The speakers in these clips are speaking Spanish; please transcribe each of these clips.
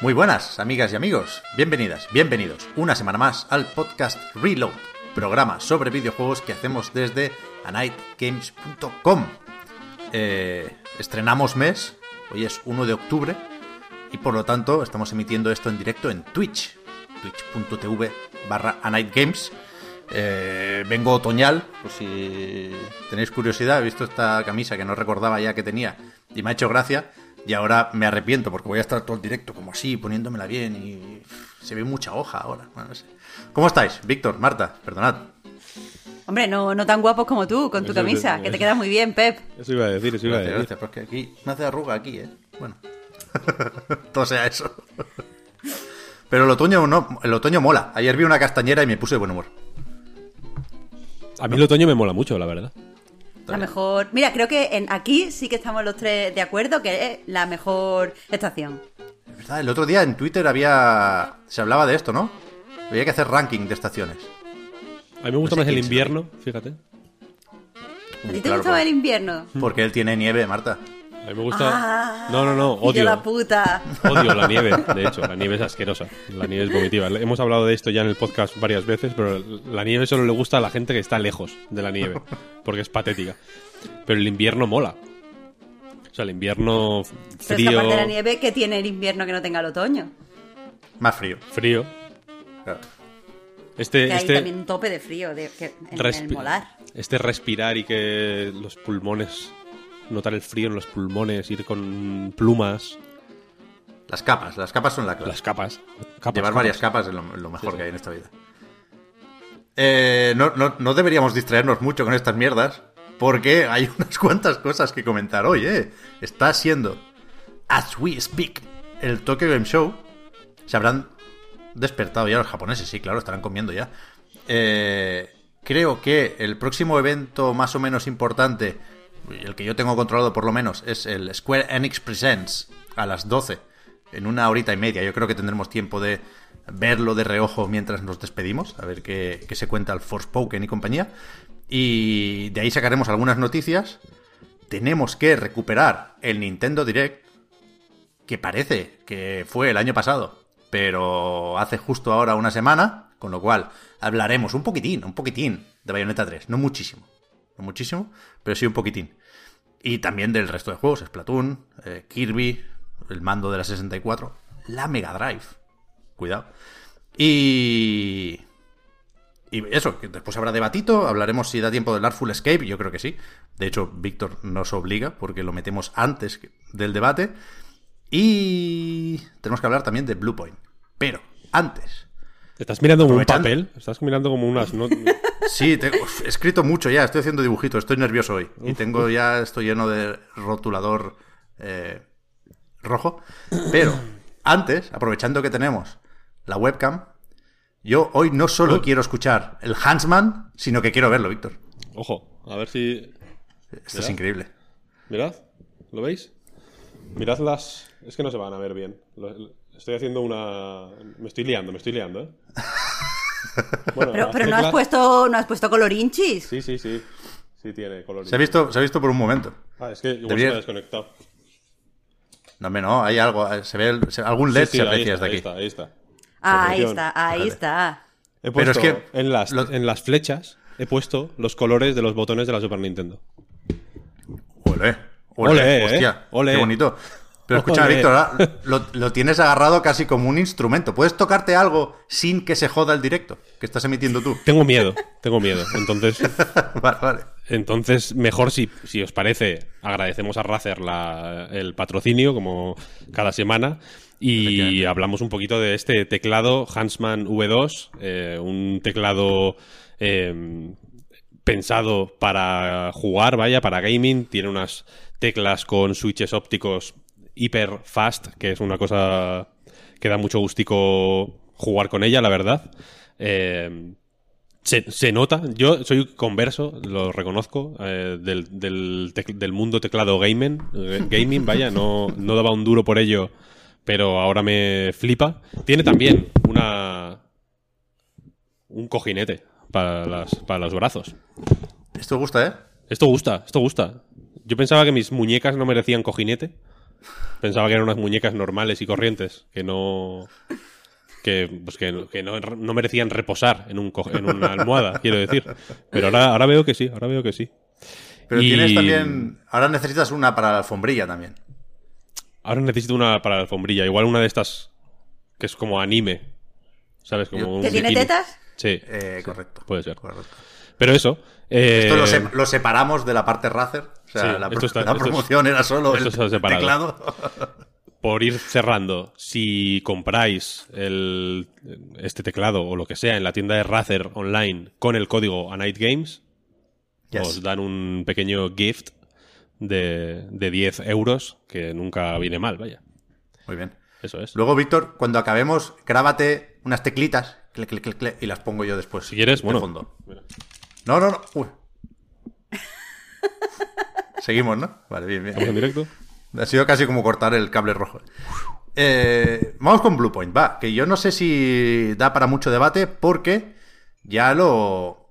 Muy buenas, amigas y amigos. Bienvenidas, bienvenidos una semana más al podcast Reload, programa sobre videojuegos que hacemos desde anightgames.com. Eh, estrenamos mes, hoy es 1 de octubre, y por lo tanto estamos emitiendo esto en directo en Twitch, twitch.tv barra anightgames. Eh, vengo otoñal, por si tenéis curiosidad, he visto esta camisa que no recordaba ya que tenía y me ha hecho gracia. Y ahora me arrepiento porque voy a estar todo el directo como así, poniéndomela bien y se ve mucha hoja ahora. Bueno, no sé. ¿Cómo estáis? Víctor, Marta, perdonad. Hombre, no, no tan guapos como tú, con tu Eso- camisa, eso- que te queda muy bien, Pep. Eso iba a decir, eso iba a Gracias, decir. gracias, porque aquí me hace arruga aquí, ¿eh? Bueno, todo sea eso. Pero el otoño no, el otoño mola. Ayer vi una castañera y me puse de buen humor. A mí el otoño me mola mucho, la verdad. La mejor. Mira, creo que en aquí sí que estamos los tres de acuerdo que es la mejor estación. Es verdad, el otro día en Twitter había se hablaba de esto, ¿no? Había que hacer ranking de estaciones. A mí me gusta No sé más el invierno, fíjate. ¿A ti te Claro, gustaba el invierno? Porque él tiene nieve, Marta. A mí me gusta... Ah, no, no, no, de la odio. puta. Odio la nieve, de hecho. La nieve es asquerosa. La nieve es vomitiva. Hemos hablado de esto ya en el podcast varias veces, pero la nieve solo le gusta a la gente que está lejos de la nieve, porque es patética. Pero el invierno mola. O sea, el invierno Pero es que frío... aparte de la nieve, que tiene el invierno que no tenga el otoño? Más frío. Frío. Claro. Este, Que hay este, también un tope de frío de, que, en el molar. Este respirar y que los pulmones, notar el frío en los pulmones, ir con plumas, Las capas, las capas son la clave. las capas. capas Llevar capas. varias capas es lo, lo mejor que hay en esta vida. Eh, no, no- no deberíamos distraernos mucho con estas mierdas, porque hay unas cuantas cosas que comentar hoy, ¿eh? Está siendo, as we speak, el Tokyo Game Show. Se habrán despertado ya los japoneses, sí, claro, estarán comiendo ya. Eh, creo que el próximo evento más o menos importante, el que yo tengo controlado por lo menos, es el Square Enix Presents a las 12, en una horita y media. Yo creo que tendremos tiempo de verlo de reojo mientras nos despedimos, a ver qué, se cuenta el Forspoken y compañía. Y de ahí sacaremos algunas noticias. Tenemos que recuperar el Nintendo Direct, que parece que fue el año pasado, pero hace justo ahora una semana, con lo cual hablaremos un poquitín, un poquitín de Bayonetta 3, no muchísimo, muchísimo, pero sí un poquitín. Y también del resto de juegos, Splatoon, eh, Kirby, el mando de la 64, la Mega Drive, cuidado. Y... Y eso, después habrá debatito, hablaremos si da tiempo del Artful Escape, yo creo que sí. De hecho, Víctor nos obliga porque lo metemos antes del debate. Y tenemos que hablar también de Blue Point. Pero antes, ¿Estás mirando como un papel? ¿Estás mirando como unas... no- sí, uf, he escrito mucho ya, estoy haciendo dibujitos, estoy nervioso hoy. Y tengo ya, estoy lleno de rotulador eh, rojo. Pero antes, aprovechando que tenemos la webcam, yo hoy no solo quiero escuchar el Huntsman, sino que quiero verlo, Víctor. Ojo, a ver si... Esto es increíble. Mirad, ¿lo veis? Mirad las... Es que no se van a ver bien. Estoy haciendo una... Me estoy liando, me estoy liando, ¿eh? Bueno, Pero, no has puesto, no has puesto colorinchis. Sí, sí, sí. Sí tiene color. Se ha visto, se ha visto por un momento. Ah, es que igual Debería- se me ha desconectado. No, hombre, no, hay algo, eh, se ve el- se- algún LED Sí, sí, se ahí aprecia está, desde ahí aquí. está, ahí está. Ahí Atención. está, ahí está. He Pero es puesto que en, las, lo- en las flechas he puesto los colores de los botones de la Super Nintendo. Ole, ole, Ole, hostia, eh, ole. qué bonito. Pero escucha. Víctor, ahora lo, lo tienes agarrado casi como un instrumento. ¿Puedes tocarte algo sin que se joda el directo que estás emitiendo tú? Tengo miedo, tengo miedo. Entonces, vale, vale. entonces mejor si, si os parece, agradecemos a Razer la- el patrocinio como cada semana y hablamos un poquito de este teclado Huntsman V2, eh, un teclado eh, pensado para jugar, vaya, para gaming. Tiene unas teclas con switches ópticos hiper fast, que es una cosa que da mucho gustico jugar con ella, la verdad. Eh, se, se nota, yo soy converso, lo reconozco, eh, del, del, tec- del mundo teclado gaming, eh, gaming, vaya, no, no daba un duro por ello, pero ahora me flipa. Tiene también una un cojinete para, las, para los brazos. Esto gusta, ¿eh? Esto gusta, esto gusta. Yo pensaba que mis muñecas no merecían cojinete, Pensaba que eran unas muñecas normales y corrientes, que no. que, pues que, que no, no merecían reposar en, un, co- en una almohada, quiero decir. Pero ahora, ahora veo que sí, ahora veo que sí. Pero Y- tienes también. Ahora necesitas una para la alfombrilla también. Ahora necesito una para la alfombrilla, igual una de estas que es como anime. ¿Sabes? Como ¿Que tiene bikini. tetas? Sí, Eh, correcto. puede ser. Correcto. Pero eso. Eh, Esto lo, se- lo separamos de la parte Razer. O sea, Sí, la, esto está- la esto es- promoción era solo el teclado. por ir cerrando, si compráis el, este teclado o lo que sea en la tienda de Razer online con el código A Night Games, Yes. os dan un pequeño gift de, de 10 euros que nunca viene mal, vaya. Muy bien. Eso es. Luego, Víctor, cuando acabemos, grábate unas teclitas clic, clic, clic, clic, y las pongo yo después. Si quieres, de bueno. fondo. No, no, no. Uy. Seguimos, ¿no? Vale, bien, bien. ¿Estamos en directo? Ha sido casi como cortar el cable rojo. Eh, vamos con Bluepoint, va. Que yo no sé si da para mucho debate porque ya lo.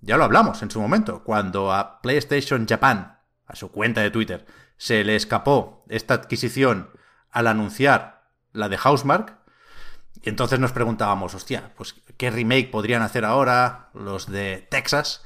Ya lo hablamos en su momento. Cuando a PlayStation Japan, a su cuenta de Twitter, se le escapó esta adquisición al anunciar la de Housemark. Y entonces nos preguntábamos, hostia, pues qué remake podrían hacer ahora los de Texas.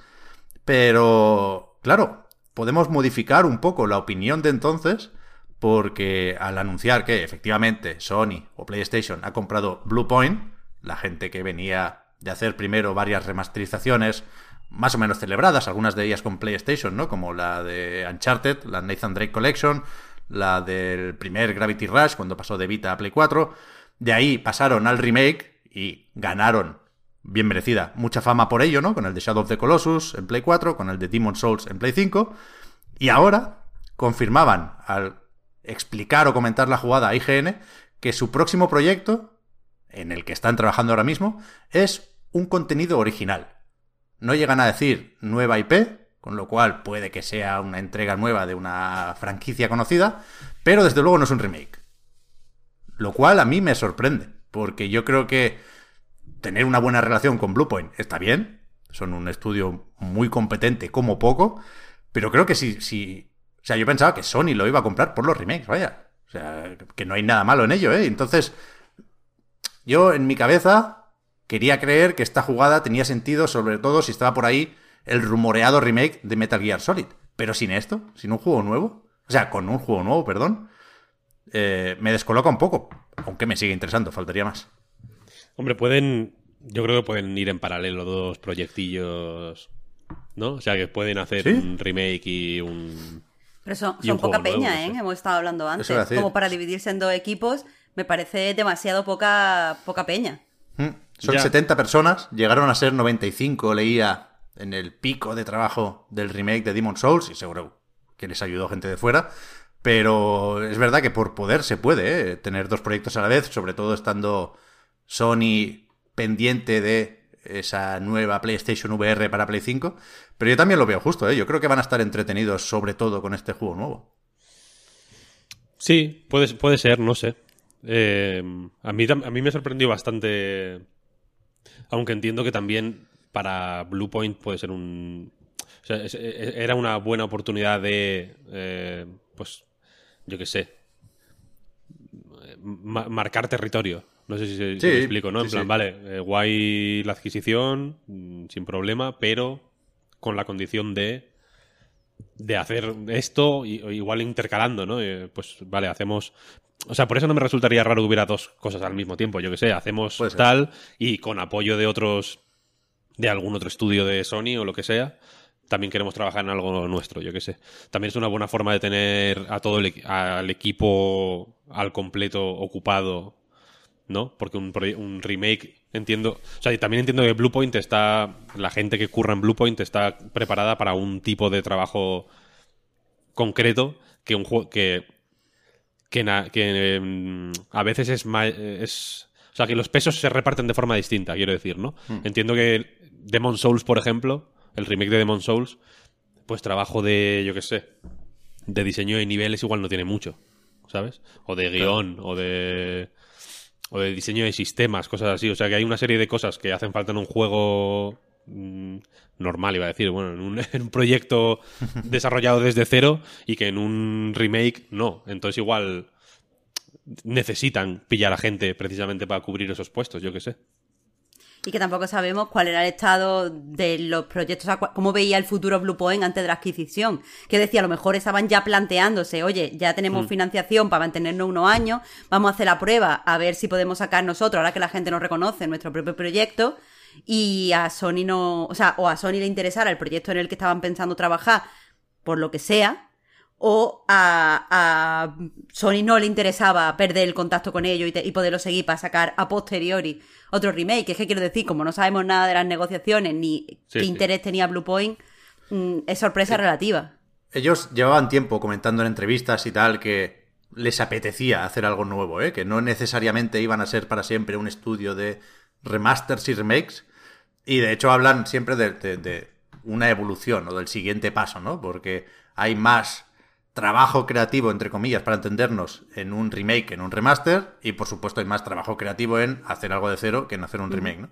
Pero, claro, podemos modificar un poco la opinión de entonces, porque al anunciar que efectivamente Sony o PlayStation ha comprado Bluepoint, la gente que venía de hacer primero varias remasterizaciones más o menos celebradas, algunas de ellas con PlayStation, ¿no? Como la de Uncharted, la Nathan Drake Collection, la del primer Gravity Rush cuando pasó de Vita a Play 4. De ahí pasaron al remake y ganaron bien merecida. Mucha fama por ello, ¿no? Con el de Shadow of the Colossus en Play 4, con el de Demon Souls en Play 5. Y ahora confirmaban al explicar o comentar la jugada a IGN que su próximo proyecto, en el que están trabajando ahora mismo, es un contenido original. No llegan a decir nueva IP, con lo cual puede que sea una entrega nueva de una franquicia conocida, pero desde luego no es un remake. Lo cual a mí me sorprende, porque yo creo que tener una buena relación con Bluepoint está bien, son un estudio muy competente como poco, pero creo que si, si... O sea, yo pensaba que Sony lo iba a comprar por los remakes, vaya. O sea, que no hay nada malo en ello, ¿eh? Entonces, yo en mi cabeza quería creer que esta jugada tenía sentido, sobre todo si estaba por ahí el rumoreado remake de Metal Gear Solid. Pero sin esto, sin un juego nuevo, o sea, con un juego nuevo, perdón, eh, me descoloca un poco. Aunque me sigue interesando, faltaría más. Hombre, pueden. Yo creo que pueden ir en paralelo dos proyectillos. ¿No? O sea, que pueden hacer ¿Sí? un remake y un. Pero son, Y son un poca nuevo, peña, ¿eh? sé. Hemos estado hablando antes. Como para dividirse en dos equipos, me parece demasiado poca, poca peña. Mm, Son Ya. 70 personas, llegaron a ser 95, leía en el pico de trabajo del remake de Demon Souls, y seguro que les ayudó gente de fuera. Pero es verdad que por poder se puede ¿eh? tener dos proyectos a la vez, sobre todo estando Sony pendiente de esa nueva PlayStation VR para Play 5. Pero yo también lo veo justo, ¿eh? yo creo que van a estar entretenidos sobre todo con este juego nuevo. Sí, puede, puede ser, no sé. Eh, a, mí, a mí me sorprendió bastante. Aunque entiendo que también para Bluepoint puede ser un. O sea, es- es- era una buena oportunidad de. eh, pues. Yo qué sé. ma- marcar territorio. No sé si, se- si Sí, me explico, ¿no? En plan, sí. vale, eh, guay la adquisición, mm, sin problema, pero con la condición de de hacer esto y, igual intercalando, ¿no? Eh, pues vale, hacemos... O sea, por eso no me resultaría raro que hubiera dos cosas al mismo tiempo, yo que sé, hacemos tal y con apoyo de otros, de algún otro estudio de Sony o lo que sea, también queremos trabajar en algo nuestro, yo que sé. También es una buena forma de tener a todo el, al equipo al completo ocupado, ¿no? Porque un, un remake, entiendo. O sea, y también entiendo que Bluepoint está. La gente que curra en Bluepoint está preparada para un tipo de trabajo concreto que un juego. que. que, na- que, a veces es más. Es, o sea, que los pesos se reparten de forma distinta, quiero decir, ¿no? Entiendo que Demon Souls, por ejemplo, el remake de Demon Souls, pues trabajo de, yo qué sé, de diseño de niveles igual no tiene mucho, ¿sabes? O de guion, o de o de diseño de sistemas, cosas así. O sea que hay una serie de cosas que hacen falta en un juego mm, normal, iba a decir, bueno, en un, en un proyecto desarrollado desde cero y que en un remake no. Entonces igual necesitan pillar a gente precisamente para cubrir esos puestos, yo qué sé. Y que tampoco sabemos cuál era el estado de los proyectos, o sea, cómo veía el futuro Bluepoint antes de la adquisición. Que decía, a lo mejor estaban ya planteándose, oye, ya tenemos financiación para mantenernos unos años, vamos a hacer la prueba, a ver si podemos sacar nosotros, ahora que la gente nos reconoce, nuestro propio proyecto. Y a Sony no, o sea, o a Sony le interesara el proyecto en el que estaban pensando trabajar, por lo que sea, o a, a Sony no le interesaba perder el contacto con ellos y, te- y poderlo seguir para sacar a posteriori otro remake. Es que quiero decir, como no sabemos nada de las negociaciones ni Sí, qué sí. interés tenía Bluepoint, mm, es sorpresa relativa. Ellos llevaban tiempo comentando en entrevistas y tal que les apetecía hacer algo nuevo, ¿eh? que no necesariamente iban a ser para siempre un estudio de remasters y remakes. Y de hecho hablan siempre de, de- de una evolución o del siguiente paso, ¿no? Porque hay más trabajo creativo, entre comillas, para entendernos, en un remake en un remaster. Y por supuesto hay más trabajo creativo en hacer algo de cero que en hacer un remake, ¿no?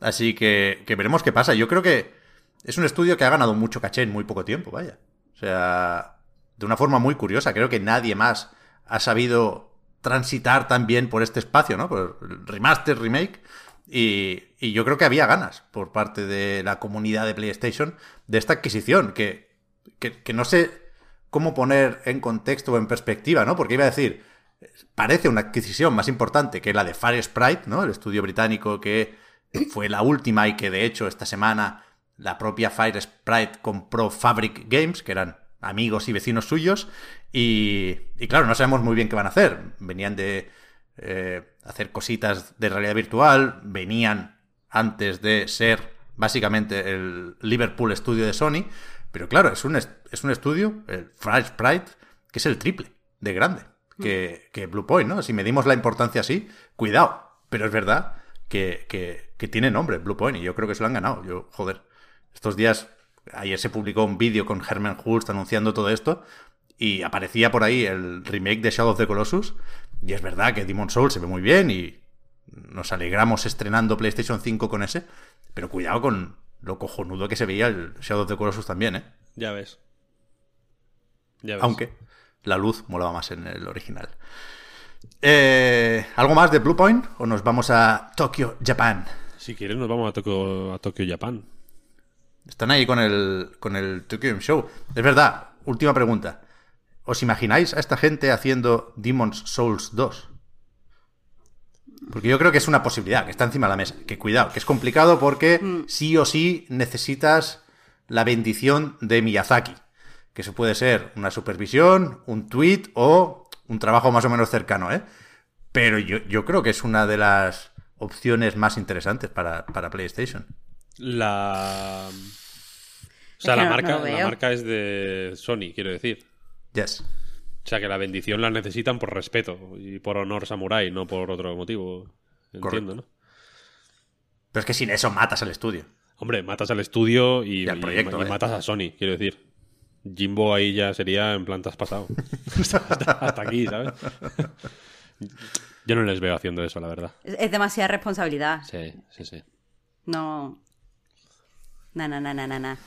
Así que, que veremos qué pasa. Yo creo que es un estudio que ha ganado mucho caché en muy poco tiempo, vaya. O sea, de una forma muy curiosa. Creo que nadie más ha sabido transitar tan bien por este espacio, ¿no? Por remaster, remake. Y, y yo creo que había ganas por parte de la comunidad de PlayStation de esta adquisición, que, que, que no sé cómo poner en contexto o en perspectiva, ¿no? Porque iba a decir, parece una adquisición más importante que la de Fire Sprite, ¿no? El estudio británico que fue la última y que de hecho esta semana la propia Fire Sprite compró Fabric Games, que eran amigos y vecinos suyos, y, claro, no sabemos muy bien qué van a hacer. Venían de eh, hacer cositas de realidad virtual, venían antes de ser básicamente el Liverpool Studio de Sony, pero claro, es un, es un estudio, el Fire Sprite, que es el triple de grande que, que Bluepoint, ¿no? Si medimos la importancia así, cuidado. Pero es verdad que, que, que tiene nombre Bluepoint y yo creo que se lo han ganado. Yo, joder, estos días, ayer se publicó un vídeo con Herman Hulst anunciando todo esto y aparecía por ahí el remake de Shadow of the Colossus y es verdad que Demon Soul se ve muy bien y nos alegramos estrenando PlayStation 5 con ese, pero cuidado con lo cojonudo que se veía el Shadow of the Colossus también, ¿eh? Ya ves. Ya ves. Aunque la luz molaba más en el original. Eh, ¿Algo más de Bluepoint? ¿O nos vamos a Tokyo, Japán? Si quieres nos vamos a Tokio, a Tokio, Japón. Están ahí con el, con el Tokyo Game Show. Es verdad, última pregunta. ¿Os imagináis a esta gente haciendo Demon's Souls 2? Porque yo creo que es una posibilidad, que está encima de la mesa. Que cuidado, que es complicado porque sí o sí necesitas la bendición de Miyazaki. Que eso puede ser una supervisión, un tweet o un trabajo más o menos cercano, ¿eh? Pero yo, yo creo que es una de las opciones más interesantes para, para PlayStation. La. O sea, que la, no- marca, no la marca es de Sony, quiero decir. Yes. O sea, que la bendición la necesitan por respeto y por honor samurai, no por otro motivo. Entiendo, ¿no? Pero es que sin eso matas al estudio. Hombre, matas al estudio y, Y al proyecto, y vaya. matas a Sony, quiero decir. Jimbo ahí ya sería en plantas pasado. hasta, hasta aquí, ¿sabes? Yo no les veo haciendo eso, la verdad. Es, es demasiada responsabilidad. Sí, sí, sí. No. Na, na, na, na, na, na.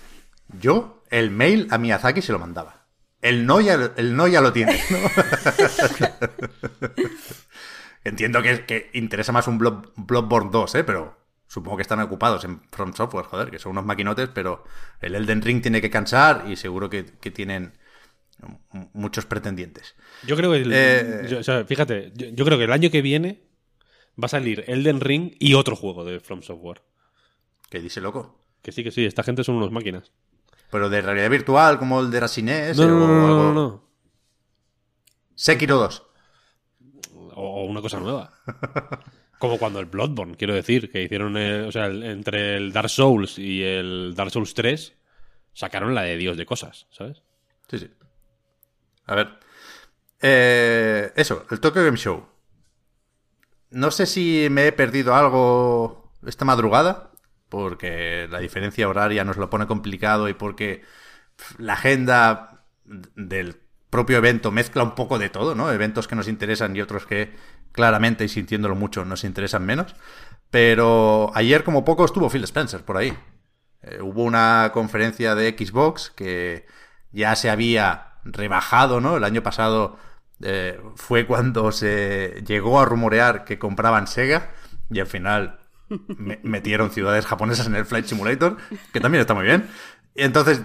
Yo el mail a Miyazaki se lo mandaba. El no ya, el no ya lo tiene. ¿no? Entiendo que, que interesa más un Blood, Bloodborne 2, ¿eh? pero supongo que están ocupados en From Software, joder, que son unos maquinotes, pero el Elden Ring tiene que cansar y seguro que, que tienen muchos pretendientes. Yo creo que. el- Eh, yo- o sea, fíjate, yo, yo creo que el año que viene va a salir Elden Ring y otro juego de From Software. Que dice loco. Que sí, que sí, esta gente son unos máquinas. Pero de realidad virtual, como el de Racines No, no, no, no, no. Sekiro 2. O, una cosa nueva. Como cuando el Bloodborne, quiero decir, que hicieron, o sea, el- entre el Dark Souls y el Dark Souls 3, sacaron la de Dios de cosas, ¿sabes? Sí, sí. A ver. Eh, eso, el Tokyo Game Show. No sé si me he perdido algo esta madrugada, porque la diferencia horaria nos lo pone complicado y porque la agenda del propio evento mezcla un poco de todo, ¿no? Eventos que nos interesan y otros que claramente y sintiéndolo mucho nos interesan menos. Pero ayer como poco estuvo Phil Spencer por ahí. Eh, hubo una conferencia de Xbox que ya se había rebajado, ¿no? El año pasado eh, fue cuando se llegó a rumorear que compraban Sega y al final me- metieron ciudades japonesas en el Flight Simulator, que también está muy bien. Entonces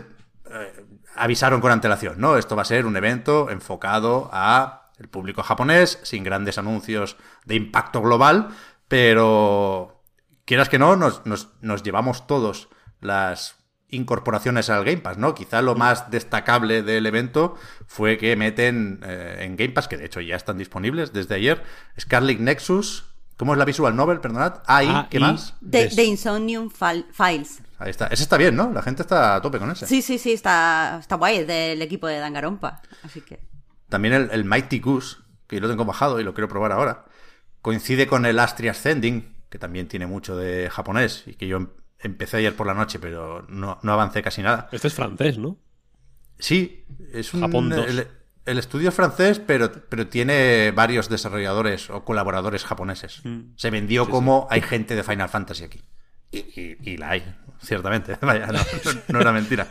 eh, avisaron con antelación, ¿no? Esto va a ser un evento enfocado a el público japonés, sin grandes anuncios de impacto global, pero quieras que no, nos, nos- nos llevamos todos las incorporaciones al Game Pass, ¿no? Quizá lo más destacable del evento fue que meten eh, en Game Pass, que de hecho ya están disponibles desde ayer, Scarlet Nexus, ¿cómo es la visual novel? Perdonad. AI, Ah, ¿qué y- más? De Insomnium File- Files. Ahí está. Ese está bien, ¿no? La gente está a tope con ese. Sí, sí, sí, está, está guay, es del equipo de Dangarompa. Así que. También el, el Mighty Goose, que yo lo tengo bajado y lo quiero probar ahora, coincide con el Astria Ascending, que también tiene mucho de japonés y que yo em- empecé ayer por la noche, pero no, no avancé casi nada. Este es francés, ¿no? Sí, es un. Japón 2. El, el estudio es francés, pero, pero tiene varios desarrolladores o colaboradores japoneses. Se vendió como hay gente de Final Fantasy aquí. Y, y- y la hay, ciertamente. Vaya, no, no- era mentira.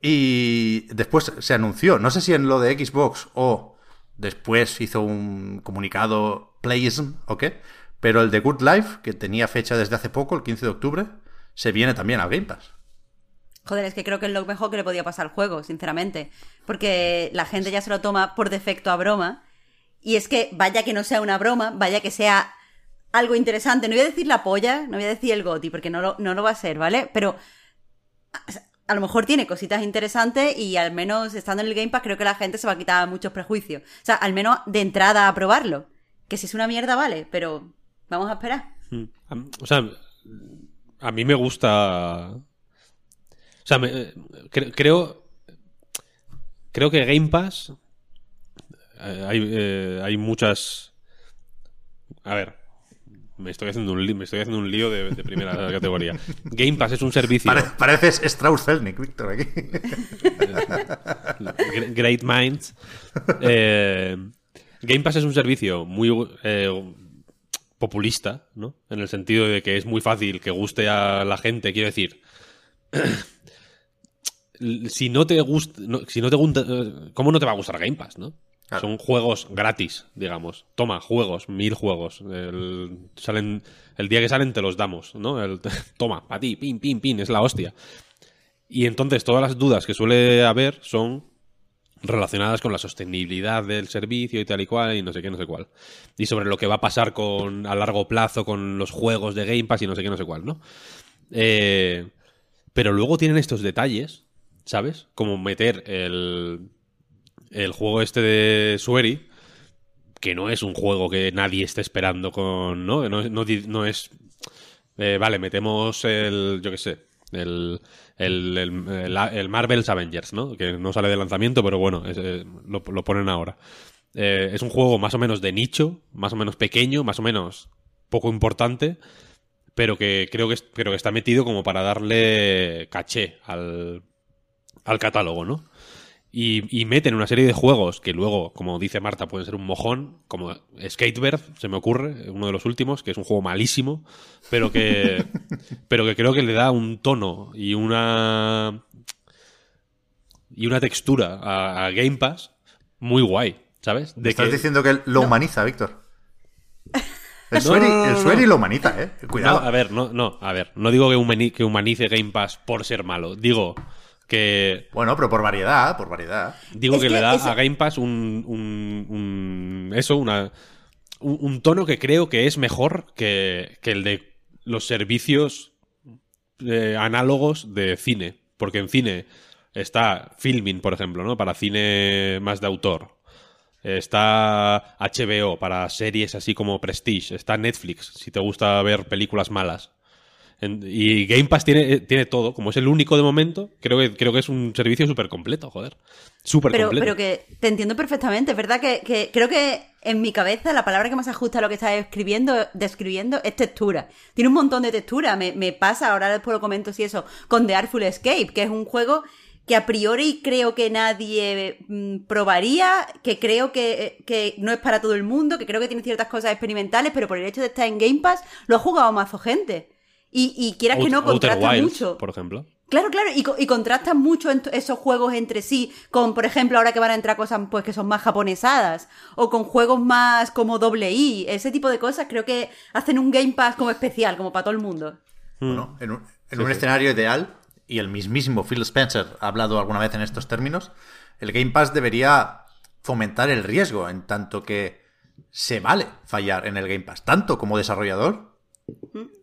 Y después se anunció, no sé si en lo de Xbox o después hizo un comunicado Playism o qué, pero el de Good Life, que tenía fecha desde hace poco, el 15 de octubre, se viene también al Game Pass. Joder, es que creo que es lo mejor que le podía pasar al juego, sinceramente. Porque la gente ya se lo toma por defecto a broma. Y es que, vaya que no sea una broma, vaya que sea algo interesante. No voy a decir la polla, no voy a decir el goti, porque no lo, no lo va a ser, ¿vale? Pero a, lo mejor tiene cositas interesantes y al menos estando en el Game Pass creo que la gente se va a quitar muchos prejuicios. O sea, al menos de entrada a probarlo. Que si es una mierda, vale, pero vamos a esperar. Mm. A- O sea, a mí me gusta. O sea, me- eh, cre- creo. Creo que Game Pass. eh, hay, eh, hay muchas. A ver. Me estoy haciendo un, me estoy haciendo un lío de, de primera categoría. Game Pass es un servicio. Pare- pareces Strauss Zelnick, Víctor, aquí. Gre- Great Minds. Eh, Game Pass es un servicio muy populista, ¿no? En el sentido de que es muy fácil que guste a la gente. Quiero decir, si no te gusta, no- si no te gusta, ¿cómo no te va a gustar Game Pass, no? Claro. Son juegos gratis, digamos. Toma, juegos, mil juegos. El, salen, el día que salen te los damos, ¿no? El- toma, para ti, pin, pin, pin, es la hostia. Y entonces todas las dudas que suele haber son relacionadas con la sostenibilidad del servicio y tal y cual y no sé qué, no sé cuál. Y sobre lo que va a pasar con a largo plazo con los juegos de Game Pass y no sé qué, no sé cuál, ¿no? Eh, pero luego tienen estos detalles, ¿sabes? Como meter el, el juego este de Sueri, que no es un juego que nadie esté esperando con, ¿no? No, no, es... eh, vale, metemos el, yo qué sé, el, el, el, el- el Marvel's Avengers, ¿no? Que no sale de lanzamiento, pero bueno, eh, lo, lo ponen ahora. Eh, es un juego más o menos de nicho, más o menos pequeño, más o menos poco importante, pero que creo que, creo que está metido como para darle caché al, al catálogo, ¿no? Y, y meten una serie de juegos que luego, como dice Marta, pueden ser un mojón, como Skatebird, se me ocurre, uno de los últimos, que es un juego malísimo, pero que, pero que creo que le da un tono y una y una textura a, a Game Pass muy guay, ¿sabes? Me estás diciendo que lo humaniza, Víctor. El No, Sueri, no, no, el Sueri lo humaniza, ¿eh? Cuidado. No, a ver, no, no, a ver, no digo que humanice Game Pass por ser malo, digo que Bueno, pero por variedad, por variedad. Digo Es que, que le da a Game Pass un, un- un- eso, una, un, un tono que creo que es mejor que, que el de los servicios eh, análogos de cine. Porque en cine está Filming, por ejemplo, ¿no? Para cine más de autor. Está HBO para series así como Prestige. Está Netflix, si te gusta ver películas malas. Y Game Pass tiene, eh, tiene todo. Como es el único de momento, creo que, creo que es un servicio súper completo, joder. Súper completo. pero que te entiendo perfectamente, es verdad que, que creo que en mi cabeza la palabra que más ajusta a lo que estás escribiendo, describiendo es textura. Tiene un montón de textura, me, me pasa, ahora después lo comento si eso, con The Artful Escape, que es un juego que a priori creo que nadie mm, probaría, que creo que, que no es para todo el mundo, que creo que tiene ciertas cosas experimentales, pero por el hecho de estar en Game Pass lo ha jugado mazo gente. Y, y quieras que no, contrasta mucho. por ejemplo. Claro, claro, y, y contrastan mucho esos juegos entre sí, con, por ejemplo, ahora que van a entrar cosas pues que son más japonesadas, o con juegos más como doble I, ese tipo de cosas, creo que hacen un Game Pass como especial, como para todo el mundo. Bueno, en un, en Sí, un sí. escenario ideal, y el mismísimo Phil Spencer ha hablado alguna vez en estos términos, el Game Pass debería fomentar el riesgo, en tanto que se vale fallar en el Game Pass, tanto como desarrollador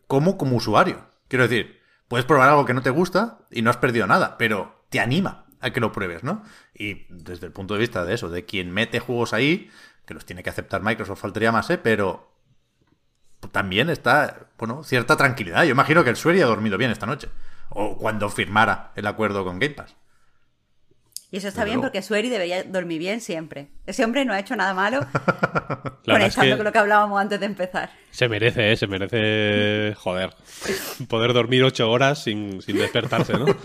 como como usuario. Quiero decir, puedes probar algo que no te gusta y no has perdido nada, pero te anima a que lo pruebes, ¿no? Y desde el punto de vista de eso, de quien mete juegos ahí, que los tiene que aceptar Microsoft, faltaría más, ¿eh? Pero también está, bueno, cierta tranquilidad. Yo imagino que el Sueri ha dormido bien esta noche. O cuando firmara el acuerdo con Game Pass. Y eso está bien porque Sueri debería dormir bien siempre. Ese hombre no ha hecho nada malo, es conectando que con lo que hablábamos antes de empezar. se merece, ¿eh? Se merece, joder, poder dormir ocho horas sin, sin despertarse, ¿no?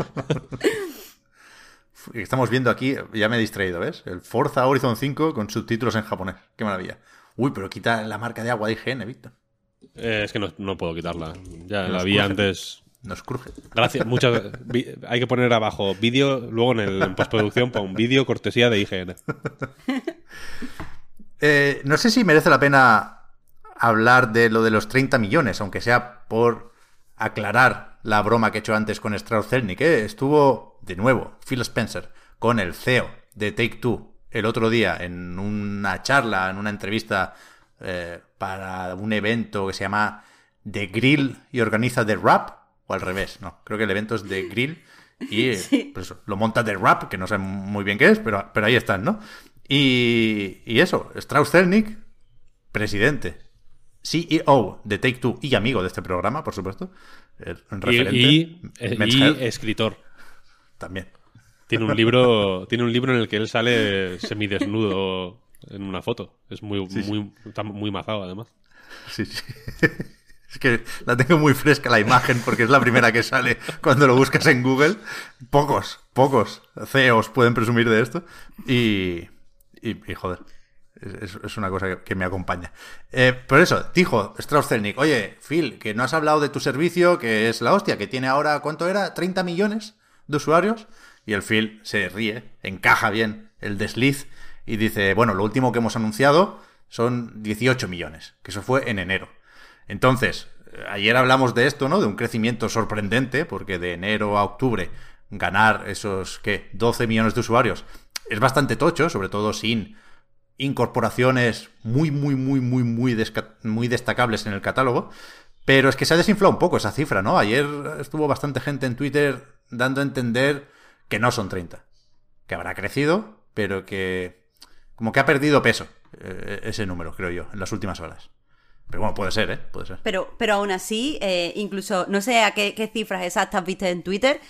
Estamos viendo aquí, ya me he distraído, ¿ves? El Forza Horizon 5 con subtítulos en japonés. Qué maravilla. Uy, pero quita la marca de agua de IGN, Víctor. Eh, es que no, no puedo quitarla. Ya Nos la vi antes. Nos cruje. Gracias, muchas. hay que poner abajo vídeo, luego en, el, en postproducción pon vídeo cortesía de IGN. Eh, no sé si merece la pena hablar de lo de los 30 millones, aunque sea por aclarar la broma que he hecho antes con Strauss Zelnick. ¿eh? Estuvo de nuevo Phil Spencer con el CEO de Take Two el otro día en una charla, en una entrevista eh, para un evento que se llama The Grill y organiza The Rap, o al revés, no, creo que el evento es The Grill y Sí. pues eso, lo monta The Rap, que no sé muy bien qué es, pero, pero ahí están, ¿no? Y, y eso, Strauss Zelnick, presidente, CEO de Take Two y amigo de este programa, por supuesto, Y, eh, y escritor. también. Tiene un libro, tiene un libro en el que él sale semidesnudo en una foto. Es muy, Sí, sí. muy, está muy mazado además. Sí, sí. Es que la tengo muy fresca la imagen porque es la primera que sale cuando lo buscas en Google. Pocos, pocos CEOs pueden presumir de esto. Y, y, joder, es, es una cosa que, me acompaña. Eh, por eso, dijo Strauss Zelnick, oye, Phil, que no has hablado de tu servicio, que es la hostia, que tiene ahora, ¿cuánto era? ¿30 millones de usuarios? Y el Phil se ríe, encaja bien el desliz y dice, bueno, lo último que hemos anunciado son 18 millones, que eso fue en enero. Entonces, ayer hablamos de esto, ¿no? De un crecimiento sorprendente, porque de enero a octubre ganar esos, ¿qué? 12 millones de usuarios es bastante tocho, sobre todo sin incorporaciones muy, muy, muy, muy, muy, muy destacables en el catálogo. Pero es que se ha desinflado un poco esa cifra, ¿no? Ayer estuvo bastante gente en Twitter dando a entender que no son 30. Que habrá crecido, pero que como que ha perdido peso eh, ese número, creo yo, en las últimas horas. Pero bueno, puede ser, ¿eh? Puede ser. Pero, pero aún así, eh, incluso, no sé a qué, cifras exactas viste en Twitter,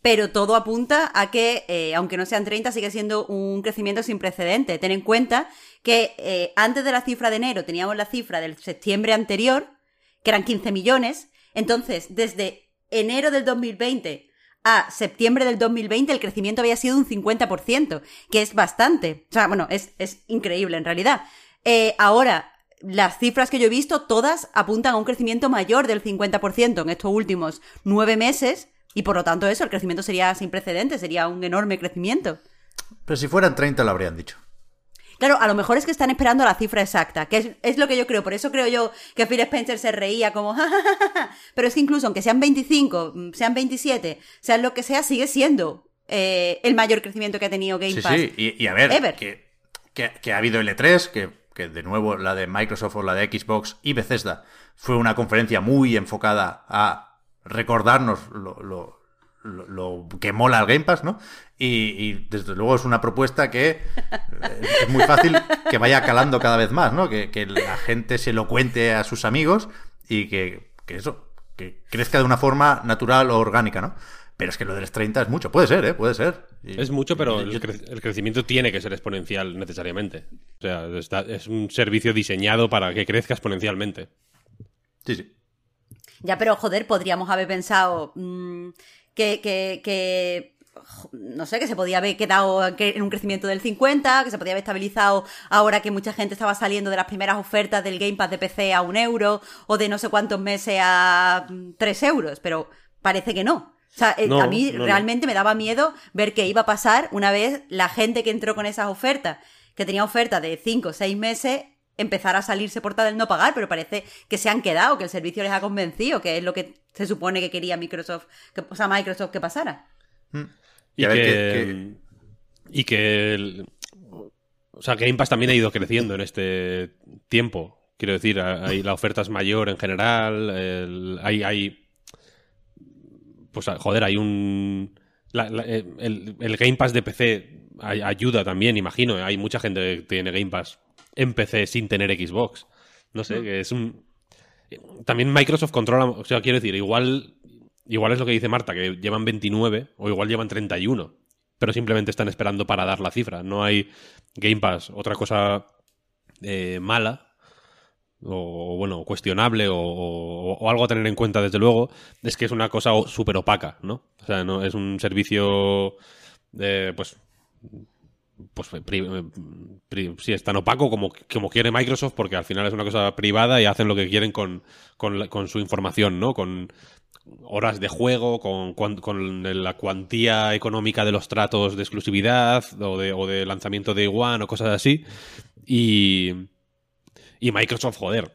pero todo apunta a que, eh, aunque no sean 30, sigue siendo un crecimiento sin precedente. Ten en cuenta que eh, antes de la cifra de enero teníamos la cifra del septiembre anterior, que eran 15 millones. Entonces, desde enero del 2020 a septiembre del 2020 el crecimiento había sido un 50%, que es bastante. O sea, bueno, es, es increíble en realidad. Ahora, las cifras que yo he visto, todas apuntan a un crecimiento mayor del 50% en estos últimos nueve meses, y por lo tanto eso, el crecimiento sería sin precedentes, sería un enorme crecimiento. Pero si fueran 30 lo habrían dicho. Claro, a lo mejor es que están esperando la cifra exacta, que es, es lo que yo creo. Por eso creo yo que Phil Spencer se reía como, "Ja, ja, ja, ja". pero es que incluso aunque sean 25, mm, sean 27, sean lo que sea, sigue siendo eh, el mayor crecimiento que ha tenido Game Sí, Pass. sí, y, y a ver, Ever. que, que- que ha habido L3, que, que de nuevo la de Microsoft o la de Xbox y Bethesda fue una conferencia muy enfocada a recordarnos lo, lo- lo- lo que mola el Game Pass, ¿no? Y, y, desde luego es una propuesta que eh, es muy fácil que vaya calando cada vez más, ¿no? Que, que la gente se lo cuente a sus amigos y que, que eso, que crezca de una forma natural o orgánica, ¿no? Pero es que lo de los 30 es mucho, puede ser, ¿eh? Puede ser. Y- Es mucho, pero el, cre- el crecimiento tiene que ser exponencial necesariamente. O sea, está- es un servicio diseñado para que crezca exponencialmente. Sí, sí. Ya, pero joder, podríamos haber pensado mm, que, que, que no sé, que se podía haber quedado en un crecimiento del 50, que se podía haber estabilizado ahora que mucha gente estaba saliendo de las primeras ofertas del Game Pass de PC a un euro o de no sé cuántos meses a mm, tres euros, pero parece que no. O sea, eh, a mí realmente me daba miedo ver qué iba a pasar una vez la gente que entró con esas ofertas, que tenía ofertas de cinco o seis meses, empezar a salirse por tal del no pagar, pero parece que se han quedado, que el servicio les ha convencido, que es lo que se supone que quería Microsoft, que, o sea, Microsoft que pasara. Hmm. Y, que, y que o sea, Game Pass también ha ido creciendo en este tiempo. Quiero decir, hay, la oferta es mayor en general, hay, hay, pues joder, hay un... el, el, Game Pass de PC ayuda también, imagino. Hay mucha gente que tiene Game Pass en PC sin tener Xbox. No sé, que es un... También Microsoft controla, o sea, quiero decir, igual igual es lo que dice Marta, que llevan 29 o igual llevan 31, pero simplemente están esperando para dar la cifra. No hay Game Pass, otra cosa eh, mala o bueno, cuestionable o, algo a tener en cuenta desde luego, es que es una cosa súper opaca, ¿no? O sea, no es un servicio de, pues pues si es tan opaco como, como quiere Microsoft porque al final es una cosa privada y hacen lo que quieren con, con, con su información, ¿no? Con horas de juego, con, con, la cuantía económica de los tratos de exclusividad o de, o de lanzamiento de One o cosas así. Y, y Microsoft, joder,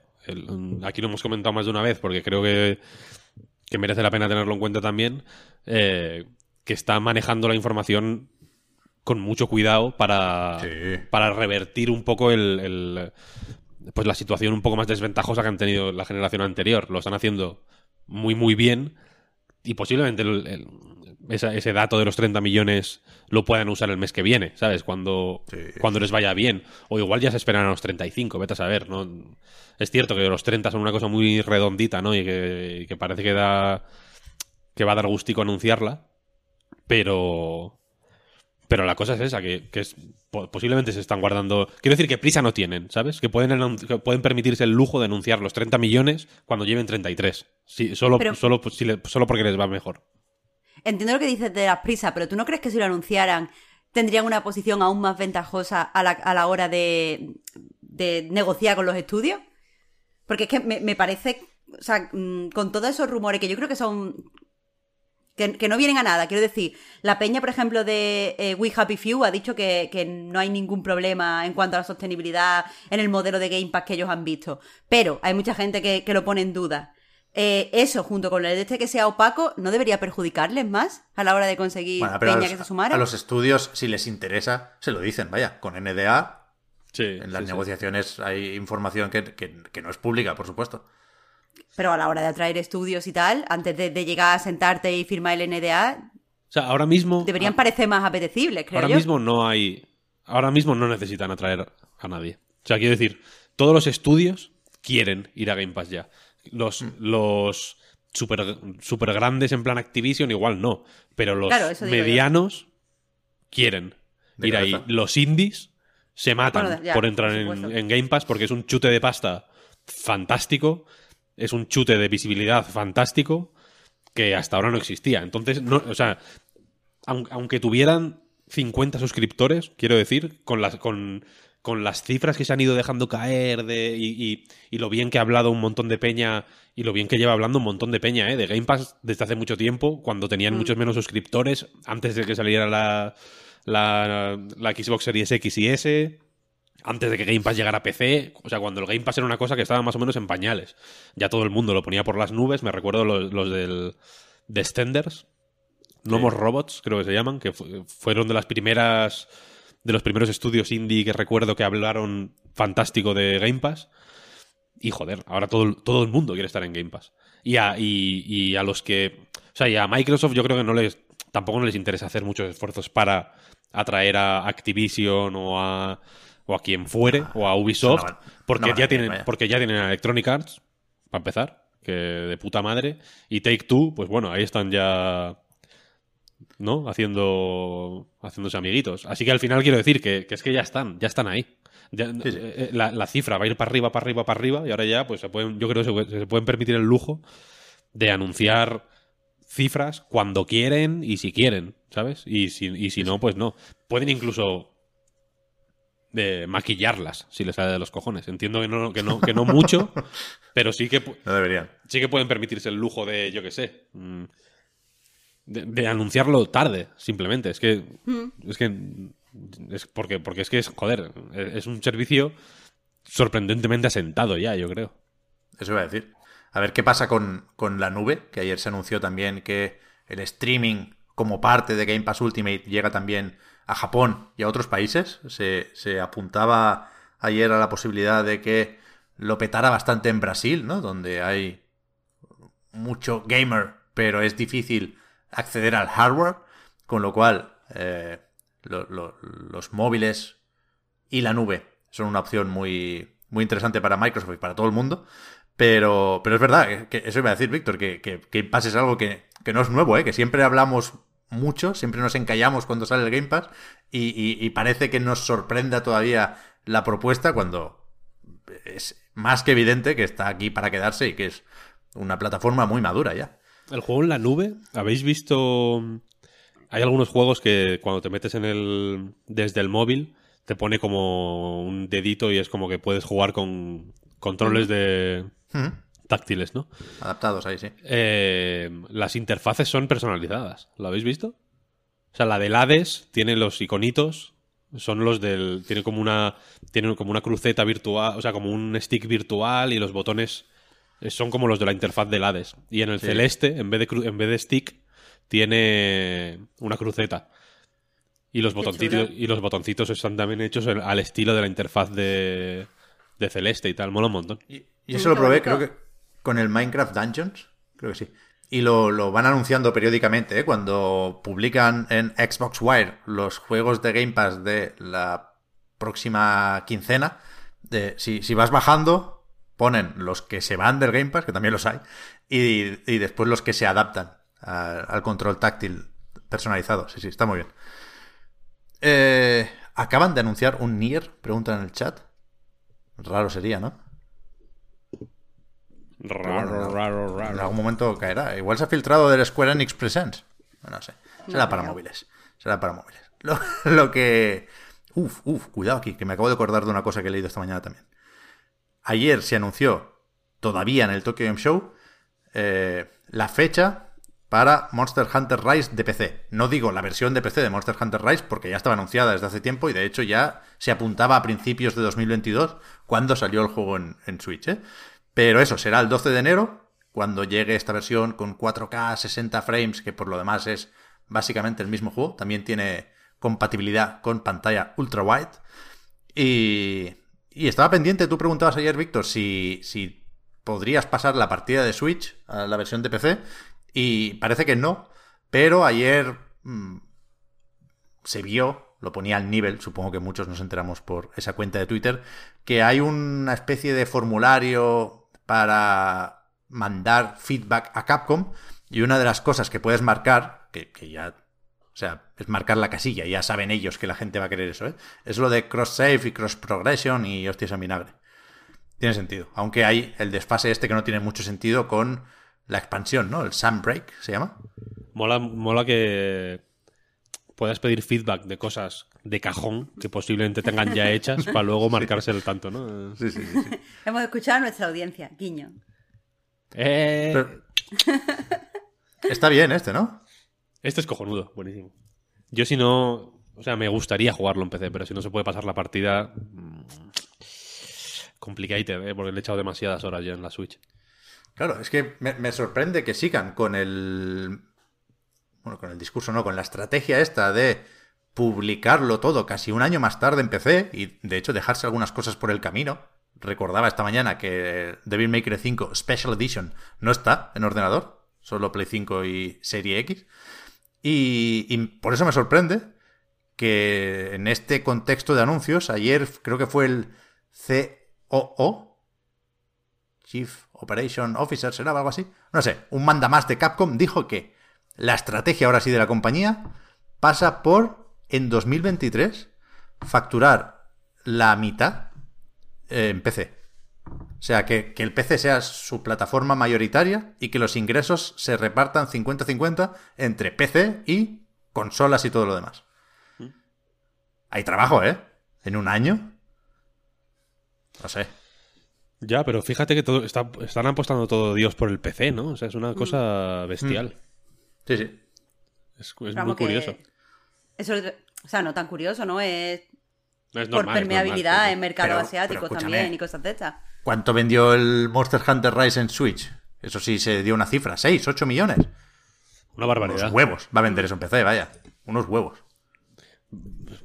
aquí lo hemos comentado más de una vez porque creo que, que merece la pena tenerlo en cuenta también, eh, que está manejando la información con mucho cuidado para, para revertir un poco el, pues la situación un poco más desventajosa que han tenido la generación anterior. Lo están haciendo muy, muy bien. Y posiblemente ese dato de los 30 millones lo puedan usar el mes que viene, ¿sabes? Cuando, cuando les vaya bien. O igual ya se esperan a los 35, vete a saber, ¿no? Es cierto que los 30 son una cosa muy redondita, ¿no? Y que, parece que da. que va a dar gustico anunciarla. Pero. Pero la cosa es esa, que, es, posiblemente se están guardando. Quiero decir que prisa no tienen, ¿sabes? Que pueden, pueden permitirse el lujo de anunciar los 30 millones cuando lleven 33. Sí, solo, solo, pues, solo porque les va mejor. Entiendo lo que dices de las prisas, pero ¿tú no crees que si lo anunciaran tendrían una posición aún más ventajosa a la, hora de, de, negociar con los estudios? Porque es que me, me parece, o sea, mm, con todos esos rumores que yo creo que son que, no vienen a nada. Quiero decir, la peña, por ejemplo, de eh, We Happy Few ha dicho que, no hay ningún problema en cuanto a la sostenibilidad en el modelo de Game Pass que ellos han visto. Pero hay mucha gente que, lo pone en duda. Eh, eso, junto con el de este que sea opaco, ¿no debería perjudicarles más a la hora de conseguir peña que se sumara? A los estudios, si les interesa, se lo dicen, vaya, con NDA. en las negociaciones hay información que no es pública, por supuesto. Pero a la hora de atraer estudios y tal, antes de, llegar a sentarte y firmar el NDA. O sea, ahora mismo. Deberían parecer más apetecibles, creo Ahora mismo no hay. Ahora mismo no necesitan atraer a nadie. O sea, quiero decir, todos los estudios quieren ir a Game Pass ya. Los, mm. los super, super grandes en plan Activision igual no. Pero los medianos quieren ir ahí. Los indies se matan por entrar en Game Pass porque es un chute de pasta fantástico es un chute de visibilidad fantástico que hasta ahora no existía. Entonces, no, o sea, aunque tuvieran 50 suscriptores, quiero decir, con las, con, con las cifras que se han ido dejando caer de, y, y, lo bien que ha hablado un montón de peña y lo bien que lleva hablando un montón de peña, ¿eh? De Game Pass desde hace mucho tiempo, cuando tenían mm. muchos menos suscriptores, antes de que saliera la, la, la Xbox Series X y S antes de que Game Pass llegara a PC, o sea, cuando el Game Pass era una cosa que estaba más o menos en pañales. Ya todo el mundo lo ponía por las nubes, me recuerdo los, los del Descenders, Nomos Robots, creo que se llaman, que fueron de las primeras de los primeros estudios indie que recuerdo que hablaron fantástico de Game Pass. Y joder, ahora todo, todo el mundo quiere estar en Game Pass. Y a, y, a los que. O sea, y a Microsoft yo creo que no les. Tampoco no les interesa hacer muchos esfuerzos para atraer a Activision o a o a quien fuere, o a Ubisoft, porque, ya tienen, porque ya tienen Electronic Arts, para empezar, que de puta madre, y Take Two, pues bueno, ahí están ya, ¿no? Haciendo, haciéndose amiguitos. Así que al final quiero decir que, es que ya están, ya están ahí. Eh, eh, la, cifra va a ir para arriba, para arriba, para arriba, y ahora ya, pues se pueden, yo creo que se, pueden permitir el lujo de anunciar cifras cuando quieren y si quieren, ¿sabes? Y si, y si no, pues no. Pueden incluso de maquillarlas si les sale de los cojones. Entiendo que no, que no, que no mucho, pero sí que, No deberían. sí que pueden permitirse el lujo de, yo qué sé, mm, de, de anunciarlo tarde, simplemente. Es que, es que, es porque, porque es que es, joder, es un servicio sorprendentemente asentado ya, yo creo. Eso iba a decir. A ver qué pasa con, con la nube, que ayer se anunció también que el streaming como parte de Game Pass Ultimate llega también a Japón y a otros países. Se, se apuntaba ayer a la posibilidad de que lo petara bastante en Brasil, ¿no? Donde hay mucho gamer, pero es difícil acceder al hardware, con lo cual eh, lo- lo- los móviles y la nube son una opción muy, muy interesante para Microsoft y para todo el mundo. Pero, pero es verdad, que eso iba a decir Víctor, que, que Game Pass es algo que, que no es nuevo, ¿eh? que siempre hablamos mucho, siempre nos encallamos cuando sale el Game Pass y- y parece que nos sorprenda todavía la propuesta cuando es más que evidente que está aquí para quedarse y que es una plataforma muy madura ya. El juego en la nube, ¿habéis visto? Hay algunos juegos que cuando te metes en el desde el móvil te pone como un dedito y es como que puedes jugar con controles de Ujú. táctiles, ¿no? Adaptados ahí, sí. Eh, las interfaces son personalizadas. ¿Lo habéis visto? O sea, la del Hades tiene los iconitos. Son los del. Tiene como una. Tiene como una cruceta virtual. O sea, como un stick virtual. Y los botones son como los de la interfaz del Hades. Y en el Sí. celeste, en vez de, cru- en vez de stick, tiene una cruceta. Y los, botoncitos, y los botoncitos están también hechos al al estilo de la interfaz de, de celeste y tal. Mola un montón. Y, y eso lo probé, creo que con el Minecraft Dungeons, creo que sí. Y lo, lo van anunciando periódicamente, ¿eh? cuando publican en Xbox Wire los juegos de Game Pass de la próxima quincena. De, si, si vas bajando, ponen los que se van del Game Pass, que también los hay, y, y después los que se adaptan a- al control táctil personalizado. Sí, sí, está muy bien. Eh, Acaban de anunciar un Nier, preguntan en el chat. Raro sería, ¿no? Raro, raro, En raro. algún momento caerá. Igual se ha filtrado del Square Enix Presents. No sé. Será para móviles. Será para móviles. Lo, lo que. Uf, uf, cuidado aquí, que me acabo de acordar de una cosa que he leído esta mañana también. Ayer se anunció, todavía en el Tokyo Game Show, eh, la fecha para Monster Hunter Rise de PC. No digo la versión de PC de Monster Hunter Rise porque ya estaba anunciada desde hace tiempo y de hecho ya se apuntaba a principios de 2022 cuando salió el juego en, Switch. ¿eh? Pero eso será el 12 de enero cuando llegue esta versión con 4K 60 frames que por lo demás es básicamente el mismo juego. También tiene compatibilidad con pantalla ultra wide. Y, y estaba pendiente, tú preguntabas ayer, Víctor, si, si podrías pasar la partida de Switch a la versión de PC. Y parece que no, pero ayer mm, se vio, lo ponía al nivel, supongo que muchos nos enteramos por esa cuenta de Twitter, que hay una especie de formulario para mandar feedback a Capcom y una de las cosas que puedes marcar, que, que ya, o sea, es marcar la casilla, ya saben ellos que la gente va a querer eso, ¿eh? es lo de cross-save y cross-progression y hostias en vinagre. Tiene sentido, aunque hay el desfase este que no tiene mucho sentido con la expansión, ¿no? El Sunbreak se llama. Mola, mola que puedas pedir feedback de cosas de cajón que posiblemente tengan ya hechas para luego marcarse el tanto, ¿no? Sí, sí, sí. sí. Hemos escuchado a nuestra audiencia, guiño. Eh, Pero- Está bien este, ¿no? Este es cojonudo, buenísimo. Yo si no... O sea, me gustaría jugarlo en PC, pero si no se puede pasar la partida... mm, Complicated, ¿eh? Porque le he echado demasiadas horas ya en la Switch. Claro, es que me, me sorprende que sigan con el. Bueno, con el discurso, no, con la estrategia esta de publicarlo todo casi un año más tarde en PC y de hecho dejarse algunas cosas por el camino. Recordaba esta mañana que Devil May Cry 5 Special Edition no está en ordenador, solo Play 5 y Serie X. Y, por eso me sorprende que en este contexto de anuncios, ayer creo que fue el COO, Chief Operation Officer, ¿será algo así? No sé, un mandamás de Capcom dijo que la estrategia ahora sí de la compañía pasa por, en 2023, facturar la mitad eh, en PC. O sea, que, que el PC sea su plataforma mayoritaria y que los ingresos se repartan 50-50 entre PC y consolas y todo lo demás. Hay trabajo, ¿eh? En un año. No sé. Ya, pero fíjate que todo, está- están apostando todo Dios por el PC, ¿no? O sea, es una cosa bestial. Sí, sí. Es, es muy curioso. Eso, es- o sea, no tan curioso, ¿no? Es No es por es permeabilidad normal, sí, en Pero- pero escúchame. también y cosas de estas. ¿Cuánto vendió el Monster Hunter Rise en Switch? Eso sí se dio una cifra. ¿6, 8 millones? Una Unos barbaridad. huevos. Va a vender eso en PC, vaya. Unos huevos.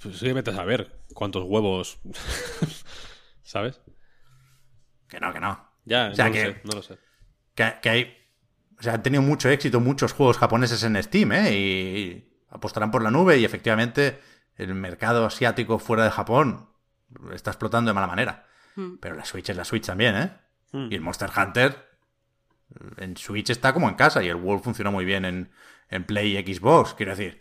Pues sí, vete a saber cuántos huevos. ¿Sabes? Que no, que no. Ya, O sea, no que- lo sé, no lo sé. Que, que hay. O sea, han tenido mucho éxito muchos juegos japoneses en Steam, ¿eh? Y apostarán por la nube y efectivamente el mercado asiático fuera de Japón está explotando de mala manera. Mm. Pero la Switch es la Switch también, ¿eh? Mm. Y el Monster Hunter en Switch está como en casa y el World funcionó muy bien en, en Play y Xbox. Quiero decir,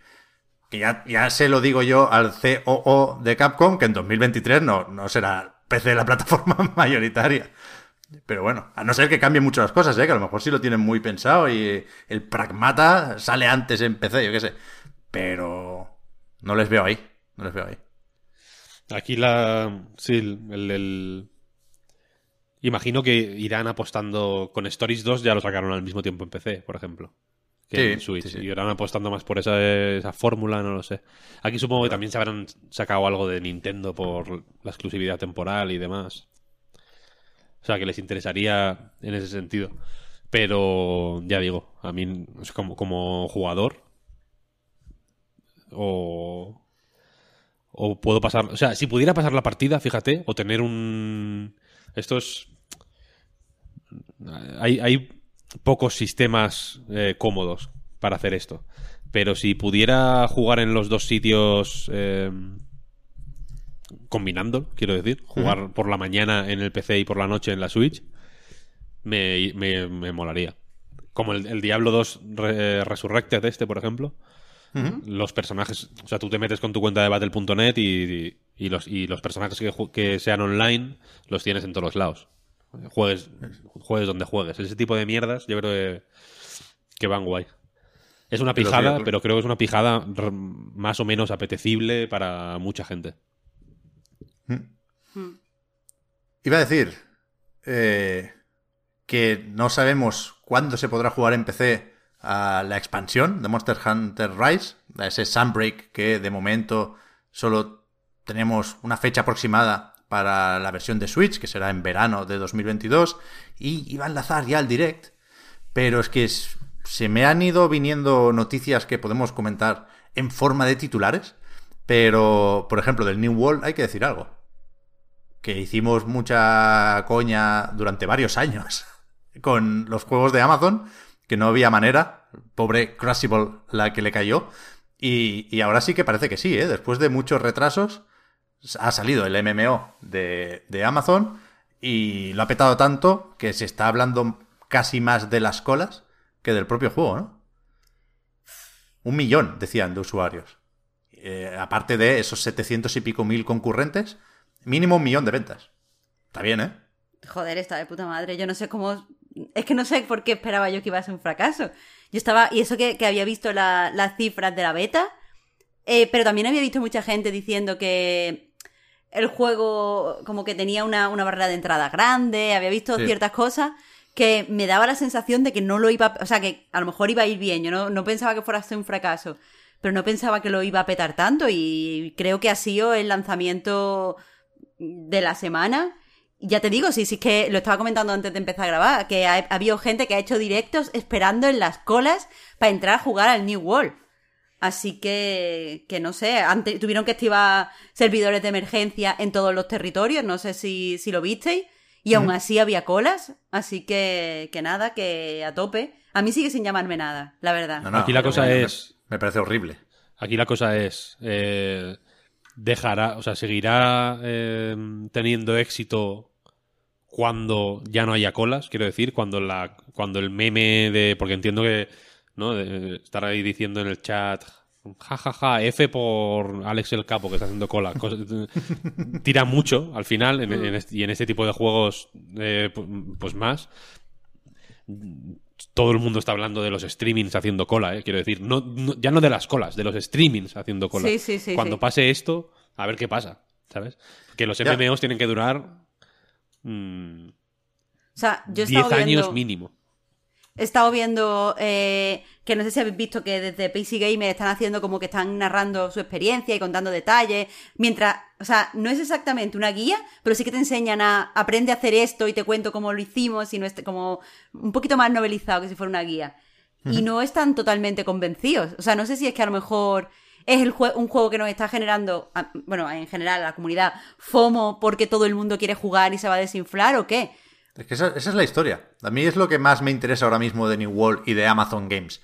que ya, ya se lo digo yo al COO de Capcom que en 2023 no, no será PC la plataforma mayoritaria. Pero bueno, a no ser que cambien mucho las cosas, ¿eh? que a lo mejor sí lo tienen muy pensado y el pragmata sale antes en PC, yo qué sé. Pero no les veo ahí, no les veo ahí. Aquí la. Sí, el, el- Imagino que irán apostando. Con Stories 2 ya lo sacaron al mismo tiempo en PC, por ejemplo. Que Sí, en Switch. sí, sí. Y irán apostando más por esa, esa fórmula, no lo sé. Aquí supongo que también se habrán sacado algo de Nintendo por la exclusividad temporal y demás. O sea, que les interesaría en ese sentido. Pero ya digo, a mí como jugador. O. O puedo pasar. O sea, si pudiera pasar la partida, fíjate, o tener un. Esto es. Hay, hay pocos sistemas eh, cómodos para hacer esto. Pero si pudiera jugar en los dos sitios. eh, combinando, quiero decir. Jugar por la mañana en el PC y por la noche en la Switch. Me, me, me molaría. Como el, el Diablo 2 Re- Resurrected este, por ejemplo los personajes, o sea, tú te metes con tu cuenta de battle.net y, y los, y los personajes que, que sean online los tienes en todos los lados. Juegues, juegues donde juegues. Ese tipo de mierdas yo creo que, que van guay. Es una pijada, pero creo que es una pijada más o menos apetecible para mucha gente. Iba a decir eh, que no sabemos cuándo se podrá jugar en PC a la expansión de Monster Hunter Rise, a ese Sunbreak que de momento solo tenemos una fecha aproximada para la versión de Switch, que será en verano de 2022, y iba a enlazar ya el direct, pero es que se me han ido viniendo noticias que podemos comentar en forma de titulares, pero por ejemplo del New World hay que decir algo que hicimos mucha coña durante varios años con los juegos de Amazon, que no había manera, pobre Crushable la que le cayó, y, y ahora sí que parece que sí, ¿eh? después de muchos retrasos ha salido el MMO de, de Amazon y lo ha petado tanto que se está hablando casi más de las colas que del propio juego, ¿no? Un millón, decían, de usuarios. Eh, aparte de esos 700 y pico mil concurrentes, mínimo un millón de ventas. Está bien, ¿eh? Joder, está de puta madre. Yo no sé cómo. Es que no sé por qué esperaba yo que iba a ser un fracaso. Yo estaba. Y eso que, que había visto la- las cifras de la beta. eh, pero también había visto mucha gente diciendo que el juego como que tenía una, una barrera de entrada grande. Había visto Sí. ciertas cosas que me daba la sensación de que no lo iba. O sea, que a lo mejor iba a ir bien. Yo no, no pensaba que fuera a ser un fracaso. Pero no pensaba que lo iba a petar tanto. Y creo que ha sido el lanzamiento de la semana. Y Ya te digo, sí, sí, es que lo estaba comentando antes de empezar a grabar, que ha, ha habido gente que ha hecho directos esperando en las colas para entrar a jugar al New World. Así que, que no sé, ante- tuvieron que activar servidores de emergencia en todos los territorios, no sé si, si lo visteis, y aún así había colas, así que, que nada, que a tope. A mí sigue sin llamarme nada, la verdad. No, no, Aquí la cosa me- es- Me parece horrible. Aquí la cosa es. eh, dejará. O sea, seguirá eh, teniendo éxito cuando ya no haya colas. Quiero decir, cuando la. Cuando el meme de. Porque entiendo que. ¿No? De estar ahí diciendo en el chat. Ja, ja, ja, F por Alex el Capo que está haciendo cola. Cosa- tira mucho al final en- en este- y en este tipo de juegos, eh, pu- pues más. Todo el mundo está hablando de los streamings haciendo cola, eh, quiero decir. No, no- ya no de las colas, de los streamings haciendo cola. Sí, sí, sí, Cuando pase esto, a ver qué pasa, ¿sabes? Que los Ya. MMOs tienen que durar mm, O sea, yo he 10 estado viendo... años mínimo. He estado viendo eh, que no sé si habéis visto que desde PC Gamer están haciendo como que están narrando su experiencia y contando detalles. Mientras, o sea, no es exactamente una guía, pero sí que te enseñan a aprende a hacer esto y te cuento cómo lo hicimos y no es como un poquito más novelizado que si fuera una guía. Y no están totalmente convencidos. O sea, no sé si es que a lo mejor es el jue- un juego que nos está generando, bueno, en general a la comunidad, FOMO porque todo el mundo quiere jugar y se va a desinflar o qué. Es que esa, esa es la historia. A mí es lo que más me interesa ahora mismo de New World y de Amazon Games.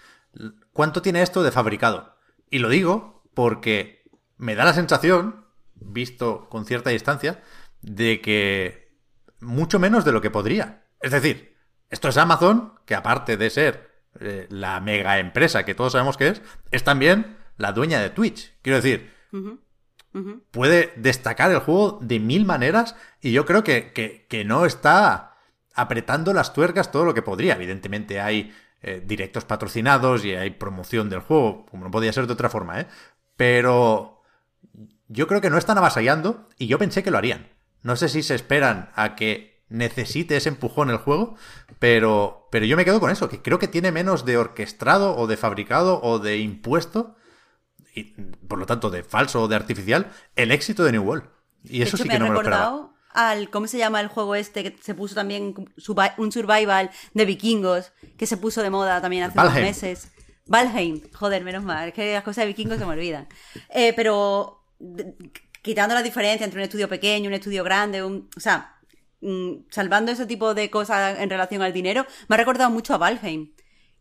¿Cuánto tiene esto de fabricado? Y lo digo porque me da la sensación, visto con cierta distancia, de que mucho menos de lo que podría. Es decir, esto es Amazon, que aparte de ser eh, la mega empresa que todos sabemos que es, es también la dueña de Twitch. Quiero decir, puede destacar el juego de mil maneras y yo creo que, que- que no está apretando las tuercas todo lo que podría. Evidentemente hay eh, directos patrocinados y hay promoción del juego, como no podía ser de otra forma, ¿eh? Pero yo creo que no están avasallando y yo pensé que lo harían. No sé si se esperan a que necesite ese empujón el juego, pero, pero yo me quedo con eso, que creo que tiene menos de orquestado o de fabricado o de impuesto y por lo tanto de falso o de artificial, el éxito de New World. Y eso hecho, sí me que ha no me lo esperaba. recordado al, ¿cómo se llama el juego este que se puso también un survival de vikingos que se puso de moda también hace Valheim. unos meses? Valheim, joder, menos mal, es que las cosas de vikingos se me olvidan. Eh, pero quitando la diferencia entre un estudio pequeño, un estudio grande, un, o sea, mm, salvando ese tipo de cosas en relación al dinero, me ha recordado mucho a Valheim.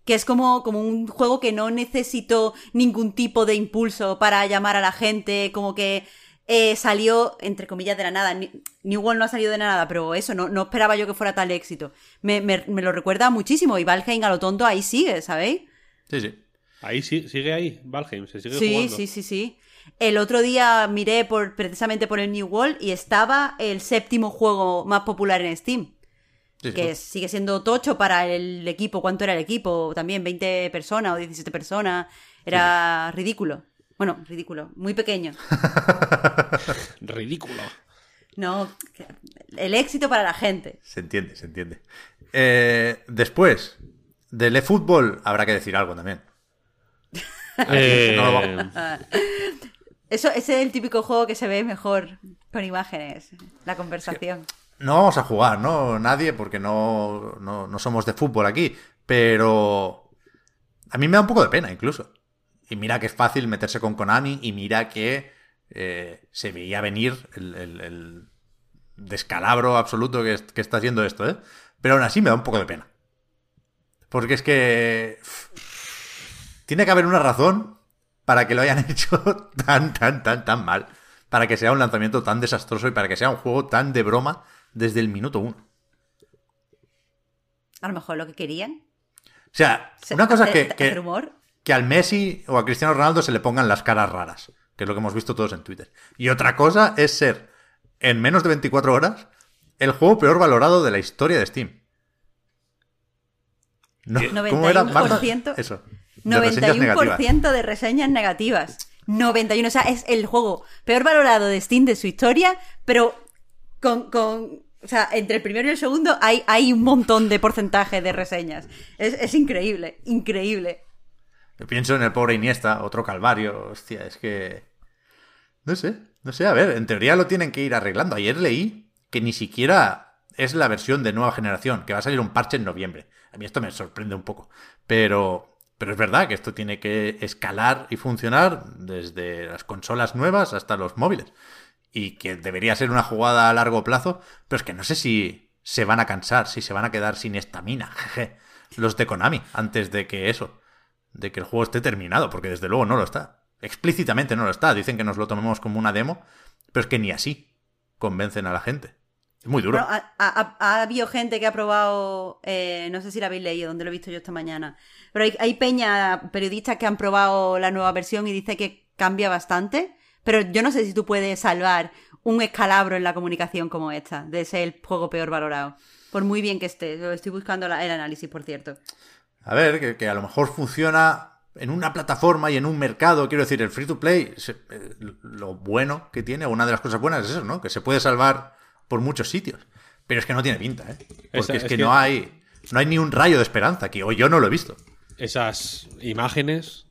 Que es como, como un juego que no necesitó ningún tipo de impulso para llamar a la gente, como que eh, salió, entre comillas, de la nada. Ni- New World no ha salido de la nada, pero eso, no, no esperaba yo que fuera tal éxito. Me, me- me lo recuerda muchísimo y Valheim a lo tonto ahí sigue, ¿sabéis? Sí, sí. Ahí sí, sigue ahí, Valheim, se sigue Sí, jugando. sí, sí, sí. El otro día miré por, precisamente por el New World y estaba el séptimo juego más popular en Steam. Sí, sí. que sigue siendo tocho para el equipo. ¿Cuánto era el equipo? También 20 personas o 17 personas. Era ridículo. Bueno, ridículo. Muy pequeño. Ridículo. No, el éxito para la gente. Se entiende, se entiende. Eh, después, del eFootball habrá que decir algo también. Eh, No lo vamos- Eso, ese es el típico juego que se ve mejor con imágenes. La conversación. No vamos a jugar, ¿no? Nadie, porque no, no, no somos de fútbol aquí. Pero a mí me da un poco de pena, incluso. Y mira que es fácil meterse con Konami y mira que eh, se veía venir el, el- descalabro absoluto que, que está haciendo esto, ¿eh? Pero aún así me da un poco de pena. Porque es que... Tiene que haber una razón para que lo hayan hecho tan, tan, tan, tan mal. Para que sea un lanzamiento tan desastroso y para que sea un juego tan de broma desde el minuto uno. A lo mejor lo que querían. O sea, Se- una cosa es que, que, que al Messi o a Cristiano Ronaldo se le pongan las caras raras, que es lo que hemos visto todos en Twitter. Y otra cosa es ser, en menos de 24 horas, el juego peor valorado de la historia de Steam. No, ¿Cómo era? Marta? 91%. Eso. de reseñas negativas. 91% de reseñas negativas. 91, o sea, es el juego peor valorado de Steam de su historia, pero con, con o sea, entre el primero y el segundo hay, hay un montón de porcentaje de reseñas. Es, es increíble, increíble. Yo pienso en el pobre Iniesta, otro calvario. Hostia, es que. No sé, no sé. A ver, en teoría lo tienen que ir arreglando. Ayer leí que ni siquiera es la versión de nueva generación, que va a salir un parche en noviembre. A mí esto me sorprende un poco. Pero, pero es verdad que esto tiene que escalar y funcionar desde las consolas nuevas hasta los móviles. Y que debería ser una jugada a largo plazo, pero es que no sé si se van a cansar, si se van a quedar sin estamina, jeje, los de Konami, antes de que eso, de que el juego esté terminado, porque desde luego no lo está. Explícitamente no lo está. Dicen que nos lo tomemos como una demo, pero es que ni así convencen a la gente. Es muy duro. Ha habido gente que ha probado, eh, no sé si la habéis leído, donde lo he visto yo esta mañana, pero hay, hay peña, periodistas que han probado la nueva versión y dice que cambia bastante, pero yo no sé si tú puedes salvar un escalabro en la comunicación como esta, de ser el juego peor valorado, por muy bien que esté. Lo Estoy buscando la- el análisis, por cierto. A ver, que, que a lo mejor funciona en una plataforma y en un mercado. Quiero decir, el free to play, se- eh, lo bueno que tiene, o una de las cosas buenas es eso, ¿no? Que se puede salvar por muchos sitios. Pero es que no tiene pinta, ¿eh? Porque Esa- es, es que, que- no hay no hay ni un rayo de esperanza aquí, o yo no lo he visto. Esas imágenes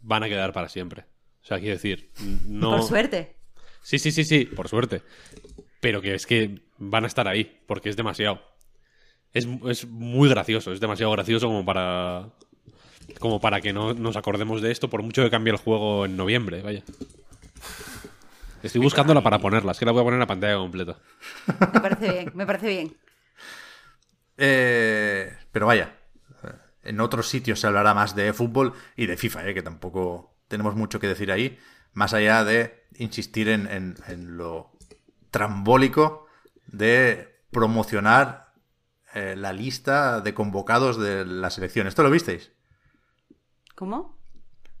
van a quedar para siempre. O sea, quiero decir, no. Por suerte. Sí, sí, sí, sí, por suerte. Pero que es que van a estar ahí, porque es demasiado. Es, es muy gracioso, es demasiado gracioso como para. Como para que no nos acordemos de esto, por mucho que cambie el juego en noviembre, vaya. Estoy buscándola para ponerla, es que la voy a poner en la pantalla completa. Me parece bien, me parece bien. Eh, pero vaya, en otros sitios se hablará más de fútbol y de FIFA, ¿eh? que tampoco tenemos mucho que decir ahí, más allá de insistir en, en- en lo trambólico de promocionar eh, la lista de convocados de la selección. ¿Esto lo visteis? ¿Cómo?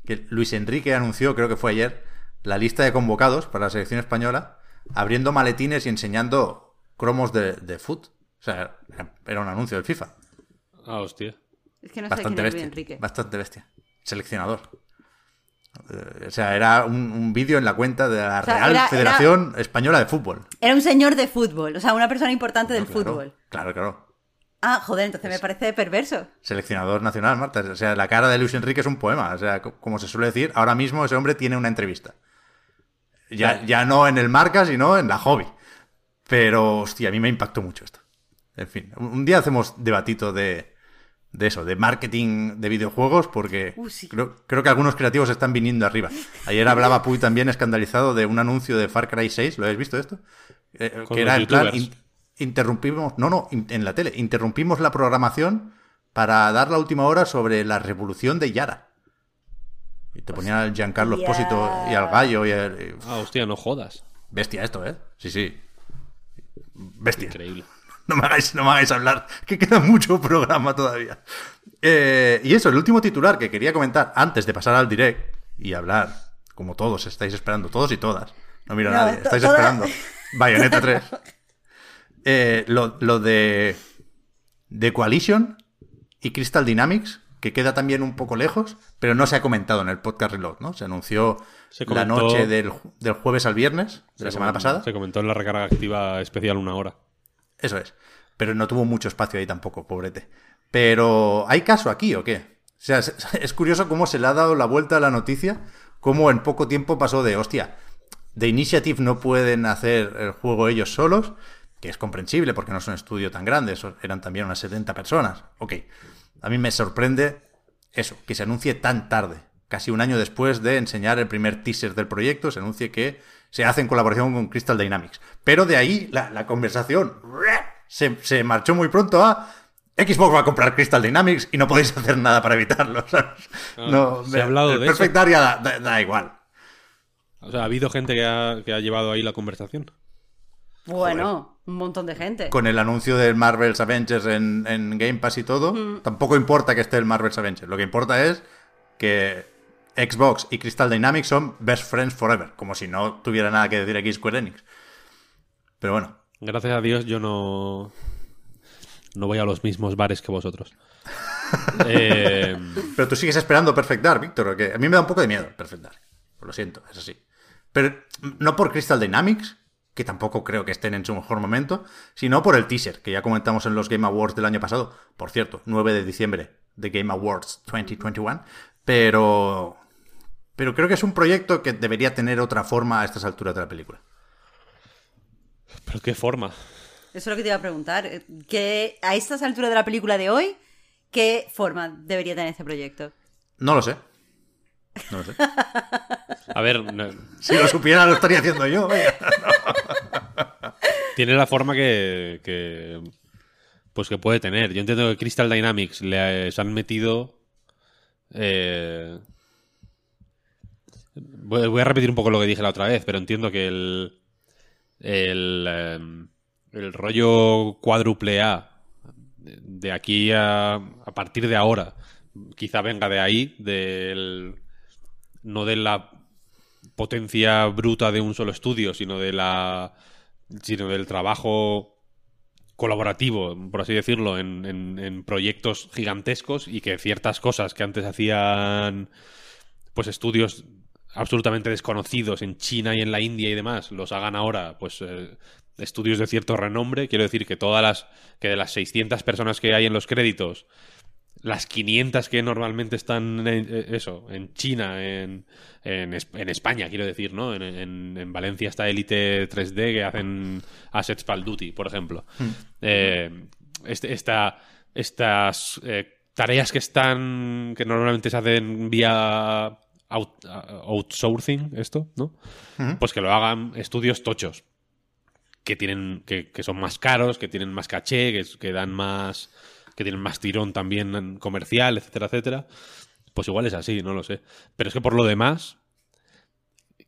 Que Luis Enrique anunció, creo que fue ayer, la lista de convocados para la selección española, abriendo maletines y enseñando cromos de, de foot. O sea, era- era un anuncio del FIFA. Ah, hostia. Es que no sé quién Bastante es Luis bestia. Enrique. Bastante bestia. Seleccionador. Eh, o sea, era un, un vídeo en la cuenta de la sea, Real era- Federación Española de Fútbol. Era un señor de fútbol, o sea, una persona importante del Claro, fútbol. Claro, claro. Ah, joder, entonces me parece perverso. Seleccionador nacional, Marta. O sea, la cara de Luis Enrique es un poema. O sea, co- como se suele decir, ahora mismo ese hombre tiene una entrevista. Ya, ya no en el marca, sino en la hobby. Pero, hostia, a mí me impactó mucho esto. En fin, un día hacemos debatito de, de eso, de marketing de videojuegos, porque Uh, sí. creo, creo que algunos creativos están viniendo arriba. Ayer hablaba Puy también escandalizado de un anuncio de Far Cry 6, ¿lo habéis visto esto? Eh, Con que era en plan, in- interrumpimos, no, no, in- en la tele, interrumpimos la programación para dar la última hora sobre la revolución de Yara. Y te ponían al Giancarlo. Espósito y al gallo y al... y- Ah, hostia, no jodas. Bestia esto, ¿eh? Sí, sí. Bestia. Increíble. No me hagáis, no me hagáis hablar, que queda mucho programa todavía. Eh, y eso, el último titular que quería comentar antes de pasar al direct y hablar, como todos estáis esperando, todos y todas. No mira a No, nadie, estáis esperando. Bayonetta 3. Eh, lo, lo de, de Coalition y Crystal Dynamics, que queda también un poco lejos, pero no se ha comentado en el podcast Reload, ¿no? Se anunció Se la noche del, del jueves al viernes de la Se semana pasada. Se comentó en la recarga activa especial una hora. Eso es. Pero no tuvo mucho espacio ahí tampoco, pobrete. Pero, ¿hay caso aquí o qué? O sea, es, es curioso cómo se le ha dado la vuelta a la noticia, cómo en poco tiempo pasó de, hostia, de Initiative no pueden hacer el juego ellos solos, que es comprensible porque no es un estudio tan grande, eran también unas 70 personas. Ok, a mí me sorprende eso, que se anuncie tan tarde, casi un año después de enseñar el primer teaser del proyecto, se anuncie que se hace en colaboración con Crystal Dynamics. Pero de ahí la, la conversación se, se marchó muy pronto a Xbox va a comprar Crystal Dynamics y no podéis hacer nada para evitarlo. ¿sabes? Ah, no, ¿se ha hablado el de eso? Area da, da- da igual. O sea, ¿ha habido gente que ha, que ha llevado ahí la conversación? Bueno, un montón de gente. Con el anuncio del Marvel's Avengers en, en Game Pass y todo, tampoco importa que esté el Marvel's Avengers. Lo que importa es que Xbox y Crystal Dynamics son best friends forever, como si no tuviera nada que decir aquí Square Enix. Pero bueno, Gracias a Dios yo no. No voy a los mismos bares que vosotros. Eh, Pero tú sigues esperando Perfect Dark, Víctor, que a mí me da un poco de miedo Perfect Dark. Lo siento, es así. Pero no por Crystal Dynamics, que tampoco creo que estén en su mejor momento, sino por el teaser, que ya comentamos en los Game Awards del año pasado. Por cierto, 9 de diciembre de Game Awards 2021. Pero... Pero creo que es un proyecto que debería tener otra forma a estas alturas de la película. ¿Pero qué forma? Eso es lo que te iba a preguntar. Que a estas alturas de la película de hoy, ¿qué forma debería tener este proyecto? No lo sé. No lo sé. A ver, no- Si lo supiera lo estaría haciendo yo. vaya. tiene la forma que, que- Pues que puede tener. Yo entiendo que Crystal Dynamics le se han metido. eh, voy a repetir un poco lo que dije la otra vez, pero entiendo que el. El, eh, el rollo cuádruple A de aquí a, a partir de ahora quizá venga de ahí, del no de la potencia bruta de un solo estudio, sino de la sino del trabajo colaborativo, por así decirlo, en, en- en proyectos gigantescos y que ciertas cosas que antes hacían pues estudios absolutamente desconocidos en China y en la India y demás, los hagan ahora pues eh, estudios de cierto renombre. Quiero decir que todas las que de las 600 personas que hay en los créditos, las 500 que normalmente están en, eh, eso, en China, en, en, en España, quiero decir, ¿no? En, en- en Valencia está Elite 3D que hacen assets para el Duty, por ejemplo. Eh, este- esta- estas eh, tareas que están, que normalmente se hacen vía out- outsourcing, esto, ¿no? Pues que lo hagan estudios tochos que tienen que, que son más caros, que tienen más caché, que, que dan más que tienen más tirón también comercial, etcétera, etcétera. Pues igual es así, no lo sé. Pero es que por lo demás,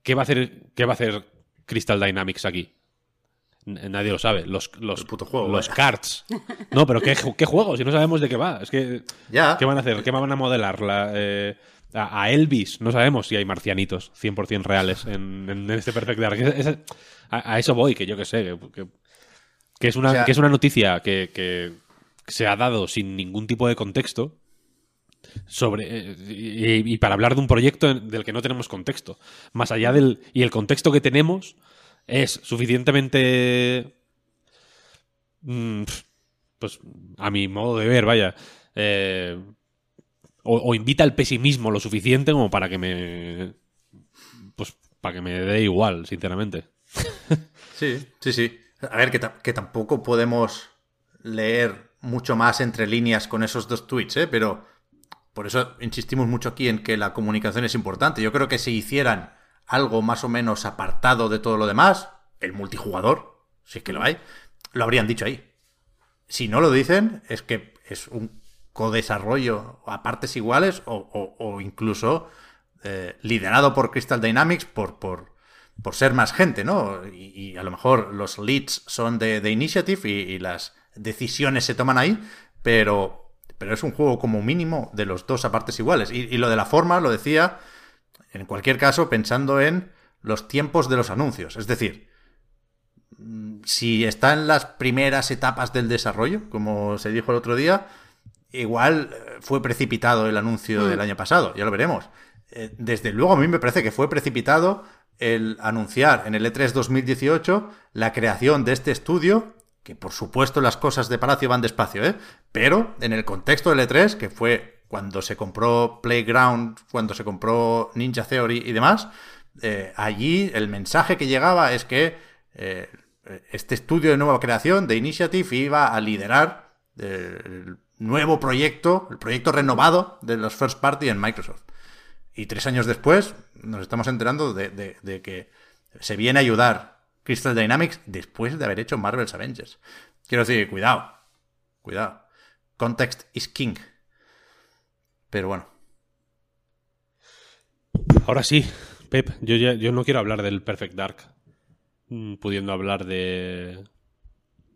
¿qué va a hacer qué va a hacer Crystal Dynamics aquí? N- Nadie lo sabe. Los, los, puto juego, los vaya. cards. No, pero ¿qué, ¿qué juego? Si no sabemos de qué va. Es que. Ya. ¿Qué van a hacer? ¿Qué van a modelar? La, eh, a, a Elvis. No sabemos si hay marcianitos 100% reales en, en este Perfect Dark. Es- es- a, a eso voy, que yo que sé. Que, que- que es, una, O sea- que es una noticia que, que se ha dado sin ningún tipo de contexto. Sobre, eh, y, y para hablar de un proyecto en- del que no tenemos contexto. Más allá del. Y el contexto que tenemos es suficientemente. mm, pues a mi modo de ver, vaya. eh, o, invita al pesimismo lo suficiente como para que me. Pues para que me dé igual, sinceramente. Sí, sí, sí. A ver, que, que tampoco podemos leer mucho más entre líneas con esos dos tweets, ¿eh? Pero por eso insistimos mucho aquí en que la comunicación es importante. Yo creo que si hicieran algo más o menos apartado de todo lo demás, el multijugador, si es que lo hay, lo habrían dicho ahí. Si no lo dicen, es que es un codesarrollo a partes iguales o, incluso eh, liderado por Crystal Dynamics por, por, por ser más gente, ¿no? Y, a lo mejor los leads son de, de Initiative y, y las decisiones se toman ahí, pero, pero es un juego como mínimo de los dos a partes iguales. Y, y lo de la forma, lo decía, en cualquier caso, pensando en los tiempos de los anuncios. Es decir, mm, si está en las primeras etapas del desarrollo, como se dijo el otro día, igual eh, fue precipitado el anuncio del año pasado, ya lo veremos. Eh, Desde luego a mí me parece que fue precipitado el anunciar en el E E3 2018 la creación de este estudio, que por supuesto las cosas de Palacio van despacio, ¿eh? pero en el contexto del E3, que fue cuando se compró Playground, cuando se compró Ninja Theory y demás, eh, allí el mensaje que llegaba es que eh, este estudio de nueva creación de Initiative iba a liderar el nuevo proyecto, el proyecto renovado de los first party en Microsoft. Y tres años después nos estamos enterando de, de- de que se viene a ayudar Crystal Dynamics después de haber hecho Marvel's Avengers. Quiero decir, cuidado, cuidado. Context is king. Pero bueno, Ahora sí, Pep, yo, ya- yo no quiero hablar del Perfect Dark, mm, pudiendo hablar de.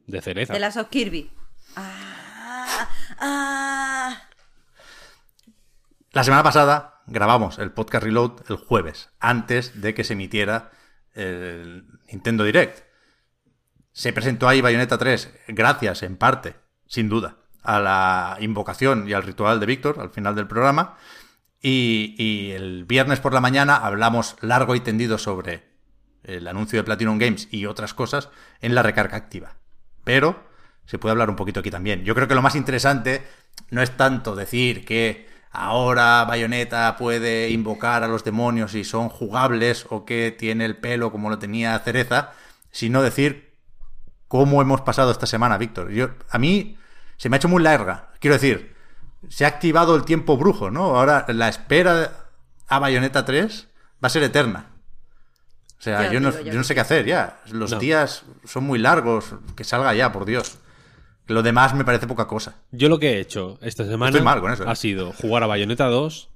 de cereza. De las of Kirby. Ah, ah. La semana pasada grabamos el podcast Reload el jueves, antes de que se emitiera el Nintendo Direct. Se presentó ahí Bayonetta 3, gracias en parte, sin duda, a la invocación y al ritual de Víctor al final del programa. Y, y el viernes por la mañana hablamos largo y tendido sobre el anuncio de Platinum Games y otras cosas en la recarga activa. Pero se puede hablar un poquito aquí también. Yo creo que lo más interesante no es tanto decir que ahora Bayonetta puede invocar a los demonios y son jugables o que tiene el pelo como lo tenía Cereza, sino decir cómo hemos pasado esta semana, Víctor. Yo, a mí se me ha hecho muy larga. Quiero decir, se ha activado el tiempo brujo, ¿no? Ahora la espera a Bayonetta 3 va a ser eterna. O sea, Yo yo, no, digo, yo yo no sé qué hacer ya. Los No. días son muy largos. Que salga ya, por Dios. Lo demás me parece poca cosa. Yo lo que he hecho esta semana Estoy mal con eso, ¿eh? ha sido jugar a Bayonetta 2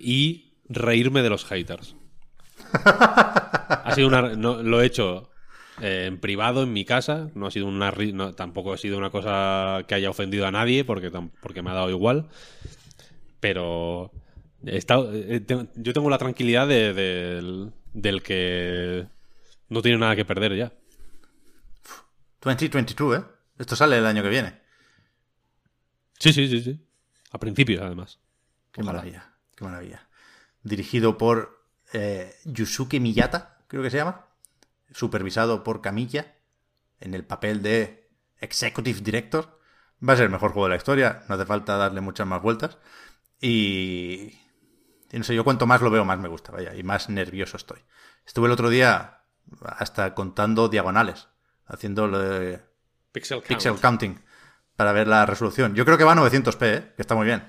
y reírme de los haters. ha sido una. no, lo he hecho eh, en privado, en mi casa. No ha sido una no, tampoco ha sido una cosa que haya ofendido a nadie, porque, porque me ha dado igual. Pero he estado- eh, te- yo tengo la tranquilidad de- del, del que no tiene nada que perder ya. 2022, ¿eh? Esto sale el año que viene. Sí, sí, sí, sí. A principios, además. Qué Ojalá. maravilla, qué maravilla. Dirigido por eh, Yusuke Miyata, creo que se llama. Supervisado por Kamiya en el papel de Executive Director. Va a ser el mejor juego de la historia, no hace falta darle muchas más vueltas. Y, y no sé, yo cuanto más lo veo, más me gusta, vaya, y más nervioso estoy. Estuve el otro día hasta contando diagonales, haciendo lo de Pixel, pixel counting para ver la resolución. Yo creo que va a 900p, ¿eh? que está muy bien.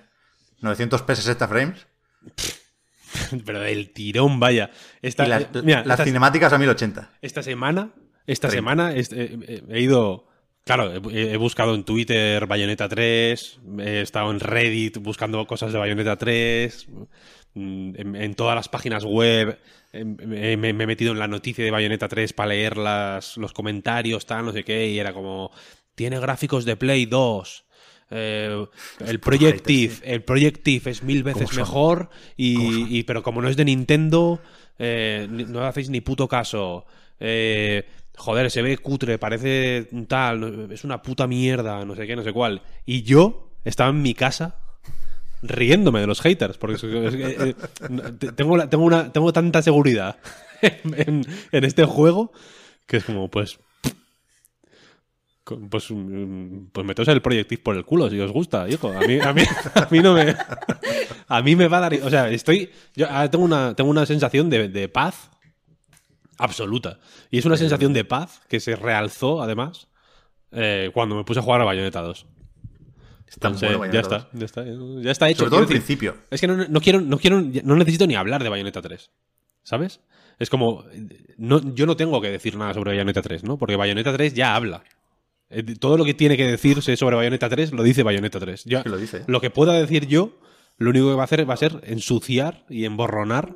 900p 60 frames Pero el tirón, vaya. Esta, y las, eh, mira, las esta- cinemáticas a 1080. Esta semana, esta 30. semana eh, eh, he ido. Claro, he, he buscado en Twitter Bayonetta 3, he estado en Reddit buscando cosas de Bayonetta 3, mm, en, en todas las páginas web, em, me, me- me he metido en la noticia de Bayonetta 3 para leer las, los comentarios, tal, no sé qué, y era como, tiene gráficos de Play 2. eh, el Projective, el Projective es mil veces mejor y, y- pero como no es de Nintendo eh, no hacéis ni puto caso. Eh, joder se ve cutre parece tal es una puta mierda no sé qué no sé cuál. Y yo estaba en mi casa riéndome de los haters porque eh, eh, te- tengo la- tengo una tengo tanta seguridad en, en este juego que es como pues Pues, mm, pues meteos el Projective por el culo si os gusta, hijo. A mí, a mí, a mí no me. A mí me va a dar. O sea, estoy. Yo tengo una, tengo una sensación de, de paz absoluta. Y es una sensación de paz que se realzó, además, eh, cuando me puse a jugar a Bayonetta 2. Está Entonces, bueno ya, está, 2. ya está, ya está hecho. Sobre todo al principio. es que no, no quiero, no quiero, no necesito ni hablar de Bayonetta 3. ¿Sabes? Es como, no, yo no tengo que decir nada sobre Bayonetta 3, ¿no? Porque Bayonetta 3 ya habla. Eh, Todo lo que tiene que decirse sobre Bayonetta 3 lo dice Bayonetta 3. Yo- Que lo dice. Lo que pueda decir yo, lo único que va a hacer va a ser ensuciar y emborronar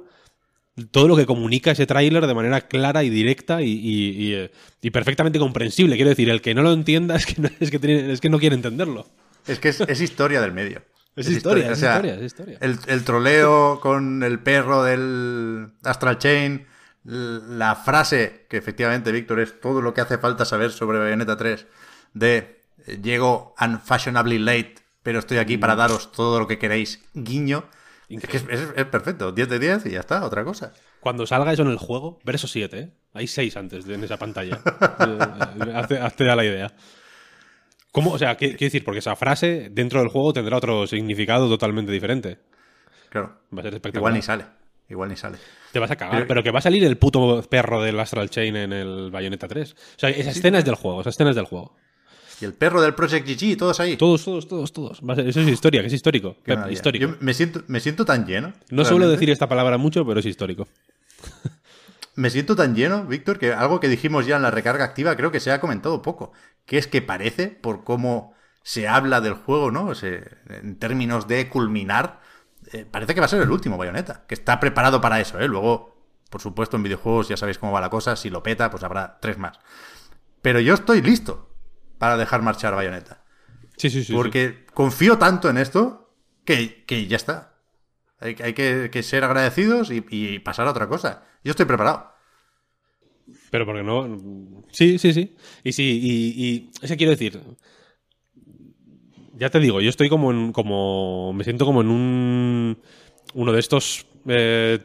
todo lo que comunica ese tráiler de manera clara y directa y, y- y, eh, y perfectamente comprensible. Quiero decir, el que no lo entienda es que no, es que tiene- es que no quiere entenderlo. Es que es, es historia del medio. Es historia, es o sea, historia, es historia. El, el troleo con el perro del Astral Chain, la frase, que efectivamente, Víctor, es todo lo que hace falta saber sobre Bayonetta 3, de eh, llego unfashionably late, pero estoy aquí para daros todo lo que queréis, guiño. Es que es, es- es perfecto, 10 de 10 y ya está, otra cosa. Cuando salga eso en el juego, verso 7, ¿eh? Hay 6 antes de, en esa pantalla. Eh, hazte, hazte ya la idea. ¿Cómo? O sea, ¿qué- quiero decir, porque esa frase dentro del juego tendrá otro significado totalmente diferente. Claro. Va a ser espectacular. Igual ni sale. Igual ni sale. Te vas a cagar, Pero- pero, que va a salir el puto perro del Astral Chain en el Bayonetta 3. O sea, esa escena es del juego, esa escena es del juego. Y el perro del Project GG, todos ahí. Todos, todos, todos, todos. Va a ser- eso es historia, que es histórico. Pep, histórico. Yo me siento, me siento tan lleno. No suelo decir esta palabra mucho, pero es histórico. Me siento tan lleno, Víctor, que algo que dijimos ya en la recarga activa creo que se ha comentado poco. Que es que parece, por cómo se habla del juego, ¿no? En términos de culminar, eh, parece que va a ser el último Bayonetta. Que está preparado para eso, ¿eh? Luego, por supuesto, en videojuegos ya sabéis cómo va la cosa. Si lo peta, pues habrá tres más. Pero yo estoy listo para dejar marchar Bayonetta. Sí, sí, sí. sí. Porque confío tanto en esto que, que ya está. Hay, hay que, que ser agradecidos y, y pasar a otra cosa. Yo estoy preparado. Pero porque no. Sí, sí, sí. Y sí, y, y eso quiero decir. Ya te digo, yo estoy como en. como. Me siento como en un. Uno de estos. eh,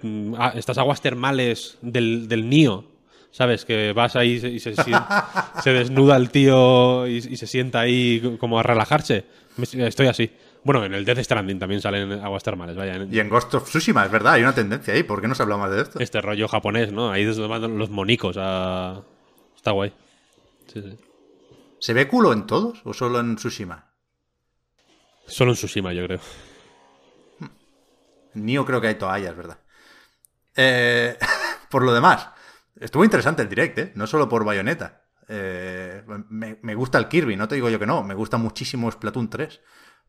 estas aguas termales del, del Nio. ¿Sabes? Que vas ahí y se, se, se desnuda el tío y, y se sienta ahí como a relajarse. Estoy así. Bueno, en el Death Stranding también salen aguas termales, vaya. en- Y en Ghost of Tsushima, es verdad, hay una tendencia ahí. ¿Por qué no se habla más de esto? este rollo japonés, ¿no? Ahí van los monicos a... Está guay. Sí, sí. ¿Se ve culo en todos o solo en Tsushima? Solo en Tsushima, yo creo. En Nioh creo que hay toallas, ¿verdad? Eh, por lo demás, estuvo interesante el direct, ¿eh? No solo por Bayonetta. Eh, me, me gusta el Kirby, no te digo yo que no. Me gusta muchísimo Splatoon 3.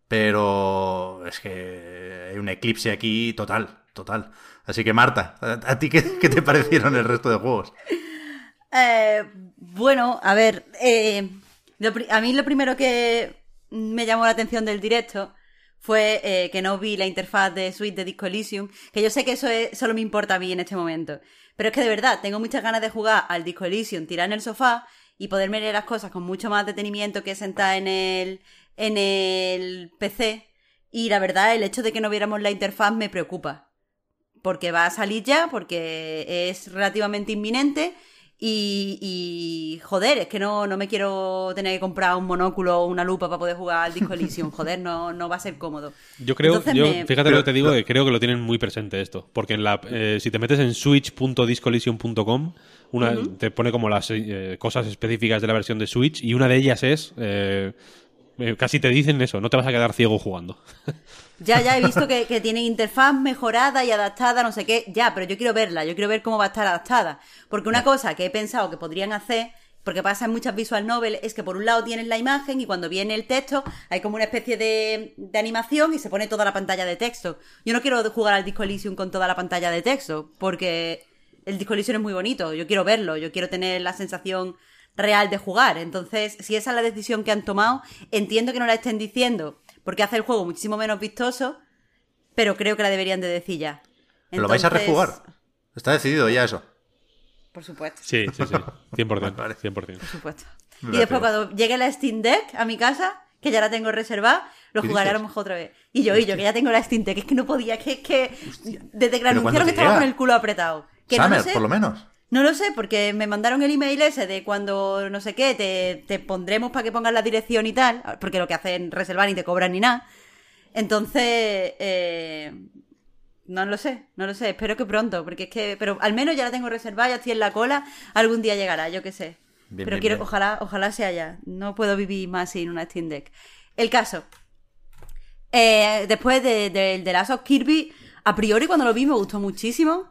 Pero es que hay un eclipse aquí total, total. Así que Marta, ¿a, ti qué, qué te parecieron el resto de juegos? Eh, bueno, a ver, eh, a mí lo primero que me llamó la atención del directo fue eh, que no vi la interfaz de Switch de Disco Elysium, que yo sé que eso es- solo me importa a mí en este momento, pero es que de verdad tengo muchas ganas de jugar al Disco Elysium, tirar en el sofá y poderme leer las cosas con mucho más detenimiento que sentar en el, en el PC. Y la verdad, el hecho de que no viéramos la interfaz me preocupa. Porque va a salir ya, porque es relativamente inminente. Y, y, joder, es que no, no me quiero tener que comprar un monóculo o una lupa para poder jugar al Disco Elysium. Joder, no, no va a ser cómodo. Yo creo, Entonces yo, me- fíjate lo que te digo, que creo que lo tienen muy presente esto. Porque en la, eh, si te metes en switch.discollision.com, una, te pone como las eh, cosas específicas de la versión de Switch y una de ellas es. eh, casi te dicen eso, no te vas a quedar ciego jugando. Ya, ya he visto que, que tienen interfaz mejorada y adaptada, no sé qué. Ya, pero yo quiero verla, yo quiero ver cómo va a estar adaptada. Porque una cosa que he pensado que podrían hacer, porque pasa en muchas visual novel, es que por un lado tienes la imagen y cuando viene el texto hay como una especie de, de animación y se pone toda la pantalla de texto. Yo no quiero jugar al Disco Elysium con toda la pantalla de texto, porque el Disco Elysium es muy bonito, yo quiero verlo, yo quiero tener la sensación real de jugar. Entonces, si esa es la decisión que han tomado, entiendo que no la estén diciendo porque hace el juego muchísimo menos vistoso, pero creo que la deberían de decir ya. ¿Pero lo vais a rejugar? Está decidido ya eso. Por supuesto, Sí, sí, sí. 100%. Vale. 100%. por supuesto. Y después cuando llegue la Steam Deck a mi casa, que ya la tengo reservada, lo ¿Qué jugaré a lo mejor otra vez. Y yo, y yo, que ya tengo la Steam Deck, es que no podía, que es que desde que la ¿Pero cuándo anunciaron te estaba con el culo apretado. Que no Summer, sé. por lo menos. No lo sé, porque me mandaron el email ese de cuando no sé qué, te, te pondremos para que pongas la dirección y tal, porque lo que hacen es reservar ni te cobran ni nada. Entonces, eh, no lo sé, no lo sé, espero que pronto, porque es que, pero al menos ya la tengo reservada, ya estoy en la cola, algún día llegará, yo qué sé. Bien, pero bien, quiero, bien. ojalá, ojalá sea ya. No puedo vivir más sin una Steam Deck. El caso. Eh, después de, de, de Last of Kirby, a priori cuando lo vi me gustó muchísimo.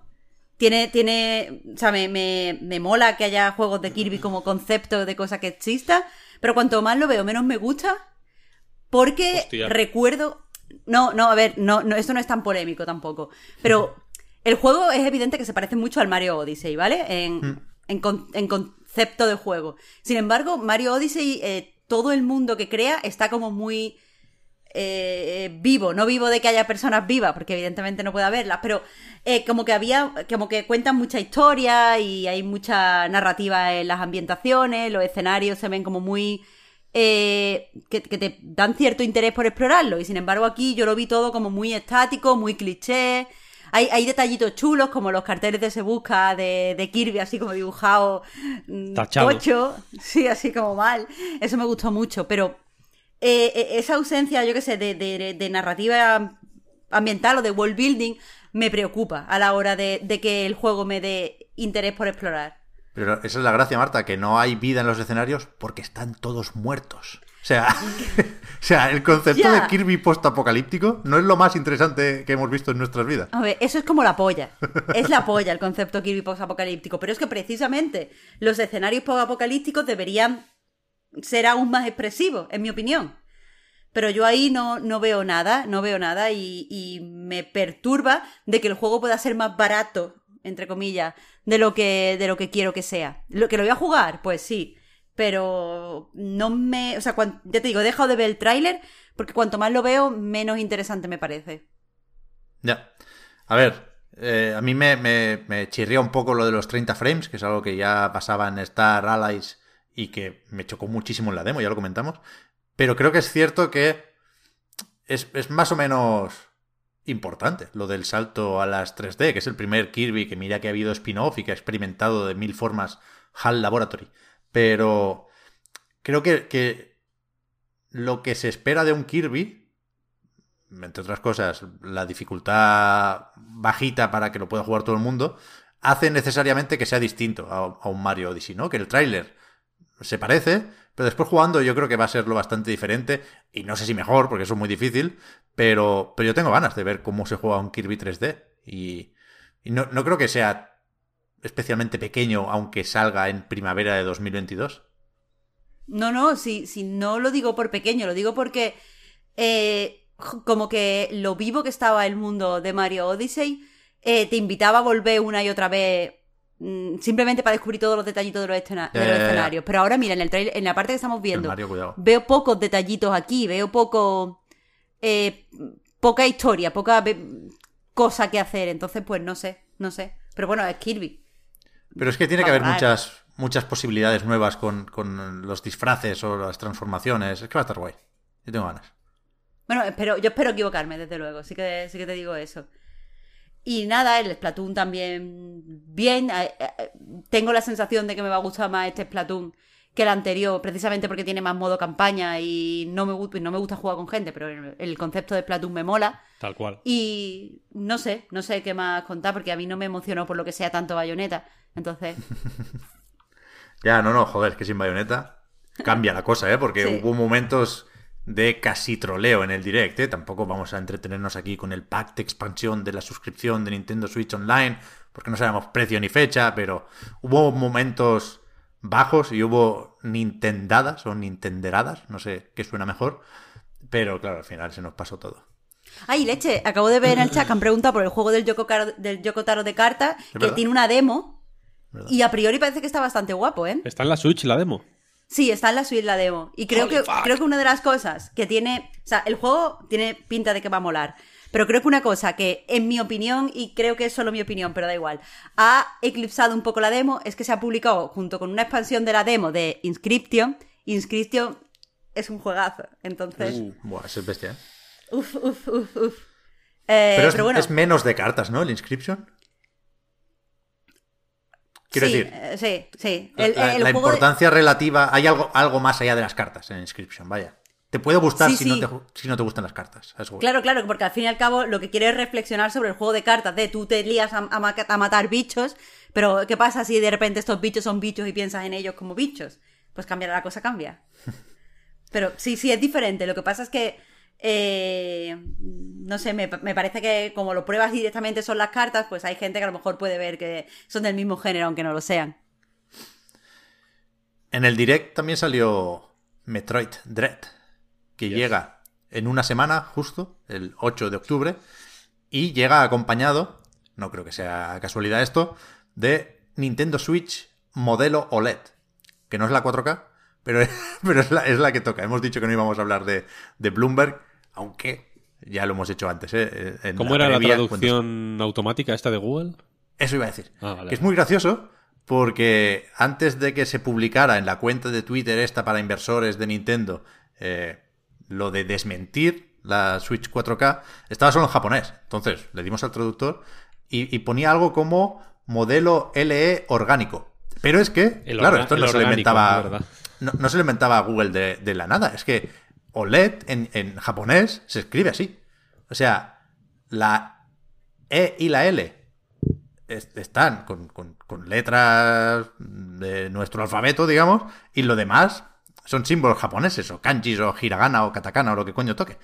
Tiene, tiene, o sea, me, me, me mola que haya juegos de Kirby como concepto de cosa que exista, pero cuanto más lo veo, menos me gusta, porque Hostia. recuerdo, no, no, a ver, no, no, esto no es tan polémico tampoco, pero el juego es evidente que se parece mucho al Mario Odyssey, ¿vale? En, en, con- en concepto de juego. Sin embargo, Mario Odyssey, eh, todo el mundo que crea está como muy eh, vivo, no vivo de que haya personas vivas, porque evidentemente no puede haberlas, pero eh, como que había, como que cuentan mucha historia y hay mucha narrativa en las ambientaciones, los escenarios se ven como muy... eh, que, que te dan cierto interés por explorarlo y sin embargo aquí yo lo vi todo como muy estático, muy cliché. Hay, hay detallitos chulos como los carteles de Se Busca de, de Kirby, así como dibujado mm, Tachado. sí, así como mal. Eso me gustó mucho, pero eh, eh, esa ausencia, yo qué sé, de, de- de narrativa ambiental o de world building me preocupa a la hora de, de que el juego me dé interés por explorar. Pero esa es la gracia, Marta, que no hay vida en los escenarios porque están todos muertos. O sea, o sea el concepto de Kirby post-apocalíptico no es lo más interesante que hemos visto en nuestras vidas. A ver, eso es como la polla. Es la polla el concepto Kirby post-apocalíptico. Pero es que precisamente los escenarios post-apocalípticos deberían ser aún más expresivos, en mi opinión. Pero yo ahí no, no veo nada, no veo nada y, me perturba de que el juego pueda ser más barato, entre comillas, de lo que, de lo que quiero que sea. Lo que lo voy a jugar, pues sí. Pero no me. O sea, ya te digo, he dejado de ver el tráiler porque cuanto más lo veo, menos interesante me parece. Ya. A ver, eh, a mí me, me, me chirría un poco lo de los 30 frames, que es algo que ya pasaba en Star Allies y que me chocó muchísimo en la demo, ya lo comentamos. Pero creo que es cierto que es, es más o menos importante lo del salto a las 3D, que es el primer Kirby que mira que ha habido spin-off y que ha experimentado de mil formas HAL Laboratory. Pero creo que, que lo que se espera de un Kirby, entre otras cosas, la dificultad bajita para que lo pueda jugar todo el mundo, hace necesariamente que sea distinto a, a un Mario Odyssey, ¿no? Que el tráiler se parece, pero después jugando yo creo que va a serlo bastante diferente, y no sé si mejor, porque eso es muy difícil, pero, pero yo tengo ganas de ver cómo se juega un Kirby 3D, y, y no, no creo que sea especialmente pequeño, aunque salga en primavera de 2022. No, no, si, si no lo digo por pequeño, lo digo porque eh, como que lo vivo que estaba el mundo de Mario Odyssey eh, te invitaba a volver una y otra vez simplemente para descubrir todos los detallitos de los, escena- de escenarios. Pero ahora, mira, en, el trailer- en la parte que estamos viendo, Mario, veo pocos detallitos aquí, veo poco. eh, poca historia, poca cosa que hacer. Entonces, pues no sé, no sé. Pero bueno, es Kirby. Pero es que tiene que haber muchas, muchas posibilidades nuevas con, con los disfraces o las transformaciones. Es que va a estar guay. Yo tengo ganas. Bueno, espero, yo espero equivocarme, desde luego. Sí que, sí que te digo eso. Y nada, el Splatoon también bien. Eh, eh, Tengo la sensación de que me va a gustar más este Splatoon que el anterior, precisamente porque tiene más modo campaña y no me, gu- no me gusta jugar con gente, pero el, el concepto de Splatoon me mola. Tal cual. Y no sé, no sé qué más contar porque a mí no me emocionó por lo que sea tanto bayoneta. Entonces, Ya, no, no, joder, es que sin bayoneta cambia la cosa, ¿eh? Porque Sí. hubo momentos de casi troleo en el direct, ¿eh? Tampoco vamos a entretenernos aquí con el pack de expansión de la suscripción de Nintendo Switch Online, porque no sabemos precio ni fecha, pero hubo momentos bajos y hubo nintendadas o nintenderadas, no sé qué suena mejor, pero claro, al final se nos pasó todo. Ay, leche, acabo de ver en el chat que han preguntado por el juego del Yoko, Caro- del Yoko Taro de cartas, que verdad. tiene una demo. Y a priori parece que está bastante guapo, ¿eh? Está en la Switch la demo. Sí, está en la Switch la demo. Y creo Holy que, fuck. creo que una de las cosas que tiene. O sea, el juego tiene pinta de que va a molar. Pero creo que una cosa que, en mi opinión, y creo que es solo mi opinión, pero da igual, ha eclipsado un poco la demo, es que se ha publicado junto con una expansión de la demo de Inscription. Inscription es un juegazo. Entonces, Uh. Buah, ese es bestia, ¿eh? uf, uf, uf, uf. Eh, Pero, es, pero bueno. es menos de cartas, ¿no? El Inscription. Quiero sí, decir, eh, sí, sí. La, El, la- el la juego de- importancia relativa, hay algo, algo más allá de las cartas en Inscription, vaya. Te puede gustar Sí, si, sí. No te, si no te gustan las cartas. eso Claro, claro, porque al fin y al cabo lo que quiere es reflexionar sobre el juego de cartas, de tú te lías a, a ma- a matar bichos, pero ¿qué pasa si de repente estos bichos son bichos y piensas en ellos como bichos? Pues cambiará la cosa, cambia. Pero sí, sí, es diferente. Lo que pasa es que, eh, no sé, me, me parece que como lo pruebas directamente son las cartas, pues hay gente que a lo mejor puede ver que son del mismo género, aunque no lo sean. En el direct también salió Metroid Dread, que llega en una semana, justo, el 8 de octubre, y llega acompañado, no creo que sea casualidad esto, de Nintendo Switch modelo OLED, que no es la 4K, pero, pero es, la, es la que toca. Hemos dicho que no íbamos a hablar de, de Bloomberg, aunque ya lo hemos hecho antes. ¿eh? En ¿Cómo era la traducción automática esta de Google? eso iba a decir. Ah, vale. Que es muy gracioso porque antes de que se publicara en la cuenta de Twitter esta para inversores de Nintendo eh, lo de desmentir la Switch 4K, estaba solo en japonés. Entonces le dimos al traductor y, y ponía algo como modelo LE orgánico. Pero es que, El claro, esto no se lo inventaba. No, no se lo inventaba Google de, de la nada. Es que OLED en, japonés se escribe así. O sea, la E y la L es- están con, con- letras de nuestro alfabeto, digamos, y lo demás son símbolos japoneses, o kanjis, o hiragana, o katakana, o lo que coño toque.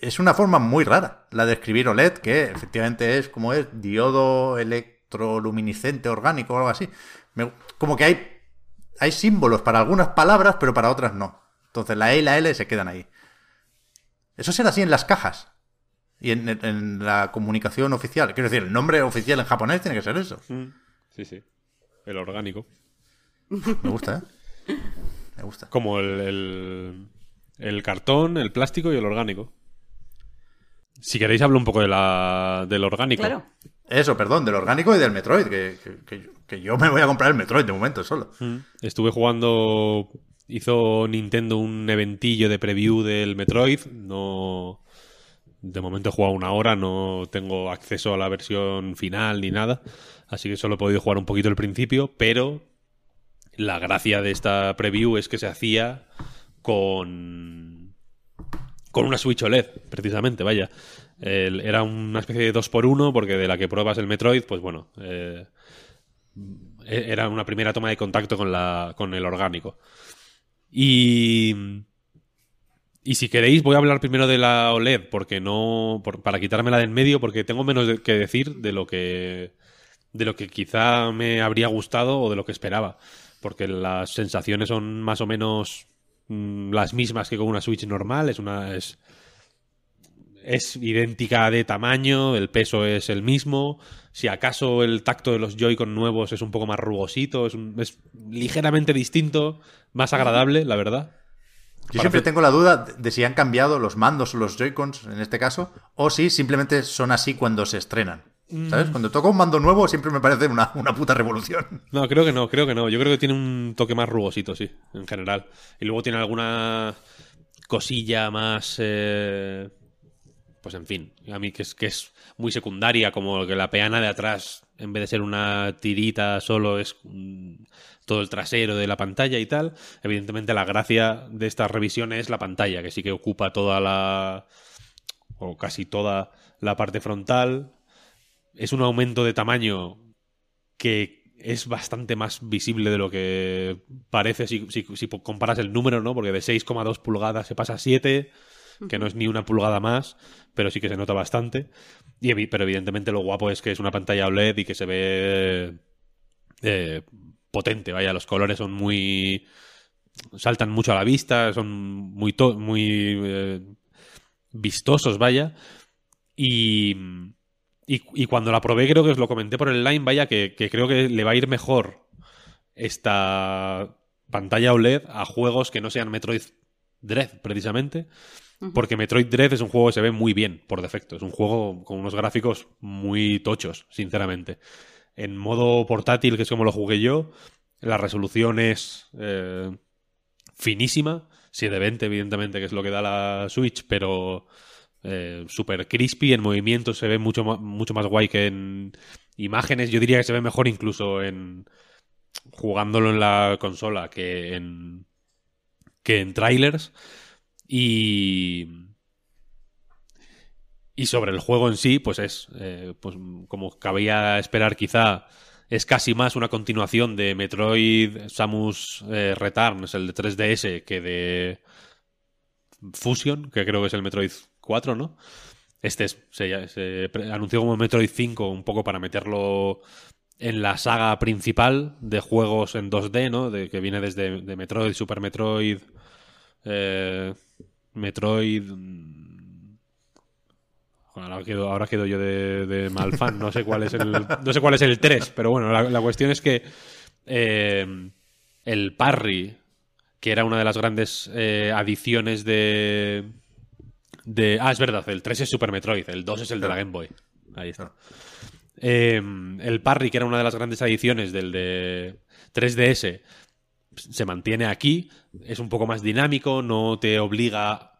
Es una forma muy rara la de escribir OLED, que efectivamente es como es diodo electroluminiscente orgánico o algo así. Como que hay, hay símbolos para algunas palabras, pero para otras no. Entonces la E y la L se quedan ahí. Eso será así en las cajas. Y en, la comunicación oficial. Quiero decir, el nombre oficial en japonés tiene que ser eso. Sí, sí. El orgánico. Me gusta, ¿eh? Me gusta. Como el, el, el cartón, el plástico y el orgánico. Si queréis hablo un poco de la, del orgánico. Claro. Eso, perdón, del orgánico y del Metroid. Que, que- que yo- que yo me voy a comprar el Metroid de momento solo. Mm. Estuve jugando. Hizo Nintendo un eventillo de preview del Metroid. No. De momento he jugado una hora, no tengo acceso a la versión final ni nada. Así que solo he podido jugar un poquito el principio, pero la gracia de esta preview es que se hacía con. con una Switch OLED, precisamente, vaya. Era una especie de 2x1, porque de la que pruebas el Metroid, pues bueno. eh, e- era una primera toma de contacto con, la, con el orgánico. Y. Y si queréis, voy a hablar primero de la OLED, porque no. por- para quitármela del medio, porque tengo menos de- que decir de lo que. de lo que quizá me habría gustado o de lo que esperaba. Porque las sensaciones son más o menos mm, las mismas que con una Switch normal. Es una. Es idéntica de tamaño, el peso es el mismo. Si acaso el tacto de los Joy-Con nuevos es un poco más rugosito, es, un- es ligeramente distinto, más agradable, la verdad. Yo siempre tengo la duda de si han cambiado los mandos o los Joy-Cons en este caso, o si simplemente son así cuando se estrenan. ¿Sabes? Cuando toco un mando nuevo siempre me parece una, una puta revolución. No, creo que no, creo que no. Yo creo que tiene un toque más rugosito, sí, en general. Y luego tiene alguna cosilla más. eh, Pues en fin, a mí que es, que es muy secundaria, como que la peana de atrás, en vez de ser una tirita solo, es todo el trasero de la pantalla y tal. Evidentemente, la gracia de esta revisión es la pantalla, que sí que ocupa toda la. o casi toda la parte frontal. Es un aumento de tamaño que es bastante más visible de lo que parece si, si- si comparas el número, ¿no? Porque de 6,2 pulgadas se pasa a 7, que no es ni una pulgada más, pero sí que se nota bastante. Y, pero evidentemente lo guapo es que es una pantalla OLED y que se ve eh, potente, vaya, los colores son muy... saltan mucho a la vista, son muy, to- muy eh, vistosos, vaya. Y, y, y cuando la probé, creo que os lo comenté por el line, vaya, que, que creo que le va a ir mejor esta pantalla OLED a juegos que no sean Metroid Dread, precisamente. Porque Metroid Dread es un juego que se ve muy bien por defecto. Es un juego con unos gráficos muy tochos, sinceramente. En modo portátil, que es como lo jugué yo, la resolución es eh, finísima. 720, evidentemente, que es lo que da la Switch, pero eh, super crispy. En movimiento se ve mucho, mucho más guay que en imágenes. Yo diría que se ve mejor incluso en jugándolo en la consola que en que en trailers. Y y sobre el juego en sí, pues es, eh, pues como cabía esperar quizá, es casi más una continuación de Metroid Samus eh, Returns, el de 3DS, que de Fusion, que creo que es el Metroid 4, ¿no? Este es- se, anunció como Metroid 5 un poco para meterlo en la saga principal de juegos en 2D, ¿no? De, que viene desde de Metroid, Super Metroid, eh, Metroid... mm, Ahora quedo, ahora quedo yo de, de mal fan, no sé cuál es el, no sé cuál es el 3, pero bueno, la, la cuestión es que eh, el Parry, que era una de las grandes eh, adiciones de, de... Ah, es verdad, el 3 es Super Metroid, el 2 es el de la Game Boy. Ahí está. Eh, el Parry, que era una de las grandes adiciones del de 3DS, se mantiene aquí, es un poco más dinámico, no te obliga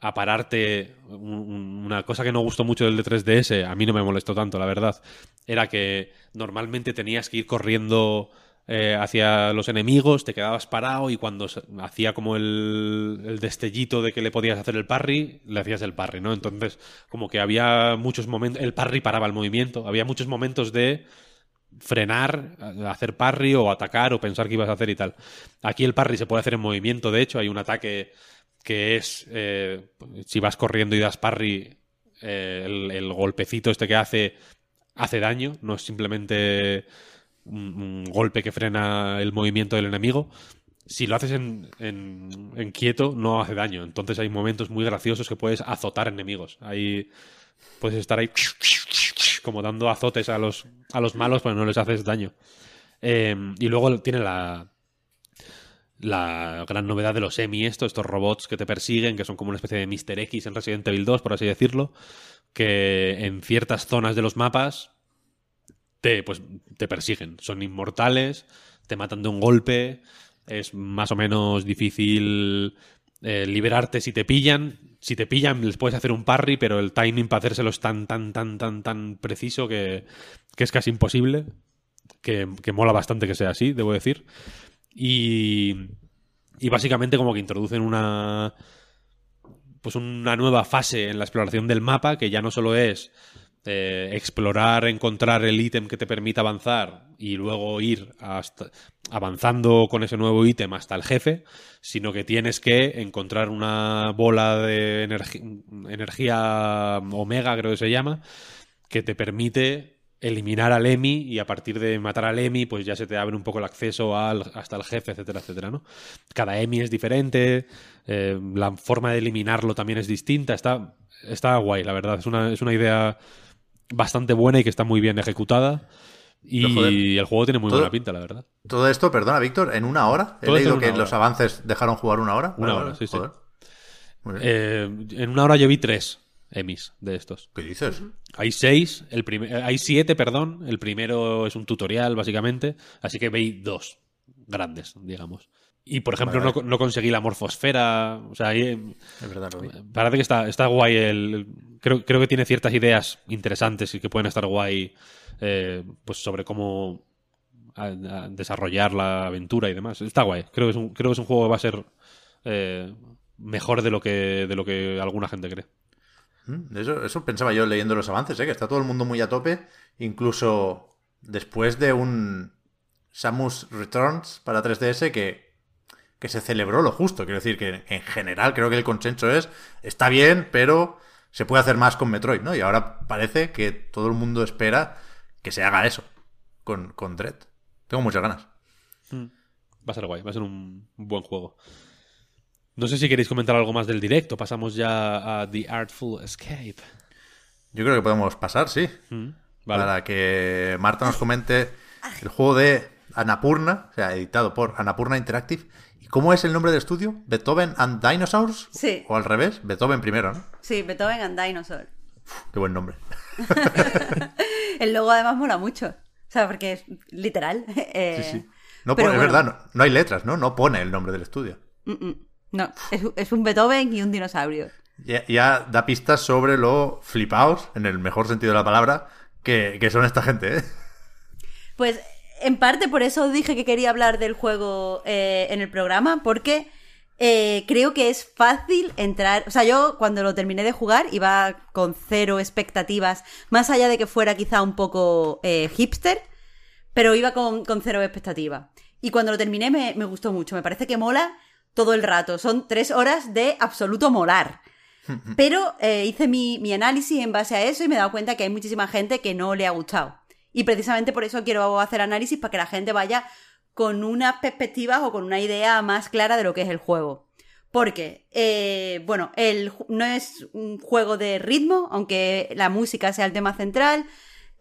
a pararte. Un- un- Una cosa que no gustó mucho del de 3DS, a mí no me molestó tanto, la verdad, era que normalmente tenías que ir corriendo eh, hacia los enemigos, te quedabas parado y cuando hacía como el, el destellito de que le podías hacer el parry, le hacías el parry, ¿no? Entonces, como que había muchos momentos, el parry paraba el movimiento, había muchos momentos de frenar, hacer parry o atacar o pensar que ibas a hacer y tal. Aquí el parry se puede hacer en movimiento, de hecho, hay un ataque que es, eh, si vas corriendo y das parry, eh, el, golpecito este que hace hace daño, no es simplemente un, un golpe que frena el movimiento del enemigo. Si lo haces en, en- en quieto, no hace daño. Entonces hay momentos muy graciosos que puedes azotar enemigos. Ahí puedes estar ahí como dando azotes a los, a los malos, pero no les haces daño. Eh, y luego tiene la, la gran novedad de los Emi, esto, estos robots que te persiguen, que son como una especie de Mr. X en Resident Evil 2, por así decirlo, que en ciertas zonas de los mapas te, pues, te persiguen. Son inmortales, te matan de un golpe, es más o menos difícil eh, liberarte si te pillan. Si te pillan, les puedes hacer un parry, pero el timing para hacérselo es tan, tan, tan, tan, tan preciso que, que es casi imposible. Que, que mola bastante que sea así, debo decir. Y, y básicamente como que introducen una pues una nueva fase en la exploración del mapa que ya no solo es eh, explorar, encontrar el ítem que te permita avanzar y luego ir hasta, avanzando con ese nuevo ítem hasta el jefe, sino que tienes que encontrar una bola de energía omega, creo que se llama, que te permite eliminar al Emi y a partir de matar al Emi pues ya se te abre un poco el acceso al, hasta el jefe, etcétera, etcétera, ¿no? Cada Emi es diferente, eh, la forma de eliminarlo también es distinta, está está guay, la verdad. Es una, es una idea bastante buena y que está muy bien ejecutada. Y el juego tiene muy todo- buena pinta, la verdad. Todo esto, perdona, Víctor, en una hora. He Todo leído que hora. los avances dejaron jugar una hora. Una hora, sí, sí. joder. Muy bien. Eh, en una hora yo vi tres Emmys de estos. ¿Qué dices? Hay seis, el eh, hay siete, perdón. El primero es un tutorial, básicamente. Así que veis dos grandes, digamos. Y, por ejemplo, Vale, no No, conseguí la morfosfera. O sea, ahí, eh, Es verdad, lo vi. parece que está, está guay. El, creo, creo que tiene ciertas ideas interesantes y que pueden estar guay eh, pues sobre cómo desarrollar la aventura y demás. Está guay. Creo que es un, creo que es un juego que va a ser eh, mejor de lo que de lo que alguna gente cree. Mm, Eso, eso pensaba yo leyendo los avances, ¿eh? que está todo el mundo muy a tope. Incluso después de un Samus Returns para 3DS que, que se celebró lo justo. Quiero decir que en general creo que el consenso es está bien, pero se puede hacer más con Metroid, ¿no? Y ahora parece que todo el mundo espera que se haga eso con, con Dread. Tengo muchas ganas. Va a ser guay, va a ser un buen juego. No sé si queréis comentar algo más del directo. Pasamos ya a The Artful Escape. Yo creo que podemos pasar, sí. Mm, Vale. Para que Marta nos comente el juego de Anapurna, o sea, editado por Anapurna Interactive. ¿Y cómo es el nombre del estudio? ¿Beethoven and Dinosaurs? Sí. O al revés, Beethoven primero, ¿no? Sí, Beethoven and Dinosaur. Qué buen nombre. El logo además mola mucho. O sea, porque es literal. eh, No pero pone, bueno, Es verdad, no, no hay letras, ¿no? No pone el nombre del estudio. mm, mm, No, es, es un Beethoven y un dinosaurio. Ya, ya da pistas sobre lo flipaos, en el mejor sentido de la palabra, que, que son esta gente, ¿eh? Pues en parte por eso dije que quería hablar del juego eh, en el programa, porque eh, creo que es fácil entrar. O sea, yo cuando lo terminé de jugar iba con cero expectativas, más allá de que fuera quizá un poco eh, hipster, pero iba con, con cero expectativas. Y cuando lo terminé me, me gustó mucho, me parece que mola todo el rato. Son tres horas de absoluto molar. Pero eh, hice mi, mi análisis en base a eso y me he dado cuenta que hay muchísima gente que no le ha gustado. Y precisamente por eso quiero hacer análisis para que la gente vaya con unas perspectivas o con una idea más clara de lo que es el juego. Porque, eh, bueno, no es un juego de ritmo, aunque la música sea el tema central.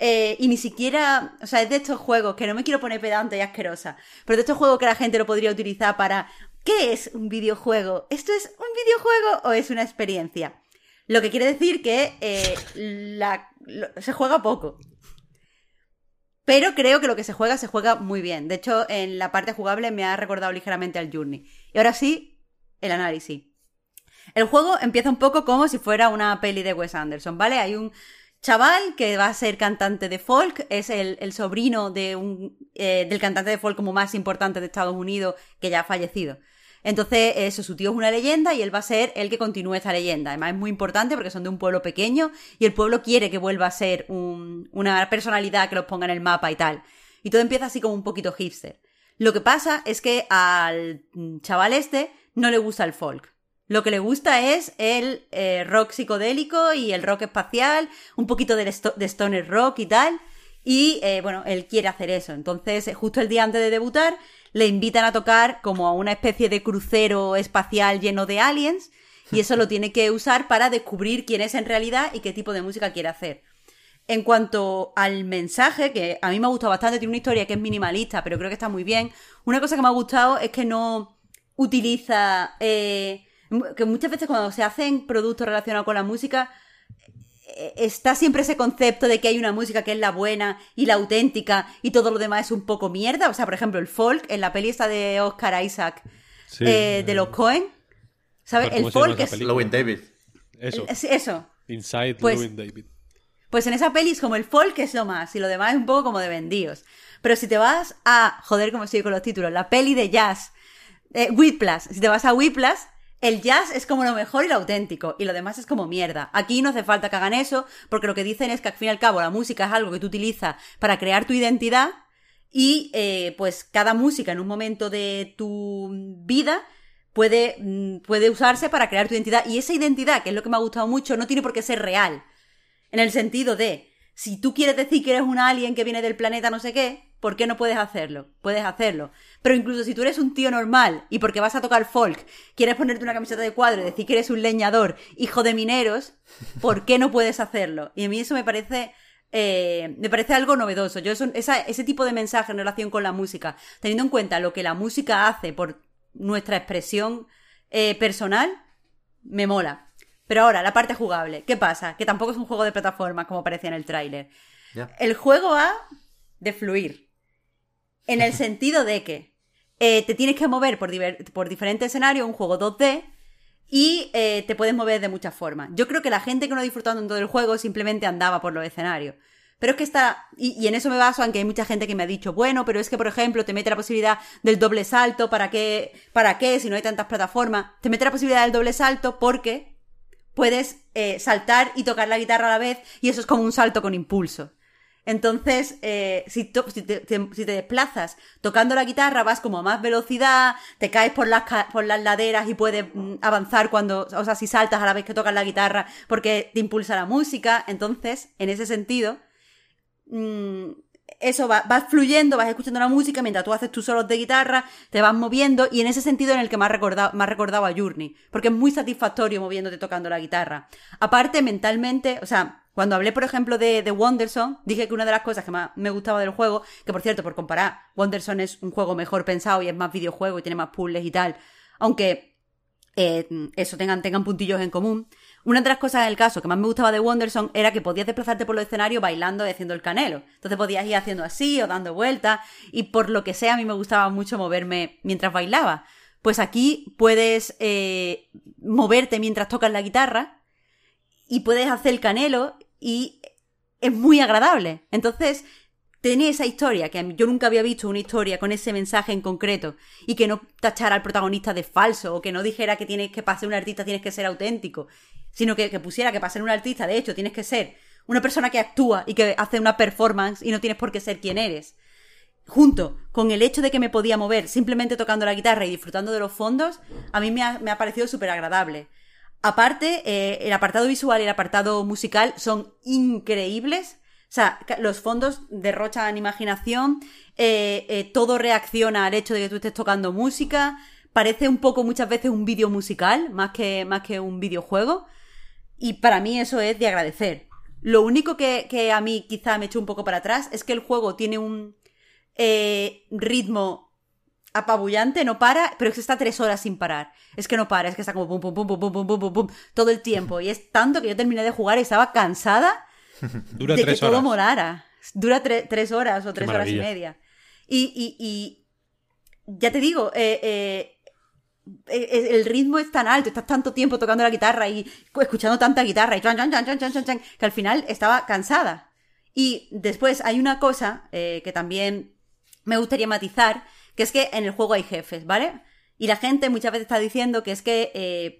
eh, y ni siquiera, o sea, es de estos juegos que no me quiero poner pedante y asquerosa, pero de estos juegos que la gente lo podría utilizar para, ¿qué es un videojuego? ¿Esto es un videojuego o es una experiencia? Lo que quiere decir que eh, se juega poco. Pero creo que lo que se juega se juega muy bien. De hecho, en la parte jugable me ha recordado ligeramente al Journey. Y ahora sí, el análisis. El juego empieza un poco como si fuera una peli de Wes Anderson, ¿vale? Hay un chaval que va a ser cantante de folk, es el, sobrino de un, eh, del cantante de folk como más importante de Estados Unidos que ya ha fallecido. Entonces, eso, su tío es una leyenda y él va a ser el que continúe esta leyenda. Además, es muy importante porque son de un pueblo pequeño y el pueblo quiere que vuelva a ser un- una personalidad que los ponga en el mapa y tal. Y todo empieza así como un poquito hipster. Lo que pasa es que al mm, chaval este no le gusta el folk. Lo que le gusta es el eh, rock psicodélico y el rock espacial, un poquito de stoner rock y tal. Y eh, bueno, él quiere hacer eso. Entonces, justo el día antes de debutar, le invitan a tocar como a una especie de crucero espacial lleno de aliens. Y eso lo tiene que usar para descubrir quién es en realidad y qué tipo de música quiere hacer. En cuanto al mensaje, que a mí me ha gustado bastante, tiene una historia que es minimalista, pero creo que está muy bien. Una cosa que me ha gustado es que no utiliza. eh, que muchas veces cuando se hacen productos relacionados con la música, está siempre ese concepto de que hay una música que es la buena y la auténtica y todo lo demás es un poco mierda. O sea, por ejemplo, el folk, en la peli esta de Oscar Isaac, Sí, eh, de los Cohen, ¿sabes? ¿cómo El folk es. Lowin David. Eso. es- Eso. Inside Pues- David. Pues en esa peli es como el folk es lo más y lo demás es un poco como de vendidos. Pero si te vas a, joder, como estoy con los títulos, la peli de jazz, eh, Whiplash, si te vas a Whiplash, el jazz es como lo mejor y lo auténtico y lo demás es como mierda. Aquí no hace falta que hagan eso porque lo que dicen es que al fin y al cabo la música es algo que tú utilizas para crear tu identidad y eh, pues cada música en un momento de tu vida puede, mm, puede usarse para crear tu identidad y esa identidad, que es lo que me ha gustado mucho, no tiene por qué ser real. En el sentido de, si tú quieres decir que eres un alien que viene del planeta no sé qué, ¿por qué no puedes hacerlo? Puedes hacerlo. Pero incluso si tú eres un tío normal y porque vas a tocar folk, quieres ponerte una camiseta de cuadro y decir que eres un leñador, hijo de mineros, ¿por qué no puedes hacerlo? Y a mí eso me parece... eh, me parece algo novedoso. Yo eso- esa- ese tipo de mensaje en relación con la música, teniendo en cuenta lo que la música hace por nuestra expresión eh, personal, me mola. Pero ahora, la parte jugable. ¿Qué pasa? Que tampoco es un juego de plataformas como parecía en el tráiler. El juego ha de fluir. En el sentido de que eh, te tienes que mover por, por diferentes escenarios, un juego 2D, y eh, te puedes mover de muchas formas. Yo creo que la gente que no ha disfrutado tanto del juego simplemente andaba por los escenarios. Pero es que está, y, y en eso me baso, aunque hay mucha gente que me ha dicho, bueno, pero es que, por ejemplo, te mete la posibilidad del doble salto, ¿para qué? ¿Para qué? Si no hay tantas plataformas. Te mete la posibilidad del doble salto porque puedes eh, saltar y tocar la guitarra a la vez, y eso es como un salto con impulso. Entonces, eh, si, te, desplazas tocando la guitarra, vas como a más velocidad, te caes por las, por las laderas y puedes mm, avanzar cuando, o sea, si saltas a la vez que tocas la guitarra porque te impulsa la música. Entonces, en ese sentido, mm, eso va, vas fluyendo, vas escuchando la música mientras tú haces tus solos de guitarra, te vas moviendo y en ese sentido en el que ha recordado, recordado a Journey, porque es muy satisfactorio moviéndote tocando la guitarra. Aparte, mentalmente, o sea, cuando hablé, por ejemplo, de, de Wonderson, dije que una de las cosas que más me gustaba del juego, que por cierto, por comparar, Wonderson es un juego mejor pensado y es más videojuego y tiene más puzzles y tal, aunque eh, eso tengan, tengan puntillos en común. Una de las cosas en el caso que más me gustaba de Wonderson era que podías desplazarte por los escenarios bailando y haciendo el canelo. Entonces podías ir haciendo así o dando vueltas y por lo que sea a mí me gustaba mucho moverme mientras bailaba. Pues aquí puedes eh, moverte mientras tocas la guitarra y puedes hacer el canelo y es muy agradable. Entonces, tenía esa historia, que yo nunca había visto una historia con ese mensaje en concreto y que no tachara al protagonista de falso o que no dijera que tienes que para ser un artista tienes que ser auténtico, sino que, que pusiera que para ser un artista, de hecho, tienes que ser una persona que actúa y que hace una performance y no tienes por qué ser quien eres. Junto con el hecho de que me podía mover simplemente tocando la guitarra y disfrutando de los fondos, a mí me ha, me ha parecido súper agradable. Aparte, eh, el apartado visual y el apartado musical son increíbles. O sea, los fondos derrochan imaginación, eh, eh, todo reacciona al hecho de que tú estés tocando música. Parece un poco muchas veces un vídeo musical, más que, más que un videojuego. Y para mí eso es de agradecer. Lo único que, que a mí quizá me echó un poco para atrás es que el juego tiene un eh, ritmo apabullante, no para, pero es que está tres horas sin parar. Es que no para, es que está como pum, pum, pum, pum, pum, pum, pum, pum, pum, todo el tiempo. Y es tanto que yo terminé de jugar y estaba cansada Dura de que tres todo horas. molara. Dura tre- tres horas o tres horas y media. Y, y, y ya te digo, eh, eh, eh, el ritmo es tan alto, estás tanto tiempo tocando la guitarra y escuchando tanta guitarra y chan, chan, chan, chan, chan, chan, chan, que al final estaba cansada. Y después hay una cosa eh, que también me gustaría matizar, que es que en el juego hay jefes, ¿vale? Y la gente muchas veces está diciendo que es que, eh,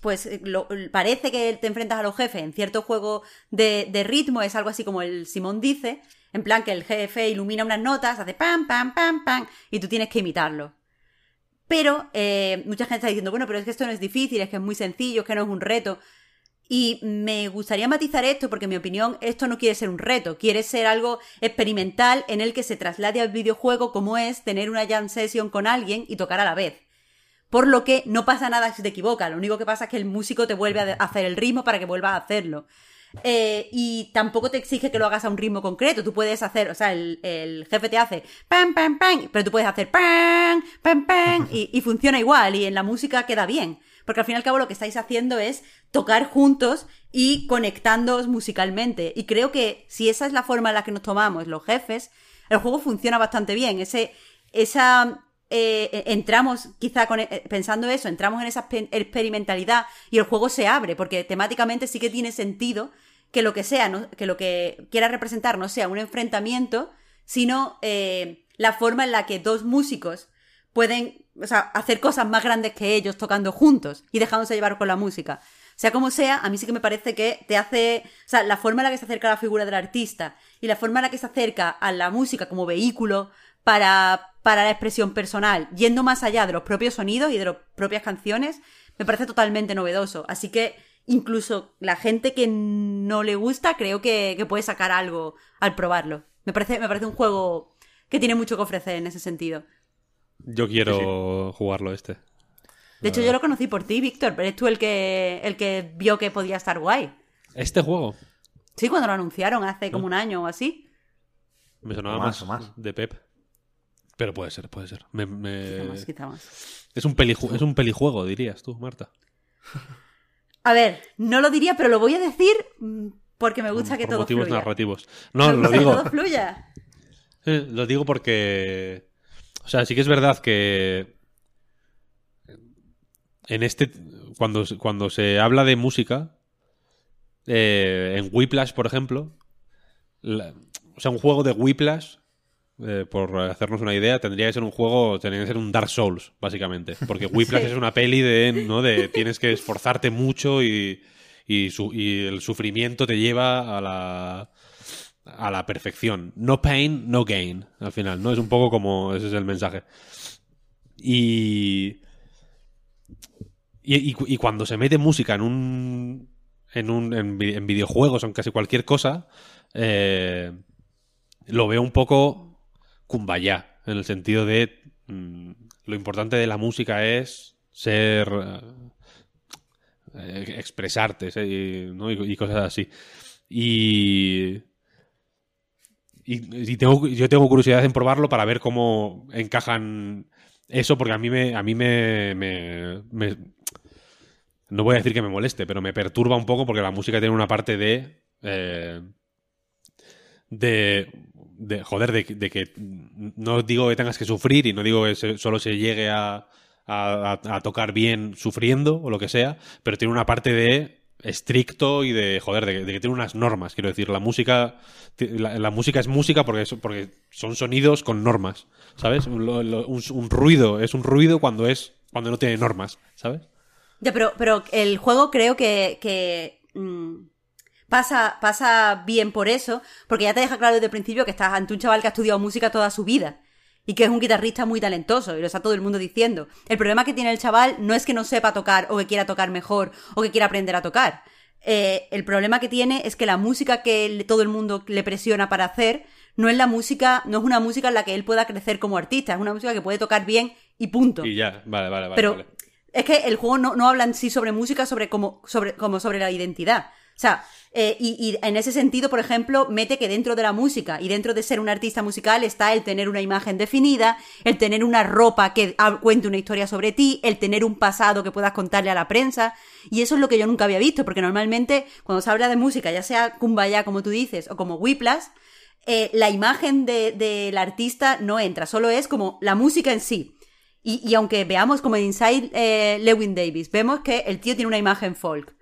pues, lo- parece que te enfrentas a los jefes en cierto juego de, de ritmo, es algo así como el Simón dice, en plan que el jefe ilumina unas notas, hace pam, pam, pam, pam, y tú tienes que imitarlo. Pero eh, mucha gente está diciendo, bueno, pero es que esto no es difícil, es que es muy sencillo, es que no es un reto. Y me gustaría matizar esto porque en mi opinión esto no quiere ser un reto, quiere ser algo experimental en el que se traslade al videojuego como es tener una jam session con alguien y tocar a la vez. Por lo que no pasa nada si te equivocas, lo único que pasa es que el músico te vuelve a hacer el ritmo para que vuelvas a hacerlo. Eh, y tampoco te exige que lo hagas a un ritmo concreto. Tú puedes hacer, o sea, el, jefe te hace pam, pam, pam, pero tú puedes hacer pam, pam, pam, y funciona igual. Y en la música queda bien. Porque al fin y al cabo lo que estáis haciendo es tocar juntos y conectándoos musicalmente. Y creo que si esa es la forma en la que nos tomamos los jefes, el juego funciona bastante bien. Ese, esa eh, entramos, quizá eh, pensando eso, entramos en esa exper- experimentalidad y el juego se abre, porque temáticamente sí que tiene sentido que lo que sea, que lo que quiera representar no sea un enfrentamiento, sino eh, la forma en la que dos músicos pueden o sea, hacer cosas más grandes que ellos tocando juntos y dejándose llevar con la música. Sea como sea, a mí sí que me parece que te hace, o sea, la forma en la que se acerca a la figura del artista y la forma en la que se acerca a la música como vehículo para, para la expresión personal, yendo más allá de los propios sonidos y de las propias canciones, me parece totalmente novedoso. Así que incluso la gente que no le gusta, creo que, que puede sacar algo al probarlo. Me parece, me parece un juego que tiene mucho que ofrecer en ese sentido. Yo quiero jugarlo este. De hecho, yo lo conocí por ti, Víctor, pero eres tú el que, el que vio que podía estar guay. ¿Este juego? Sí, cuando lo anunciaron hace como un año o así. Me sonaba O más, más, o más. de Pep. Pero puede ser, puede ser. Me- me- Quizá más, quizá más. Es, un peliju- es un pelijuego, dirías tú, Marta. A ver, no lo diría, pero lo voy a decir mm, porque me gusta que Por todo motivos fluya. narrativos. Me No, lo gusta que digo. todo fluya. Eh, Lo digo porque. O sea, sí que es verdad que. En este. Cuando, cuando se habla de música. eh, en Whiplash, por ejemplo. la- o sea, un juego de Whiplash. eh, por hacernos una idea, tendría que ser un juego, tendría que ser un Dark Souls, básicamente. Porque Whiplash Sí. es una peli de, ¿no? de tienes que esforzarte mucho y, y, su- y el sufrimiento te lleva a la, a la perfección. No pain, no gain, al final, ¿no? Es un poco como ese es el mensaje. Y, y, y- cuando se mete música en un, en, un, en, vi- en videojuegos o en casi cualquier cosa, eh, lo veo un poco kumbaya, en el sentido de mm, lo importante de la música es ser... eh, expresarte ¿no? y- y cosas así. Y, y, yo tengo curiosidad en probarlo para ver cómo encajan eso, porque a mí me, a mí me, no voy a decir que me moleste, pero me perturba un poco porque la música tiene una parte de eh, de, de joder, de, que no digo que tengas que sufrir y no digo que solo se llegue a tocar bien sufriendo o lo que sea, pero tiene una parte de estricto y de joder, de, que tiene unas normas. Quiero decir, la música, la, la música es música porque, porque son sonidos con normas, ¿sabes? Un, ruido es un ruido cuando es cuando no tiene normas, ¿sabes? Ya, pero, pero el juego creo que, que, mm, pasa, pasa bien por eso, porque ya te deja claro desde el principio que estás ante un chaval que ha estudiado música toda su vida y que es un guitarrista muy talentoso y lo está todo el mundo diciendo. El problema que tiene el chaval no es que no sepa tocar o que quiera tocar mejor o que quiera aprender a tocar. Eh, el problema que tiene es que la música que todo el mundo le presiona para hacer no es la música, no es una música en la que él pueda crecer como artista, es una música que puede tocar bien y punto. Y ya, vale, vale, vale. Pero vale. es que el juego no, no habla en sí sobre música, sobre como sobre, como sobre la identidad. O sea, eh, y, y en ese sentido, por ejemplo, mete que dentro de la música y dentro de ser un artista musical está el tener una imagen definida, el tener una ropa que cuente una historia sobre ti, el tener un pasado que puedas contarle a la prensa. Y eso es lo que yo nunca había visto, porque normalmente cuando se habla de música, ya sea Kumbaya, como tú dices, o como Whiplash, eh, la imagen de- del artista no entra, solo es como la música en sí. Y, y aunque veamos como en Inside eh, Lewin Davis, vemos que el tío tiene una imagen folk.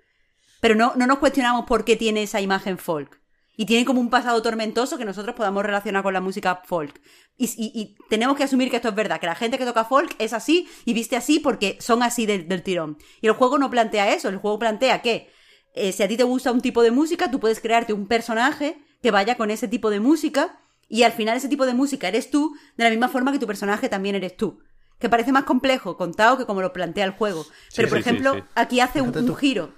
Pero no, no nos cuestionamos por qué tiene esa imagen folk. Y tiene como un pasado tormentoso que nosotros podamos relacionar con la música folk. Y, y- y tenemos que asumir que esto es verdad, que la gente que toca folk es así y viste así porque son así del, del tirón. Y el juego no plantea eso, el juego plantea que eh, si a ti te gusta un tipo de música, tú puedes crearte un personaje que vaya con ese tipo de música y al final ese tipo de música eres tú de la misma forma que tu personaje también eres tú. Que parece más complejo contado que como lo plantea el juego. Pero, por sí, ejemplo, sí. aquí hace un, giro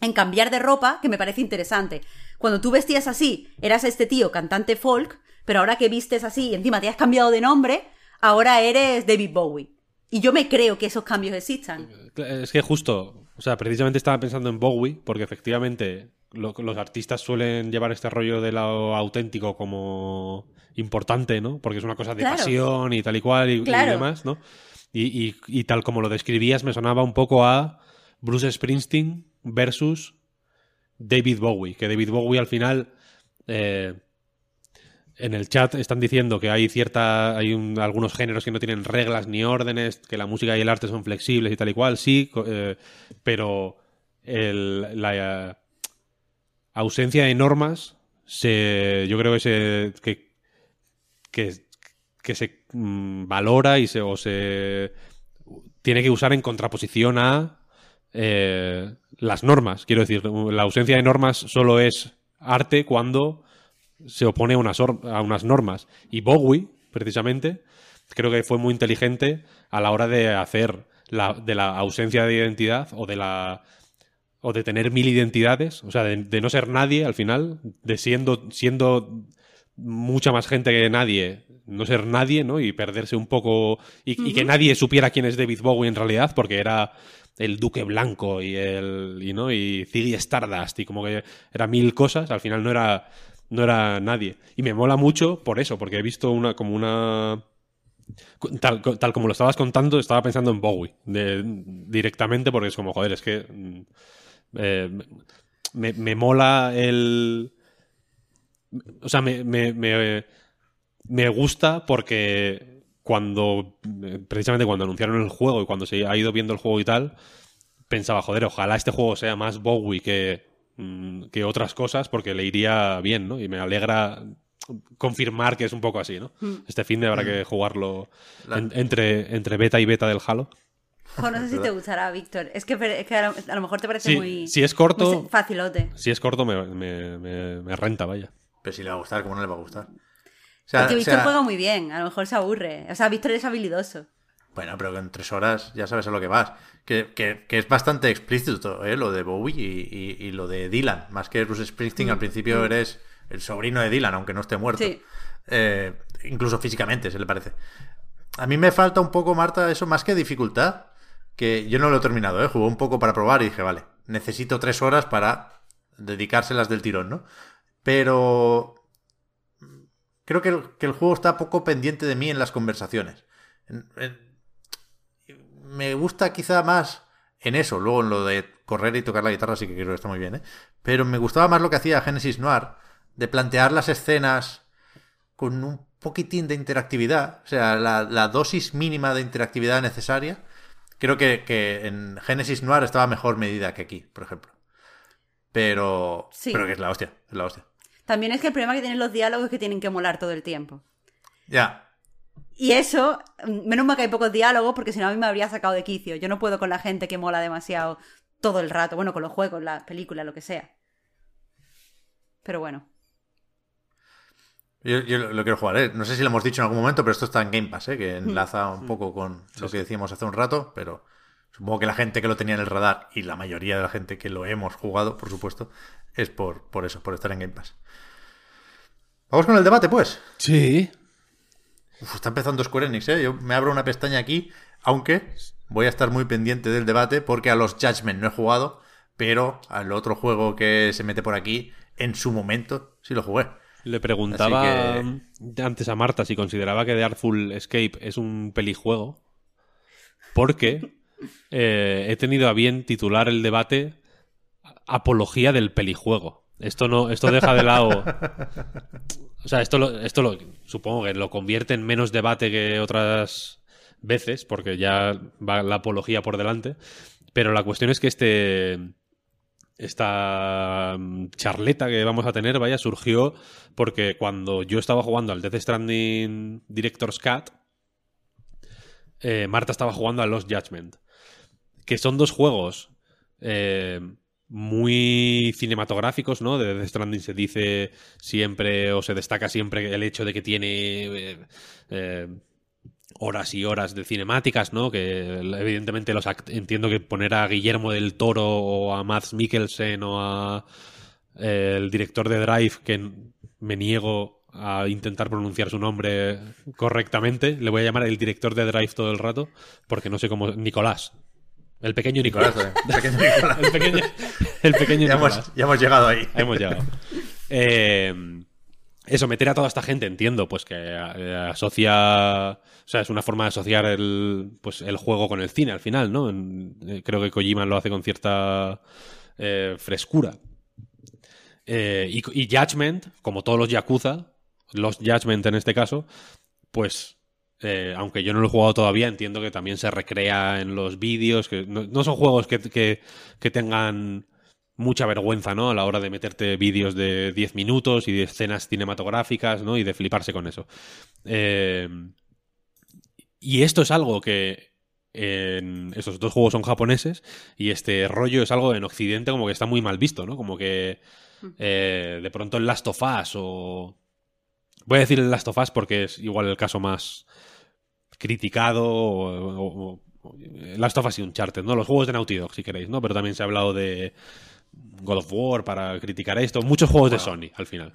en cambiar de ropa que me parece interesante. Cuando tú vestías así, eras este tío cantante folk, pero ahora que vistes así y encima te has cambiado de nombre, ahora eres David Bowie. Y yo me creo que esos cambios existan. Es que justo, o sea, precisamente estaba pensando en Bowie, porque efectivamente lo- los artistas suelen llevar este rollo de lo auténtico como importante, ¿no? Porque es una cosa de Claro. pasión y tal y cual y, demás, ¿no? Y, y- y tal como lo describías, me sonaba un poco a Bruce Springsteen versus David Bowie, que David Bowie al final... eh, en el chat están diciendo que hay cierta hay un- algunos géneros que no tienen reglas ni órdenes, que la música y el arte son flexibles y tal y cual, sí, eh, pero la eh, ausencia de normas se yo creo que se que, que, que se mm, valora y se o se tiene que usar en contraposición a eh, las normas. Quiero decir, la ausencia de normas solo es arte cuando se opone a unas, a unas normas. Y Bowie, precisamente, creo que fue muy inteligente a la hora de hacer la, de la ausencia de identidad o de la o de tener mil identidades, o sea, de, de no ser nadie al final, de siendo, siendo mucha más gente que nadie, no ser nadie, ¿no? Y perderse un poco. Y, que nadie supiera quién es David Bowie en realidad, porque era el Duque Blanco y el. Y, ¿no? y Ziggy Stardust, y como que era mil cosas, al final no era. No era nadie. Y me mola mucho por eso, porque he visto una como una. Tal, tal como lo estabas contando, estaba pensando en Bowie directamente, porque es como, joder, es que. Mm, eh, me, me mola el o sea, me, me, gusta porque cuando, precisamente cuando anunciaron el juego y cuando se ha ido viendo el juego y tal, pensaba, joder, ojalá este juego sea más Bowie que, mm, que otras cosas porque le iría bien, ¿no? Y me alegra confirmar que es un poco así, ¿no? Mm. Este fin de habrá que mm. jugarlo entre, entre beta y beta del Halo. no sé si te gustará, Víctor. Es que, a, lo, mejor te parece muy. Si es corto. facilote. Si es corto, me, me renta, vaya. Pero si le va a gustar, ¿cómo no le va a gustar? O sea, Víctor juega muy bien, a lo mejor se aburre. O sea, Víctor es habilidoso. Bueno, pero que en tres horas ya sabes a lo que vas. Que, es bastante explícito, ¿eh? Lo de Bowie y, lo de Dylan. Más que Bruce Springsteen, al mm, principio mm. eres el sobrino de Dylan, aunque no esté muerto. Eh, incluso físicamente, se le parece. A mí me falta un poco, Marta, eso más que dificultad. Que yo no lo he terminado, ¿eh? Jugué un poco para probar y dije, vale, necesito tres horas para dedicárselas del tirón, ¿no? Pero creo que el, juego está poco pendiente de mí en las conversaciones. me gusta quizá más en eso, luego en lo de correr y tocar la guitarra sí que creo que está muy bien, ¿eh? Pero me gustaba más lo que hacía Genesis Noir, de plantear las escenas con un poquitín de interactividad, o sea, la, dosis mínima de interactividad necesaria. Creo que, que, en Genesis Noir estaba mejor medida que aquí, por ejemplo. Pero, pero que es la hostia, es la hostia. También es que el problema que tienen los diálogos es que tienen que molar todo el tiempo. Ya. Y eso, menos mal que hay pocos diálogos, porque si no a mí me habría sacado de quicio. Yo no puedo con la gente que mola demasiado todo el rato. Bueno, con los juegos, las películas, lo que sea. Pero bueno. Yo, lo quiero jugar, ¿eh? No sé si lo hemos dicho en algún momento, pero esto está en Game Pass, ¿eh? Que mm. enlaza un poco con lo que decíamos hace un rato, pero supongo que la gente que lo tenía en el radar y la mayoría de la gente que lo hemos jugado, por supuesto, es por, por eso, por estar en Game Pass. Vamos con el debate, pues. Sí. está empezando Square Enix, ¿eh? Yo me abro una pestaña aquí, aunque voy a estar muy pendiente del debate porque a los Judgment no he jugado, pero al otro juego que se mete por aquí, en su momento sí lo jugué. Le preguntaba antes a Marta si consideraba que The Artful Escape es un pelijuego, porque eh, he tenido a bien titular el debate Apología del pelijuego. Esto no, esto deja de lado. O sea, esto lo, esto lo supongo que lo convierte en menos debate que otras veces, porque ya va la apología por delante. Pero la cuestión es que este. Esta charleta que vamos a tener, vaya, surgió porque cuando yo estaba jugando al Death Stranding Director's Cut, eh, Marta estaba jugando a Lost Judgment. Que son dos juegos eh, muy cinematográficos, ¿no? De Death Stranding se dice siempre o se destaca siempre el hecho de que tiene eh, eh, horas y horas de cinemáticas, ¿no? Que evidentemente los entiendo que poner a Guillermo del Toro o a Mads Mikkelsen o a el director de Drive que me niego a intentar pronunciar su nombre correctamente. Le voy a llamar el director de Drive todo el rato porque no sé cómo Nicolás, el pequeño Nicolás. el pequeño, el pequeño ya Hemos, ya hemos llegado ahí. Hemos llegado. Eh, eso, meter a toda esta gente, entiendo, pues que eh, asocia. O sea, es una forma de asociar el, pues, el juego con el cine al final, ¿no? Eh, creo que Kojima lo hace con cierta frescura. y, y Judgment, como todos los Yakuza, los Judgment en este caso, pues eh, aunque yo no lo he jugado todavía, entiendo que también se recrea en los vídeos, que no, son juegos que, que, tengan mucha vergüenza, ¿no? A la hora de meterte vídeos de 10 minutos y de escenas cinematográficas, ¿no? Y de fliparse con eso. Eh, y esto es algo que en esos dos juegos son japoneses y este rollo es algo en Occidente como que está muy mal visto, ¿no? Como que mm. eh, de pronto el Last of Us o... Voy a decir el Last of Us porque es igual el caso más, criticado o, Last of Us y Uncharted, ¿no? Los juegos de Naughty Dog, si queréis, ¿no? Pero también se ha hablado de God of War para criticar esto. Muchos juegos de Sony, al final.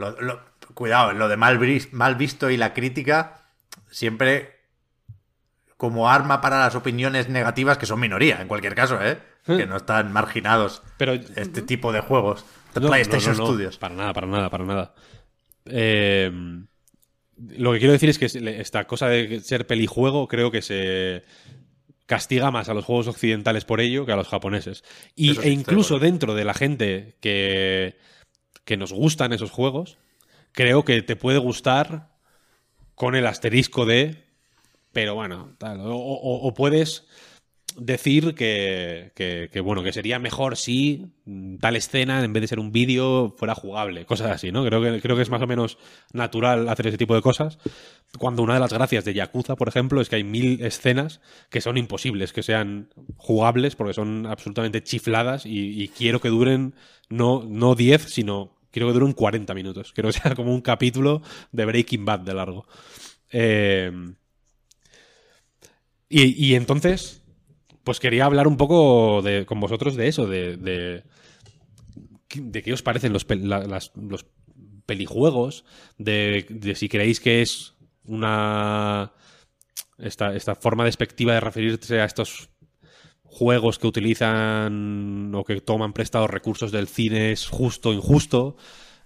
cuidado, lo de mal, mal, visto y la crítica siempre como arma para las opiniones negativas, que son minoría, en cualquier caso, ¿eh? Que no están marginados Pero este tipo de juegos. De No, PlayStation no, no, no, Studios. Para nada, para nada, para nada. Eh, lo que quiero decir es que esta cosa de ser pelijuego creo que se castiga más a los juegos occidentales por ello que a los japoneses. Y, Eso e incluso dentro de la gente que, que nos gustan esos juegos, creo que te puede gustar con el asterisco de... Pero bueno, tal. O, o- o puedes decir que, que- bueno, que sería mejor si mm, tal escena, en vez de ser un vídeo, fuera jugable. Cosas así, ¿no? Creo que, creo que es más o menos natural hacer ese tipo de cosas. Cuando una de las gracias de Yakuza, por ejemplo, es que hay mil escenas que son imposibles que sean jugables porque son absolutamente chifladas y, quiero que duren no, no 10, sino quiero que duren 40 minutos. Quiero que sea como un capítulo de Breaking Bad de largo. Eh, y entonces, pues quería hablar un poco de, con vosotros de eso, de, de, qué os parecen los, la- las- los pelijuegos, de, de si creéis que es una... Esta, esta forma despectiva de referirse a estos juegos que utilizan o que toman prestados recursos del cine es justo o injusto.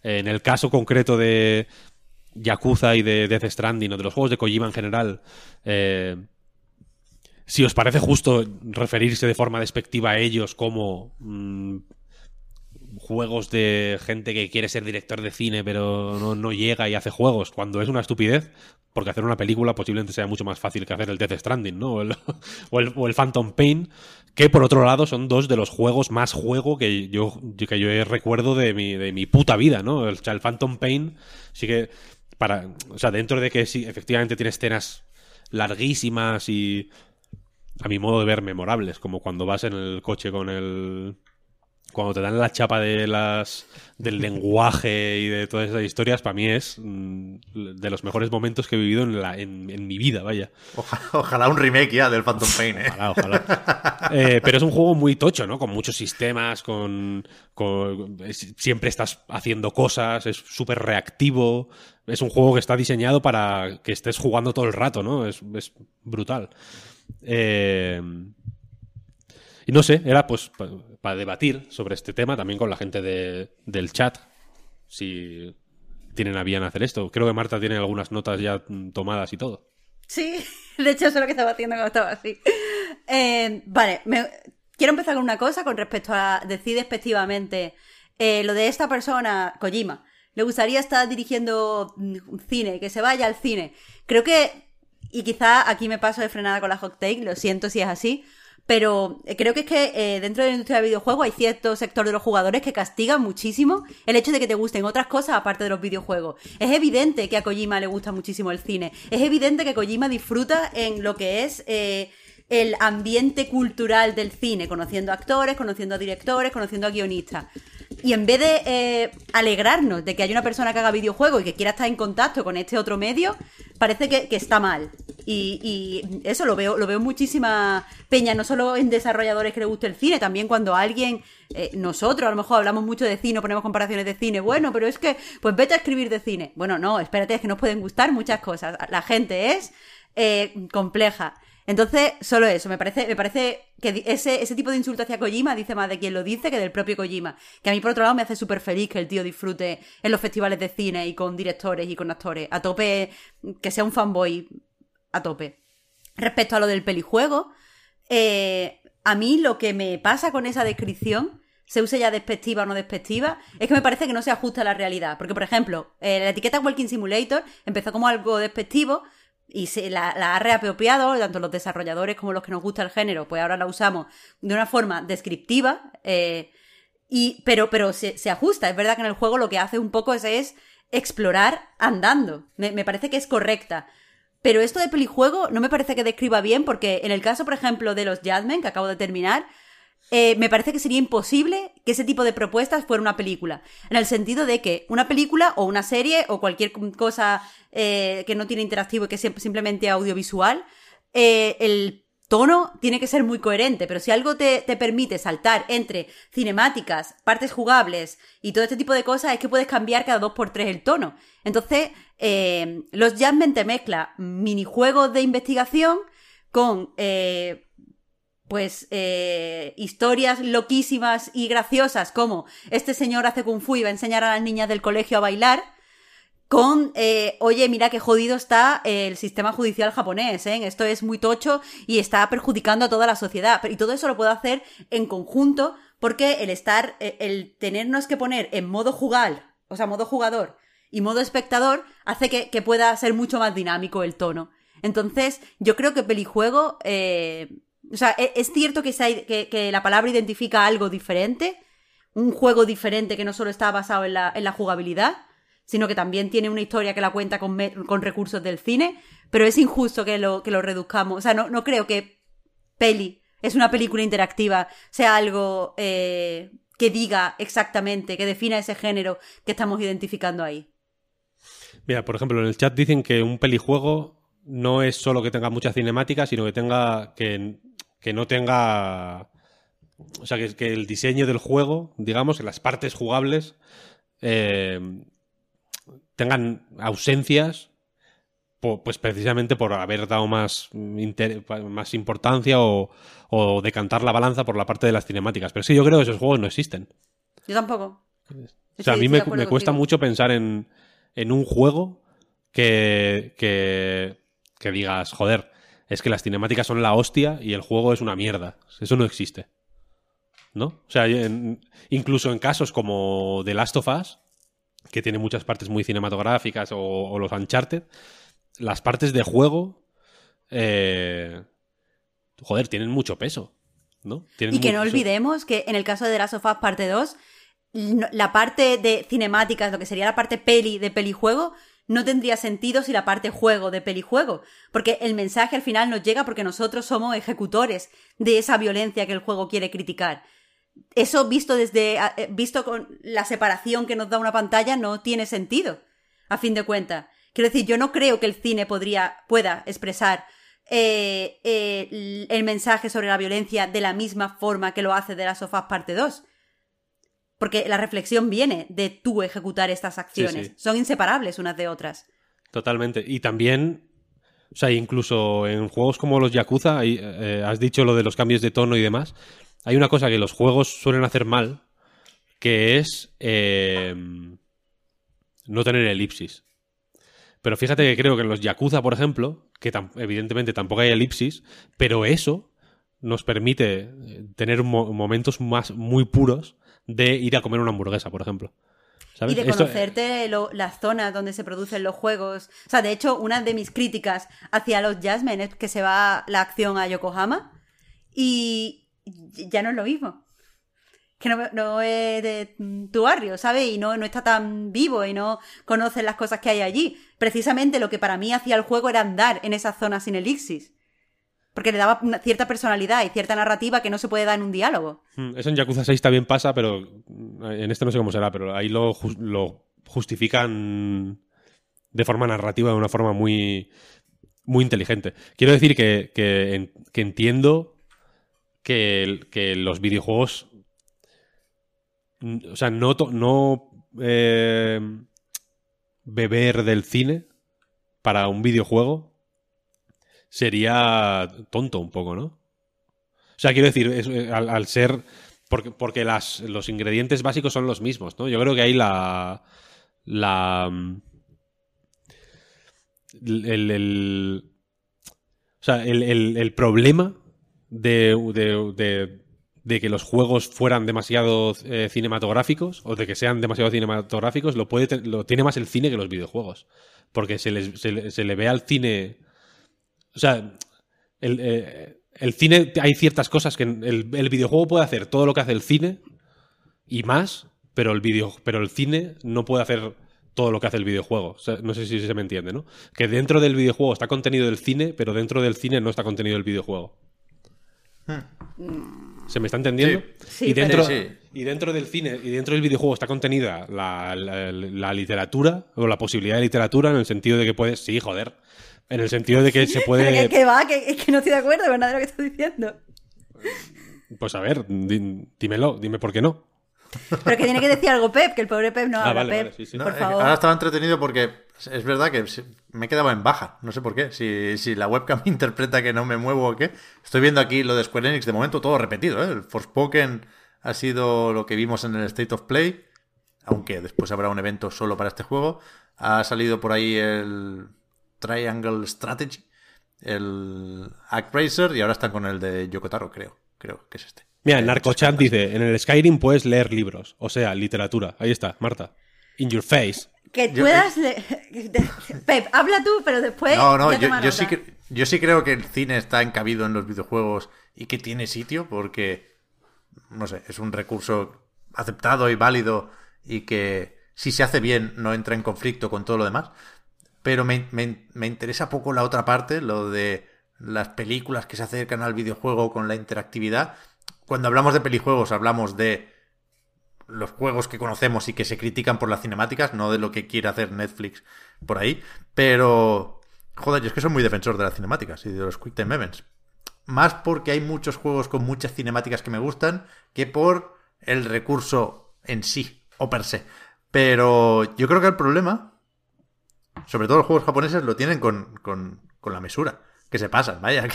En el caso concreto de Yakuza y de Death Stranding o de los juegos de Kojima en general, eh, si os parece justo referirse de forma despectiva a ellos como mm, juegos de gente que quiere ser director de cine pero no, no llega y hace juegos, cuando es una estupidez, porque hacer una película posiblemente sea mucho más fácil que hacer el Death Stranding, ¿no? O el, o el, Phantom Pain, que por otro lado son dos de los juegos más juego que yo, que yo recuerdo de mi, de mi puta vida, ¿no? O sea, el Phantom Pain sí que para, o sea, dentro de que sí, efectivamente tiene escenas larguísimas y a mi modo de ver memorables, como cuando vas en el coche con el cuando te dan la chapa de las del lenguaje y de todas esas historias, para mí es mm, de los mejores momentos que he vivido en, la, en, en mi vida, vaya. Ojalá, ojalá un remake ya del Phantom Pain, ¿eh? Ojalá, ojalá. Eh, pero es un juego muy tocho, ¿no? Con muchos sistemas, con, con- siempre estás haciendo cosas, es súper reactivo. Es un juego que está diseñado para que estés jugando todo el rato, ¿no? Es, es brutal. Eh, y no sé, era pues pa- para debatir sobre este tema también con la gente de- del chat. Si tienen a bien hacer esto. Creo que Marta tiene algunas notas ya tomadas y todo. Sí, de hecho eso es lo que estaba haciendo cuando estaba así. Eh, vale, quiero empezar con una cosa con respecto a decir despectivamente eh, lo de esta persona, Kojima. Le gustaría estar dirigiendo mm, cine, que se vaya al cine. Creo que, y quizá aquí me paso de frenada con la hot take, lo siento si es así, pero eh, creo que es que eh, dentro de la industria del videojuego hay cierto sector de los jugadores que castigan muchísimo el hecho de que te gusten otras cosas aparte de los videojuegos. Es evidente que a Kojima le gusta muchísimo el cine. Es evidente que Kojima disfruta en lo que es eh, el ambiente cultural del cine, conociendo actores, conociendo a directores, conociendo a guionistas. Y en vez de eh, alegrarnos de que haya una persona que haga videojuegos y que quiera estar en contacto con este otro medio, parece que, que está mal. Y, y eso lo veo, lo veo muchísima peña, no solo en desarrolladores que les guste el cine, también cuando alguien, eh, nosotros a lo mejor hablamos mucho de cine, ponemos comparaciones de cine, bueno, pero es que, pues vete a escribir de cine. Bueno, no, espérate, es que nos pueden gustar muchas cosas. La gente es eh, compleja. Entonces, solo eso, me parece, me parece que ese, ese tipo de insulto hacia Kojima dice más de quien lo dice que del propio Kojima. Que a mí, por otro lado, me hace súper feliz que el tío disfrute en los festivales de cine y con directores y con actores. A tope, que sea un fanboy a tope. Respecto a lo del pelijuego, eh, a mí lo que me pasa con esa descripción, se use ya despectiva o no despectiva, es que me parece que no se ajusta a la realidad. Porque, por ejemplo, eh, la etiqueta Walking Simulator empezó como algo despectivo y se la, la ha reapropiado, tanto los desarrolladores como los que nos gusta el género, pues ahora la usamos de una forma descriptiva, eh, y, pero, pero se, se ajusta. Es verdad que en el juego lo que hace un poco es, explorar andando. Me, me parece que es correcta. Pero esto de pelijuego no me parece que describa bien, porque en el caso, por ejemplo, de los Jadmen, que acabo de terminar, eh, me parece que sería imposible que ese tipo de propuestas fuera una película. En el sentido de que una película o una serie o cualquier cosa eh, que no tiene interactivo y que es sim- simplemente audiovisual, eh, el tono tiene que ser muy coherente, pero si algo te, te, permite saltar entre cinemáticas, partes jugables y todo este tipo de cosas, es que puedes cambiar cada dos por tres el tono. Entonces, eh, los Jasmine te mezcla minijuegos de investigación con, eh, pues, eh, historias loquísimas y graciosas, como este señor hace kung fu y va a enseñar a las niñas del colegio a bailar con, eh, oye, mira qué jodido está el sistema judicial japonés, ¿eh? esto es muy tocho y está perjudicando a toda la sociedad. Y todo eso lo puedo hacer en conjunto porque el estar, eh, el tenernos que poner en modo jugar, o sea, modo jugador y modo espectador, hace que, que pueda ser mucho más dinámico el tono. Entonces, yo creo que pelijuego, eh, o sea, e, es cierto que, que, la palabra identifica algo diferente, un juego diferente que no solo está basado en la, en la jugabilidad, sino que también tiene una historia que la cuenta con, con recursos del cine, pero es injusto que lo, que lo reduzcamos. O sea, no, no creo que peli, es una película interactiva, sea algo eh, que diga exactamente, que defina ese género que estamos identificando ahí. Mira, por ejemplo, en el chat dicen que un pelijuego no es solo que tenga mucha cinemática, sino que tenga. que, que no tenga. O sea, que, que, el diseño del juego, digamos, que las partes jugables eh, tengan ausencias, pues precisamente por haber dado más, más importancia o, o, decantar la balanza por la parte de las cinemáticas. Pero sí, yo creo que esos juegos no existen. Yo tampoco. O sea, a mí me, me cuesta mucho pensar en, en un juego que, que, que digas, joder, es que las cinemáticas son la hostia y el juego es una mierda. Eso no existe. ¿No? O sea, en, incluso en casos como The Last of Us, que tiene muchas partes muy cinematográficas, o, o los Uncharted, las partes de juego, eh, joder, tienen mucho peso. ¿no? Tienen y que no peso. olvidemos que en el caso de The Last of Us parte 2, la parte de cinemáticas, lo que sería la parte peli de pelijuego, no tendría sentido si la parte juego de pelijuego, porque el mensaje al final nos llega porque nosotros somos ejecutores de esa violencia que el juego quiere criticar. Eso visto desde eh, visto con la separación que nos da una pantalla no tiene sentido a fin de cuentas. Quiero decir yo no creo que el cine podría pueda expresar eh, eh, el mensaje sobre la violencia de la misma forma que lo hace de la sofás parte 2 porque la reflexión viene de tú ejecutar estas acciones sí, sí. son inseparables unas de otras totalmente y también o sea incluso en juegos como los Yakuza eh, has dicho lo de los cambios de tono y demás hay una cosa que los juegos suelen hacer mal, que es eh, no tener elipsis. Pero fíjate que creo que en los Yakuza, por ejemplo, que tam evidentemente tampoco hay elipsis, pero eso nos permite eh, tener mo momentos más muy puros de ir a comer una hamburguesa, por ejemplo. ¿Sabes? Y de conocerte Esto... las zonas donde se producen los juegos. O sea, de hecho, una de mis críticas hacia los Jasmine es que se va la acción a Yokohama y, ya no es lo mismo. Que no, no, es de tu barrio, ¿sabes? Y no, no está tan vivo y no conoces las cosas que hay allí. Precisamente lo que para mí hacía el juego era andar en esa zona sin elixis. Porque le daba una cierta personalidad y cierta narrativa que no se puede dar en un diálogo. Hmm, eso en Yakuza 6 también pasa, pero en este no sé cómo será, pero ahí lo, justifican de forma narrativa, de una forma muy, muy inteligente. Quiero decir que, que, entiendo que, que los videojuegos. O sea, no, no eh, beber del cine para un videojuego sería tonto un poco, ¿no? O sea, quiero decir, es, al, ser. Porque, porque los ingredientes básicos son los mismos, ¿no? Yo creo que ahí la. La. El. el o sea, el, el, el problema de, de, de, de, que los juegos fueran demasiado eh, cinematográficos o de que sean demasiado cinematográficos, lo, puede lo tiene más el cine que los videojuegos. Porque se, les, se, se le ve al cine. O sea, el, eh, el, cine. Hay ciertas cosas que. El, el, videojuego puede hacer todo lo que hace el cine y más, pero el, video, pero el cine no puede hacer todo lo que hace el videojuego. O sea, no sé si se me entiende, ¿no? Que dentro del videojuego está contenido el cine, pero dentro del cine no está contenido el videojuego. ¿Se me está entendiendo? Sí, y, dentro, sí. y dentro del cine y dentro del videojuego está contenida la, la, la, literatura o la posibilidad de literatura en el sentido de que puedes, sí, joder, En el sentido de que se puede. que, va, que, que, no estoy de acuerdo con nada de lo que estás diciendo. Pues a ver, dímelo, dime por qué no. Pero que tiene que decir algo Pep, que el pobre Pep no ah, habla. Pep, por favor. Ahora estaba entretenido porque es verdad que me quedaba en baja, no sé por qué. Si, si la webcam interpreta que no me muevo o qué. Estoy viendo aquí lo de Square Enix, de momento todo repetido. ¿eh? El Forspoken ha sido lo que vimos en el State of Play, aunque después habrá un evento solo para este juego. Ha salido por ahí el Triangle Strategy, el Actraiser y ahora están con el de Yokotaro, creo. Creo que es este. Mira, el Narcochat dice, en el Skyrim puedes leer libros, o sea, literatura. Ahí está, Marta. In your face. Que puedas leer... Pep, habla tú, pero después... No, no, yo, sí yo sí creo que el cine está encabido en los videojuegos y que tiene sitio porque, no sé, es un recurso aceptado y válido y que si se hace bien no entra en conflicto con todo lo demás. Pero me, me interesa poco la otra parte, lo de las películas que se acercan al videojuego con la interactividad cuando hablamos de pelijuegos hablamos de los juegos que conocemos y que se critican por las cinemáticas, no de lo que quiere hacer Netflix por ahí. Pero, joder, yo es que soy muy defensor de las cinemáticas y de los Quick Time Events. Más porque hay muchos juegos con muchas cinemáticas que me gustan que por el recurso en sí o per se. Pero yo creo que el problema, sobre todo los juegos japoneses, lo tienen con, con, con la mesura que se pasan, vaya,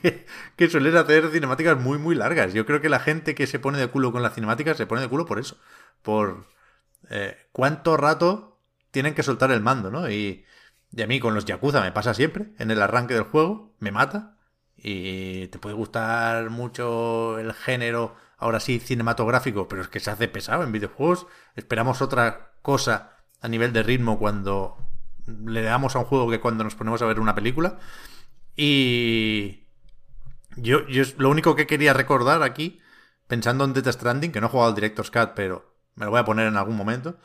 que, suelen hacer cinemáticas muy, muy largas. Yo creo que la gente que se pone de culo con las cinemáticas se pone de culo por eso, por eh, cuánto rato tienen que soltar el mando, ¿no? Y, y a mí con los Yakuza me pasa siempre, en el arranque del juego, me mata, y te puede gustar mucho el género, ahora sí, cinematográfico, pero es que se hace pesado en videojuegos. Esperamos otra cosa a nivel de ritmo cuando le damos a un juego que cuando nos ponemos a ver una película. Y yo, yo lo único que quería recordar aquí, pensando en Death Stranding, que no he jugado al Director's Cut, pero me lo voy a poner en algún momento,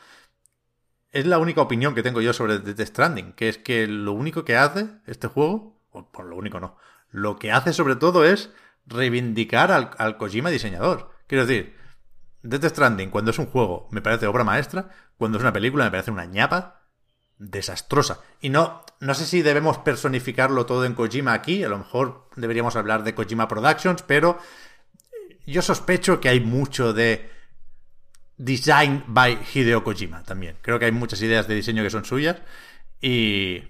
es la única opinión que tengo yo sobre Death Stranding, que es que lo único que hace este juego, o por lo único no, lo que hace sobre todo es reivindicar al, al Kojima diseñador. Quiero decir, Death Stranding, cuando es un juego, me parece obra maestra, cuando es una película, me parece una ñapa, desastrosa. Y no, no sé si debemos personificarlo todo en Kojima aquí, a lo mejor deberíamos hablar de Kojima Productions, pero yo sospecho que hay mucho de design by Hideo Kojima también. Creo que hay muchas ideas de diseño que son suyas y,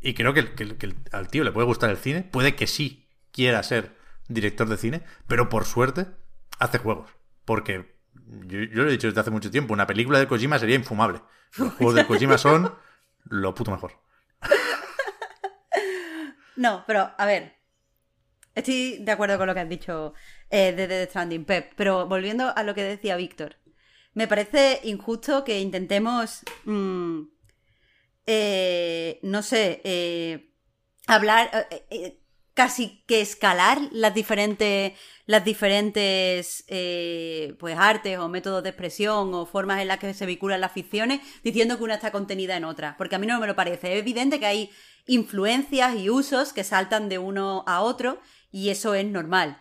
y creo que, al tío le puede gustar el cine, puede que sí quiera ser director de cine, pero por suerte hace juegos, porque yo, yo, lo he dicho desde hace mucho tiempo, una película de Kojima sería infumable. Los juegos de Kojima son lo puto mejor. No, pero a ver. Estoy de acuerdo con lo que has dicho eh, de The Stranding, Pep. Pero volviendo a lo que decía Víctor. Me parece injusto que intentemos. Mm, eh, no sé. Eh, hablar. Casi que escalar las diferentes las diferentes eh, pues artes o métodos de expresión o formas en las que se vinculan las ficciones diciendo que una está contenida en otra porque a mí no me lo parece. Es evidente que hay influencias y usos que saltan de uno a otro y eso es normal.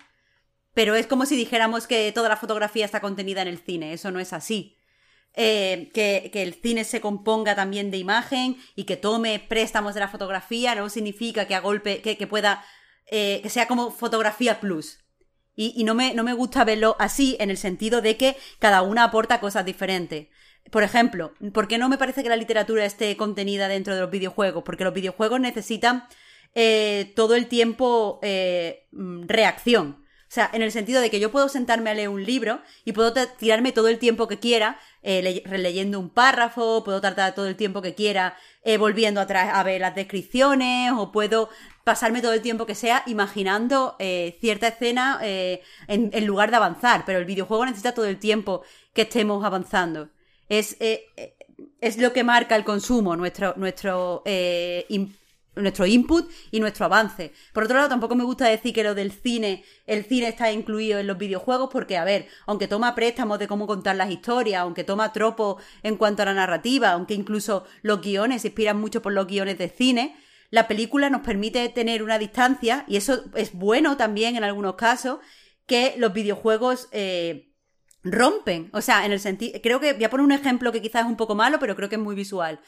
Pero es como si dijéramos que toda la fotografía está contenida en el cine eso no es así. Eh, que, el cine se componga también de imagen y que tome préstamos de la fotografía no significa que a golpe que, pueda eh, que sea como fotografía plus y, no, me, no me gusta verlo así, en el sentido de que cada una aporta cosas diferentes. Por ejemplo, ¿por qué no me parece que la literatura esté contenida dentro de los videojuegos? Porque los videojuegos necesitan eh, todo el tiempo eh, mm, reacción. O sea, en el sentido de que yo puedo sentarme a leer un libro y puedo tirarme todo el tiempo que quiera eh, releyendo un párrafo, puedo tardar todo el tiempo que quiera eh, volviendo atrás a ver las descripciones o puedo pasarme todo el tiempo que sea imaginando eh, cierta escena eh, en, lugar de avanzar, pero el videojuego necesita todo el tiempo que estemos avanzando. Es, es lo que marca el consumo, nuestro, nuestro nuestro input y nuestro avance. Por otro lado, tampoco me gusta decir que lo del cine, el cine está incluido en los videojuegos, porque, a ver, aunque toma préstamos de cómo contar las historias, aunque toma tropos en cuanto a la narrativa, aunque incluso los guiones se inspiran mucho por los guiones de cine, la película nos permite tener una distancia, y eso es bueno también en algunos casos, que los videojuegos eh, rompen. O sea, en el sentido. Creo que voy a poner un ejemplo que quizás es un poco malo, pero creo que es muy visual.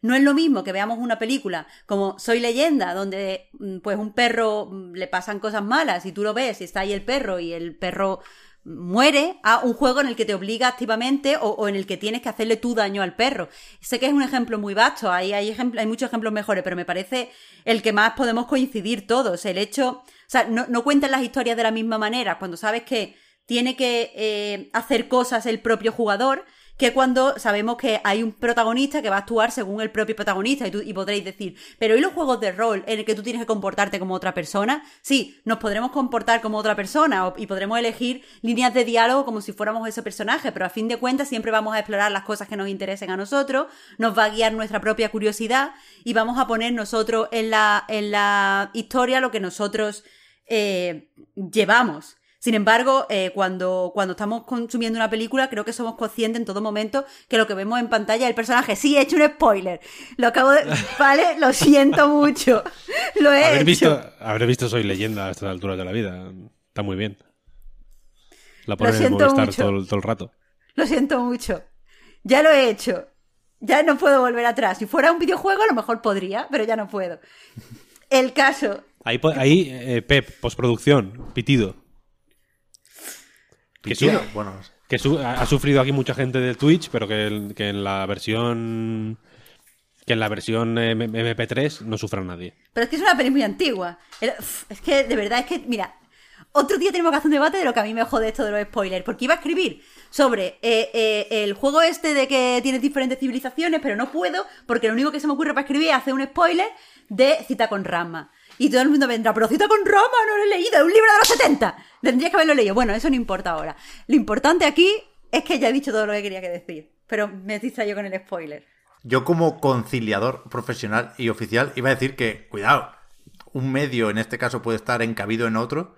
No es lo mismo que veamos una película como Soy leyenda, donde mm, pues un perro mm, le pasan cosas malas y tú lo ves y está ahí el perro y el perro muere a un juego en el que te obliga activamente o, en el que tienes que hacerle tu daño al perro. Sé que es un ejemplo muy vasto, hay, hay, muchos ejemplos mejores, pero me parece el que más podemos coincidir todos. El hecho, o sea, no, no cuentan las historias de la misma manera cuando sabes que tiene que eh, hacer cosas el propio jugador que cuando sabemos que hay un protagonista que va a actuar según el propio protagonista y, tú, y podréis decir, pero ¿y los juegos de rol en el que tú tienes que comportarte como otra persona? Sí, nos podremos comportar como otra persona y podremos elegir líneas de diálogo como si fuéramos ese personaje, pero a fin de cuentas siempre vamos a explorar las cosas que nos interesen a nosotros, nos va a guiar nuestra propia curiosidad y vamos a poner nosotros en la, en la historia lo que nosotros eh, llevamos. Sin embargo, eh, cuando, cuando estamos consumiendo una película, creo que somos conscientes en todo momento que lo que vemos en pantalla es el personaje. Sí, he hecho un spoiler. Lo acabo de. Vale, lo siento mucho. Lo he haber hecho. Visto, haber visto Soy leyenda a estas alturas de la vida. Está muy bien. La ponen en Movistar todo, todo el rato. Lo siento mucho. Ya lo he hecho. Ya no puedo volver atrás. Si fuera un videojuego, a lo mejor podría, pero ya no puedo. El caso. Ahí, ahí eh, Pep, postproducción, pitido. Que, bueno. que ha sufrido aquí mucha gente de Twitch, pero que, en la versión que en la versión MP3 no sufra nadie. Pero es que es una peli muy antigua. Es que de verdad es que, mira, otro día tenemos que hacer un debate de lo que a mí me jode esto de los spoilers, porque iba a escribir sobre eh, eh, el juego este de que tiene diferentes civilizaciones, pero no puedo, porque lo único que se me ocurre para escribir es hacer un spoiler de Cita con Rama. Y todo el mundo vendrá, pero cita con Roma, no lo he leído, es un libro de los 70. Tendría que haberlo leído. Bueno, eso no importa ahora. Lo importante aquí es que ya he dicho todo lo que quería que decir. Pero me distraído con el spoiler. Yo como conciliador profesional y oficial iba a decir que, cuidado, un medio en este caso puede estar encabido en otro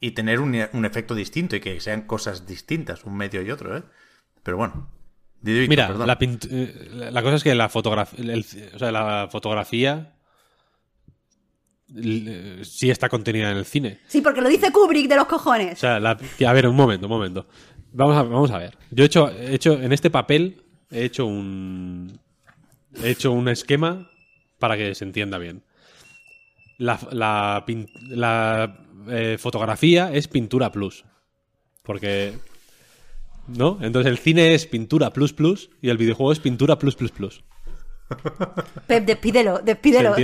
y tener un, efecto distinto y que sean cosas distintas, un medio y otro, ¿eh? Pero bueno. Mira, la, eh, la, cosa es que la, o sea, la fotografía sí está contenida en el cine. Sí, porque lo dice Kubrick de los cojones. O sea, a ver, un momento, un momento. Vamos a, vamos a ver. Yo he hecho, he hecho, en este papel, he hecho un. He hecho un esquema para que se entienda bien. La, la, la eh, fotografía es pintura plus. Porque. ¿No? Entonces el cine es pintura plus plus y el videojuego es pintura plus plus plus. Pep, despídelo, despídelo,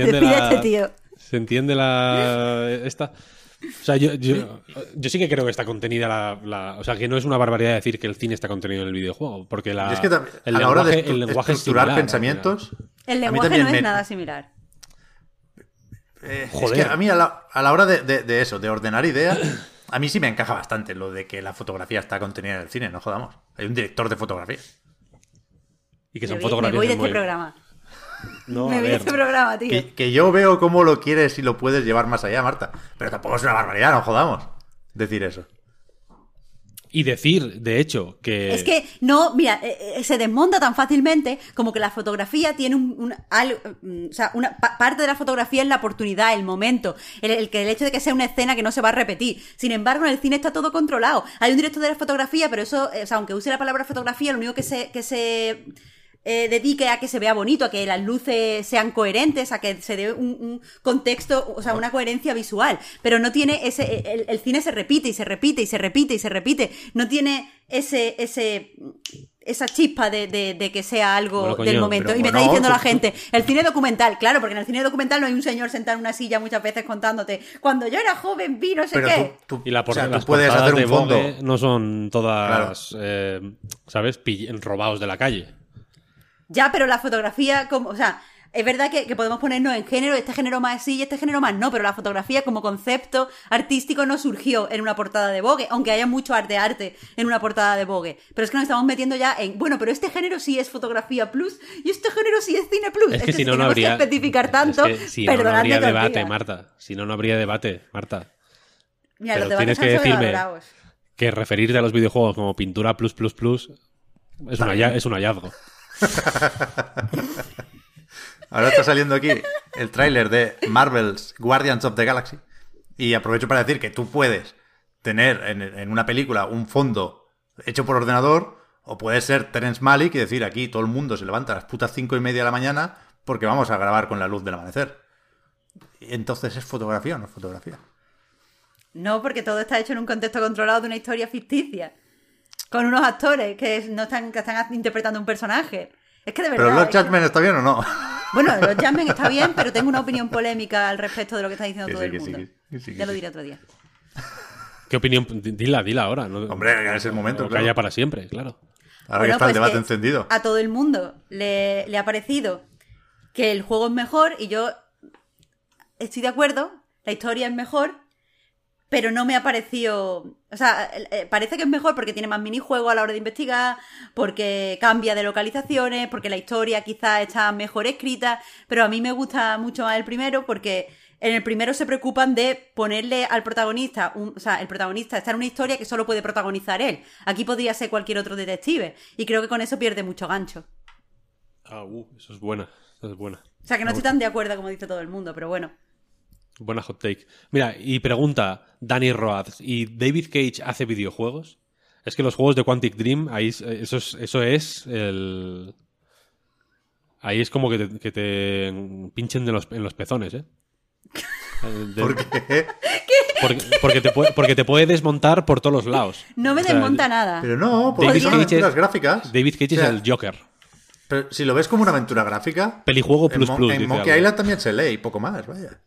tío. ¿Se entiende la. esta? O sea, yo, yo, sí que creo que está contenida la, O sea, que no es una barbaridad decir que el cine está contenido en el videojuego. Porque la, es que el, lenguaje, el lenguaje estructurar pensamientos. El lenguaje no es nada similar. Eh, es que a mí, a la, a la hora de, de, eso, de ordenar ideas, a mí sí me encaja bastante lo de que la fotografía está contenida en el cine, no jodamos. Hay un director de fotografía. Y que son fotografías. Me voy de este programa. No, Me este programa, tío. Que, yo veo cómo lo quieres y lo puedes llevar más allá, Marta. Pero tampoco es una barbaridad, no jodamos. Decir eso. Y decir, de hecho, que. Es que no, mira, eh, eh, se desmonta tan fácilmente como que la fotografía tiene un. Mm, o sea, una parte de la fotografía es la oportunidad, el momento. El, que el hecho de que sea una escena que no se va a repetir. Sin embargo, en el cine está todo controlado. Hay un director de la fotografía, pero eso, eh, o sea, aunque use la palabra fotografía, lo único que se, que se eh, dedique a que se vea bonito, a que las luces sean coherentes, a que se dé un, contexto, o sea, una coherencia visual. Pero no tiene ese. El, cine se repite y se repite y se repite y se repite. No tiene ese. ese esa chispa de, que sea algo del momento. Y me está diciendo la gente, el cine documental, claro, porque en el cine documental no hay un señor sentado en una silla muchas veces contándote, cuando yo era joven vi no sé qué. y la las puedes hacer un fondo. no son todas, eh, ¿sabes? robados de la calle. Ya, pero la fotografía, como, o sea, es verdad que, podemos ponernos en género, este género más sí y este género más no, pero la fotografía como concepto artístico no surgió en una portada de Vogue, aunque haya mucho arte arte en una portada de Vogue. Pero es que nos estamos metiendo ya en, bueno, pero este género sí es fotografía plus y este género sí es cine plus. Es que, si no, no habría. Que especificar tanto, es que si no, no habría debate, Marta. Si no, no habría debate, Marta. Mira, pero tienes que decirme que referirte a los videojuegos como pintura plus plus plus es, es un hallazgo. Ahora está saliendo aquí el tráiler de Marvel's Guardians of the Galaxy. Y aprovecho para decir que tú puedes tener en, una película un fondo hecho por ordenador, o puedes ser Terence Malick y decir aquí todo el mundo se levanta a las putas cinco y media de la mañana porque vamos a grabar con la luz del amanecer. Entonces, ¿es fotografía o no es fotografía? No, porque todo está hecho en un contexto controlado de una historia ficticia. Con unos actores que no están, que están interpretando un personaje. Es que de verdad. ¿Pero que- Judgment está bien o no? Bueno, los Jasmine está bien, pero tengo una opinión polémica al respecto de lo que está diciendo Que todo sí, el que sí, mundo. que sí, que ya lo diré otro día. ¿Qué opinión? Dila, dila ahora. ¿no? Hombre, ya es el momento, O claro. calla para siempre, claro. Ahora Bueno, que está el pues debate encendido. A todo el mundo le, le ha parecido que el juego es mejor y yo estoy de acuerdo, la historia es mejor, pero no me ha parecido... O sea, eh, eh, parece que es mejor porque tiene más minijuegos a la hora de investigar, porque cambia de localizaciones, porque la historia quizás está mejor escrita, pero a mí me gusta mucho más el primero porque en el primero se preocupan de ponerle al protagonista, un- o sea, el protagonista está en una historia que solo puede protagonizar él. Aquí podría ser cualquier otro detective y creo que con eso pierde mucho gancho. Ah, uh, eso es buena. Eso es buena. O sea, que no estoy tan de acuerdo como dice todo el mundo, pero bueno. Buena hot take. Mira, y pregunta Danny Roads, ¿y David Cage hace videojuegos? Es que los juegos de Quantic Dream, ahí es- eso es, eso es el... Ahí es como que te, que te pinchen de los, en los pezones, ¿eh? Eh, de- ¿Por qué? Porque, porque te puede, porque te puede desmontar por todos los lados. No me O sea, desmonta nada. Pero no, porque David son Cage aventuras es- gráficas. David Cage O sea, es el Joker. Pero si lo ves como una aventura gráfica, Pelijuego en, plus Mon- plus. en Monkey. Island también se lee y poco más, vaya.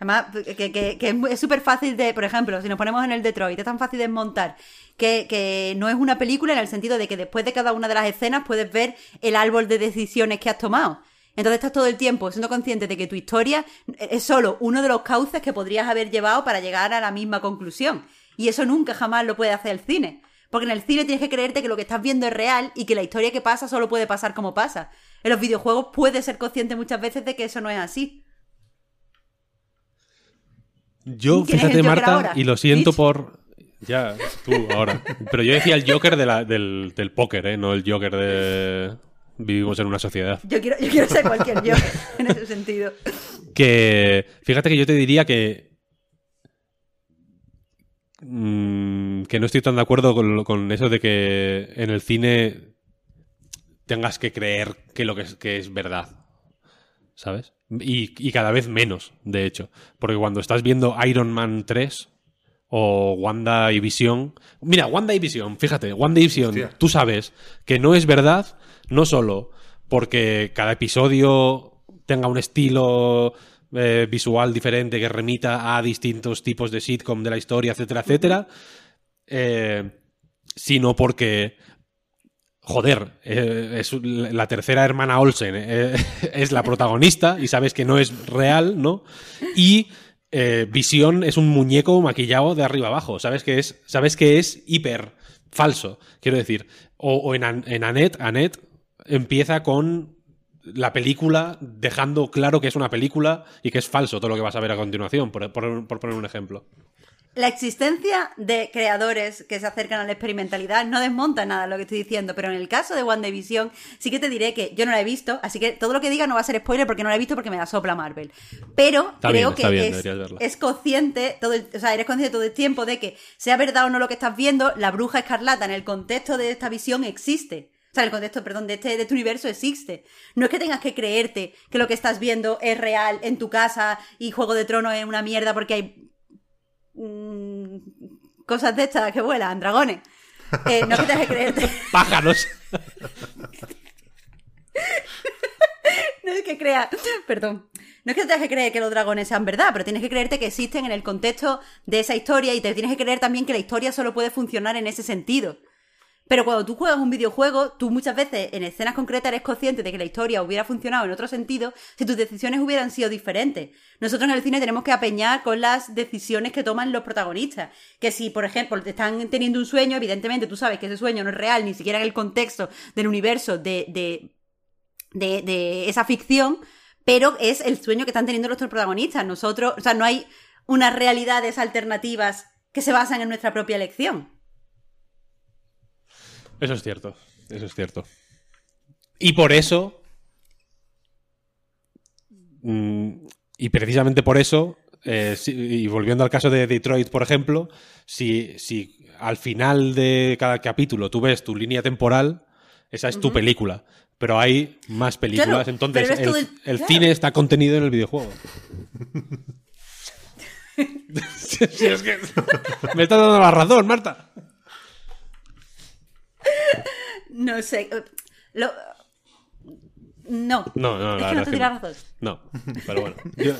Además, que, que- es súper fácil de, por ejemplo, si nos ponemos en el Detroit, es tan fácil de montar que, que no es una película en el sentido de que después de cada una de las escenas puedes ver el árbol de decisiones que has tomado. Entonces estás todo el tiempo siendo consciente de que tu historia es solo uno de los cauces que podrías haber llevado para llegar a la misma conclusión. Y eso nunca jamás lo puede hacer el cine. Porque en el cine tienes que creerte que lo que estás viendo es real y que la historia que pasa solo puede pasar como pasa. En los videojuegos puedes ser consciente muchas veces de que eso no es así. Yo, ¿Quién es fíjate, Joker Marta, y lo siento por. Ya, tú ahora. Pero yo decía el Joker de la- del, del póker, ¿eh? No el Joker de. Vivimos en una sociedad. Yo quiero, yo quiero ser cualquier yo en ese sentido. Que. Fíjate que yo te diría que. mm, que no estoy tan de acuerdo con, con eso de que en el cine tengas que creer que lo que es, que es verdad. ¿Sabes? Y, y cada vez menos, de hecho. Porque cuando estás viendo Iron Man 3 o Wanda y Visión. Mira, Wanda y Visión, fíjate, Wanda y Visión, Hostia. tú sabes que no es verdad, no solo porque cada episodio tenga un estilo eh, visual diferente que remita a distintos tipos de sitcom de la historia, etcétera, etcétera, eh, sino porque joder, eh, es la tercera hermana Olsen, eh, es la protagonista y sabes que no es real, ¿no? Y eh, Visión es un muñeco maquillado de arriba abajo, sabes que es, sabes que es hiper falso, quiero decir. O, en, en Annette, Annette empieza con la película dejando claro que es una película y que es falso todo lo que vas a ver a continuación, por poner un ejemplo. La existencia de creadores que se acercan a la experimentalidad no desmonta nada lo que estoy diciendo, pero en el caso de WandaVision sí que te diré que yo no la he visto, así que todo lo que diga no va a ser spoiler porque no la he visto porque me la sopla Marvel. Pero Está creo bien, que bien, es, es consciente, todo el- o sea, eres consciente todo el tiempo de que sea verdad o no lo que estás viendo, la bruja escarlata en el contexto de esta visión existe. O sea, en el contexto, perdón, de este, de este universo existe. No es que tengas que creerte que lo que estás viendo es real en tu casa y Juego de Tronos es una mierda porque hay mm, cosas de estas que vuelan, dragones. Eh, no es que tengas que creerte. ¡Pájaros! No es que crea. Perdón. No es que tengas que creer que los dragones sean verdad, pero tienes que creerte que existen en el contexto de esa historia y te tienes que creer también que la historia solo puede funcionar en ese sentido. Pero cuando tú juegas un videojuego, tú muchas veces en escenas concretas eres consciente de que la historia hubiera funcionado en otro sentido si tus decisiones hubieran sido diferentes. Nosotros en el cine tenemos que apeñar con las decisiones que toman los protagonistas. Que si, por ejemplo, te están teniendo un sueño, evidentemente tú sabes que ese sueño no es real, ni siquiera en el contexto del universo de, de, de, esa ficción, pero es el sueño que están teniendo nuestros protagonistas. Nosotros, o sea, no hay unas realidades alternativas que se basan en nuestra propia elección. Eso es cierto, eso es cierto. Y por eso, mm, y precisamente por eso, eh, si- y volviendo al caso de Detroit, por ejemplo, si, si al final de cada capítulo tú ves tu línea temporal, esa es tu película. pero hay más películas, Claro, entonces el, claro. cine está contenido en el videojuego. Sí, sí, es que me estás dando la razón, Marta. No sé. eh, Lo... No. No, no, es la que no no. razón. No, pero bueno. Yo-